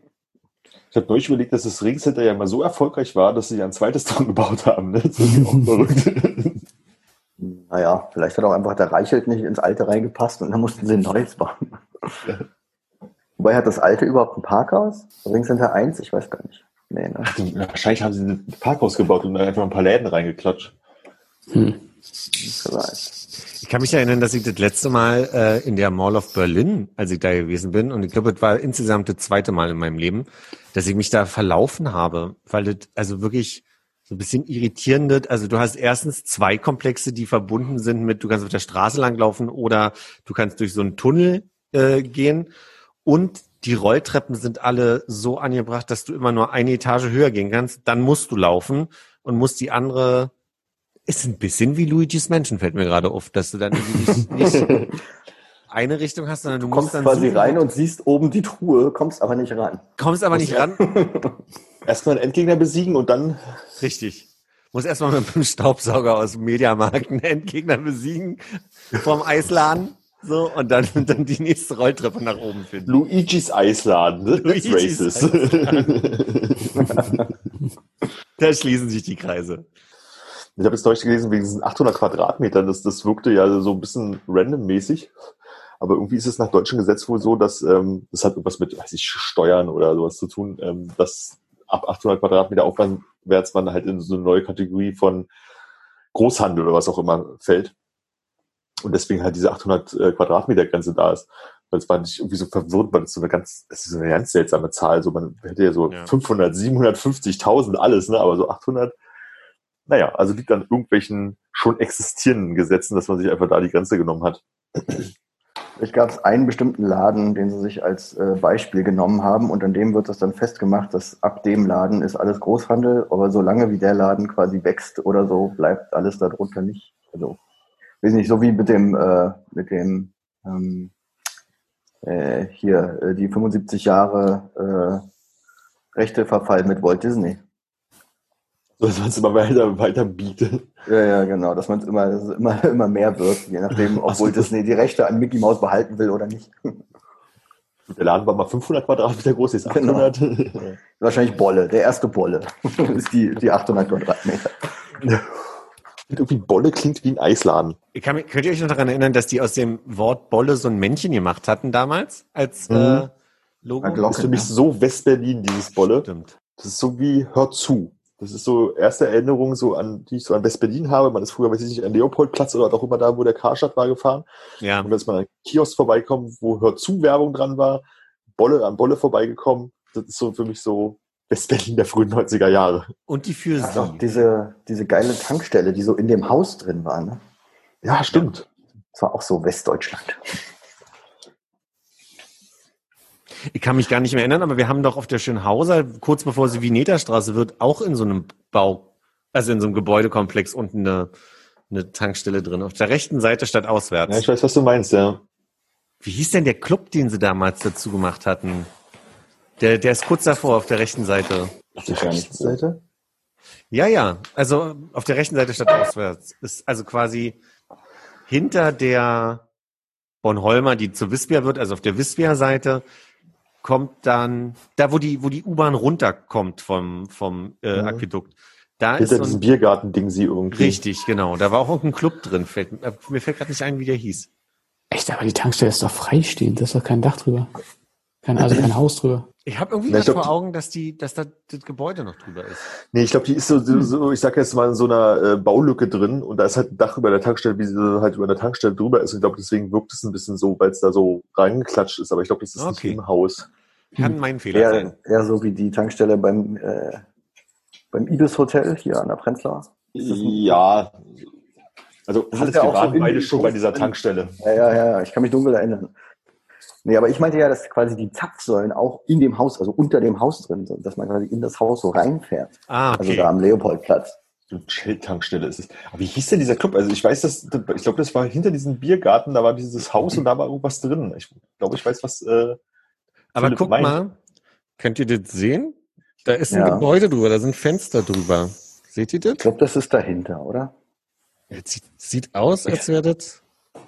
E: Ich habe neulich überlegt, dass das Ringcenter ja mal so erfolgreich war, dass sie ja ein zweites dran gebaut haben. Ne? Das ist auch verrückt.
D: Naja, vielleicht hat auch einfach der Reichelt nicht ins Alte reingepasst und dann mussten sie ein neues bauen. Wobei hat das Alte überhaupt ein Parkhaus? Ringcenter 1? Ich weiß gar nicht. Nee, ne?
E: Wahrscheinlich haben sie ein Parkhaus gebaut und dann einfach ein paar Läden reingeklatscht.
C: Hm.
B: Ich kann mich erinnern, dass ich das letzte Mal äh, in der Mall of Berlin, als ich da gewesen bin, und ich glaube, das war insgesamt das zweite Mal in meinem Leben, dass ich mich da verlaufen habe, weil das also wirklich so ein bisschen irritierend ist. Also du hast erstens zwei Komplexe, die verbunden sind mit, du kannst auf der Straße langlaufen oder du kannst durch so einen Tunnel äh, gehen und die Rolltreppen sind alle so angebracht, dass du immer nur eine Etage höher gehen kannst. Dann musst du laufen und musst die andere ist ein bisschen wie Luigi's Mansion, fällt mir gerade auf, dass du dann nicht, nicht eine Richtung hast, sondern du
D: Du kommst
B: musst dann
D: quasi
B: suchen,
D: rein und siehst oben die Truhe, kommst aber nicht ran.
B: kommst aber nicht ran.
E: Erstmal einen Endgegner besiegen und dann
B: Richtig. Muss erstmal mit dem Staubsauger aus dem Mediamarkt einen Endgegner besiegen vom Eisladen. So, und dann, dann die nächste Rolltreppe nach oben finden.
E: Luigi's Eisladen. Ne? That's
B: Luigi's
E: racist.
B: Da schließen sich die Kreise.
E: Ich habe jetzt neulich gelesen, wegen diesen 800 Quadratmetern, das, das wirkte ja so ein bisschen randommäßig. Aber irgendwie ist es nach deutschem Gesetz wohl so, dass ähm, das hat irgendwas mit, weiß ich, Steuern oder sowas zu tun, ähm, dass ab 800 Quadratmeter aufwärts man halt in so eine neue Kategorie von Großhandel oder was auch immer fällt. Und deswegen halt diese 800 äh, Quadratmeter Grenze da ist. Weil es war nicht irgendwie so verwirrt, weil das so eine ganz, das ist so eine ganz seltsame Zahl. So man hätte ja so
B: Ja.
E: 500, 750.000 alles, ne? Aber so 800 naja, also liegt an irgendwelchen schon existierenden Gesetzen, dass man sich einfach da die Grenze genommen hat.
D: Es gab einen bestimmten Laden, den sie sich als äh, Beispiel genommen haben und an dem wird das dann festgemacht, dass ab dem Laden ist alles Großhandel, aber solange wie der Laden quasi wächst oder so, bleibt alles darunter nicht. Also, weiß nicht, so wie mit dem, äh, mit dem ähm, äh, hier, äh, die 75 Jahre äh, Rechteverfall mit Walt Disney.
E: So, dass man es immer weiter, weiter bietet.
D: Ja, ja, genau, dass man es immer, dass immer, immer mehr wird, je nachdem, ob. Walt Disney die Rechte an Mickey Mouse behalten will oder nicht.
E: Der Laden war mal 500 Quadratmeter groß, jetzt
D: Genau.
E: 800.
D: Wahrscheinlich Bolle, der erste Bolle ist die, die 800 Quadratmeter.
E: Irgendwie Bolle klingt wie ein Eisladen.
B: Ich kann, könnt ihr euch noch daran erinnern, dass die aus dem Wort Bolle so ein Männchen gemacht hatten damals als
E: Mhm.
B: äh, Logo?
D: Na, Glocke.
E: Das ist für mich so West-Berlin, dieses Bolle.
B: Stimmt.
E: Das ist so wie Hör zu. Das ist so erste Erinnerung, so an, die ich so an West-Berlin habe. Man ist früher, weiß ich nicht, an Leopoldplatz oder auch immer da, wo der Karstadt war, gefahren.
B: Ja.
E: Und ist man an Kiosk vorbeikommen, wo Hör zu Werbung dran war. Bolle an Bolle vorbeigekommen. Das ist so für mich so West-Berlin der frühen 90er Jahre.
B: Und die für
D: Das auch
B: sie.
D: diese, diese geile Tankstelle, die so in dem Haus drin war. Ne?
E: Ja, stimmt.
D: Das war auch so Westdeutschland.
B: Ich kann mich gar nicht mehr erinnern, aber wir haben doch auf der Schönhauser, kurz bevor sie Vineterstraße wird, auch in so einem Bau, also in so einem Gebäudekomplex unten eine, eine Tankstelle drin. Auf der rechten Seite statt auswärts.
E: Ja, ich weiß, was du meinst, ja.
B: Wie hieß denn der Club, den sie damals dazu gemacht hatten? Der, der ist kurz davor auf der rechten Seite.
E: Auf der rechten Seite?
B: Ja, ja. Also auf der rechten Seite statt auswärts. Ist also quasi hinter der Bornholmer, die zur Wispia wird, also auf der Wispia-Seite, kommt dann, da wo die, wo die U-Bahn runterkommt vom, vom äh,
E: Mhm.
B: Aquädukt. Da ist
E: Hinter
B: so
E: diesem
B: ein,
E: Biergarten-Ding sie irgendwie.
B: richtig, genau. Da war auch irgendein Club drin. Fällt, mir fällt gerade nicht ein, wie der hieß.
C: Echt, aber die Tankstelle ist doch freistehend, da ist doch kein Dach drüber. Kein, also kein Haus drüber.
B: Ich habe irgendwie
E: Na, ich glaub,
B: vor Augen, dass die, dass da das Gebäude noch drüber ist.
E: Nee, ich glaube, die ist so, so, so, ich sag jetzt mal, in so einer äh, Baulücke drin und da ist halt ein Dach über der Tankstelle, wie sie halt über der Tankstelle drüber ist. Und ich glaube, deswegen wirkt es ein bisschen so, weil es da so reingeklatscht ist. Aber ich glaube, das ist
B: Okay.
E: nicht im Haus.
B: Kann mein Fehler sein.
D: Eher, eher so wie die Tankstelle beim, äh, beim Ibis Hotel hier an der Prenzlauer.
E: Ja. Also
D: Das
E: alles
D: ist ja
E: wir
D: auch so
E: waren
D: in
E: beide schon bei dieser. Tankstelle.
D: Ja, ja, ja, ich kann mich dunkel erinnern. Nee, aber ich meinte ja, dass quasi die Zapfsäulen auch in dem Haus, also unter dem Haus drin sind, dass man quasi in das Haus so reinfährt.
B: Ah,
D: Also
B: okay.
D: da am Leopoldplatz.
E: Shell-Tankstelle ist es. Aber wie hieß denn dieser Club? Also ich weiß, dass ich glaube, das war hinter diesem Biergarten, da war dieses Haus und da war irgendwas drin. Ich glaube, ich weiß, was. Äh,
B: Aber
E: Philipp
B: guck
E: meint.
B: mal, könnt ihr das sehen? Da ist ein
D: Ja.
B: Gebäude drüber, da sind Fenster drüber. Seht ihr das?
D: Ich glaube, das ist dahinter, oder?
B: Es sieht, sieht aus, als wäre das,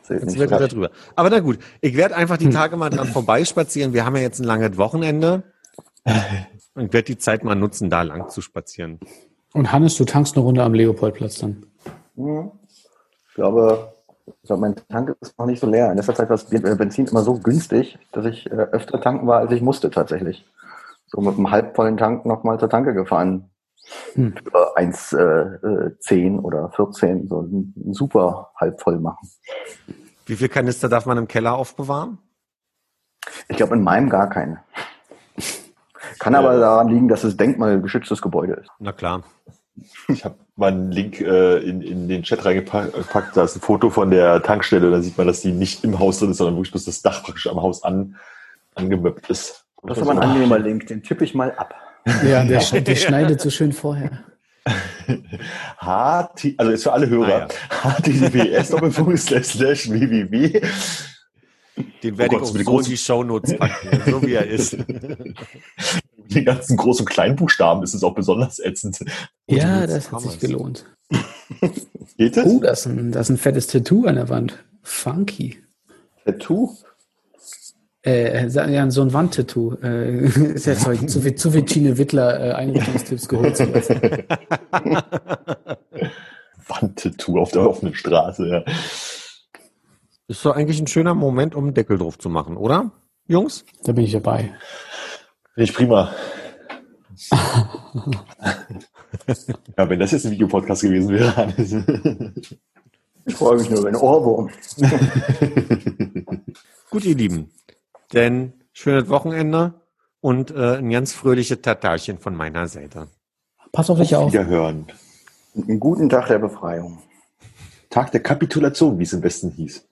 B: Das da
D: recht.
B: drüber. Aber na gut, ich werde einfach die Tage mal dran vorbeispazieren. Wir haben ja jetzt ein langes Wochenende. Und werde die Zeit mal nutzen, da lang zu spazieren.
C: Und Hannes, du tankst eine Runde am Leopoldplatz dann.
D: Ich glaube, ich glaube, mein Tank ist noch nicht so leer. In letzter Zeit war das Benzin immer so günstig, dass ich äh, öfter tanken war, als ich musste tatsächlich. So mit einem halbvollen Tank nochmal zur Tanke gefahren.
C: Hm.
D: Für 1,10 oder 14, so ein, ein super halbvoll machen.
B: Wie viel Kanister darf man im Keller aufbewahren?
D: Ich glaube, in meinem gar keine. Kann aber daran liegen, dass es denkmalgeschütztes Gebäude ist.
B: Na klar.
E: Ich habe mal einen Link äh, in, in den Chat reingepackt. Da ist ein Foto von der Tankstelle. Da sieht man, dass die nicht im Haus drin ist, sondern wirklich bloß das Dach praktisch am Haus an, angemöppt ist.
D: Das ist aber ein angenehmer Link, den tippe ich mal ab.
C: Ja, der, der schneidet so schön vorher.
E: HT, also ist für alle Hörer.
B: Ah,
E: https slash www.
B: Den werde
E: Oh Gott,
B: ich auch so in
E: großen-
B: die Shownotes packen, so wie er ist.
E: Die ganzen Groß- und Kleinbuchstaben ist es auch besonders ätzend.
C: Ja,
B: Gute
C: das hat sich gelohnt.
E: Geht das?
C: Oh, das ist, ein, das ist ein fettes Tattoo an der Wand. Funky.
D: Tattoo?
C: Äh, ja, so ein Wandtattoo. Äh, ist ja sorry, zu viel, zu viel Tine Wittler äh, Einrichtungstipps geholt zu lassen.
E: Wandtattoo auf der offenen Straße. Ja.
B: Ist doch eigentlich ein schöner Moment, um einen Deckel drauf zu machen, oder? Jungs?
C: Da bin ich dabei.
E: Finde ich prima. ja, wenn das jetzt ein Videopodcast gewesen wäre.
D: Ich freue mich nur über einen Ohrwurm.
B: Gut, ihr Lieben. Denn schönes Wochenende und äh, ein ganz fröhliches Tatarchen von meiner Seite.
C: Pass auf dich auf.
E: Wiederhören.
D: Einen guten Tag der Befreiung.
E: Tag der Kapitulation, wie es im Westen hieß.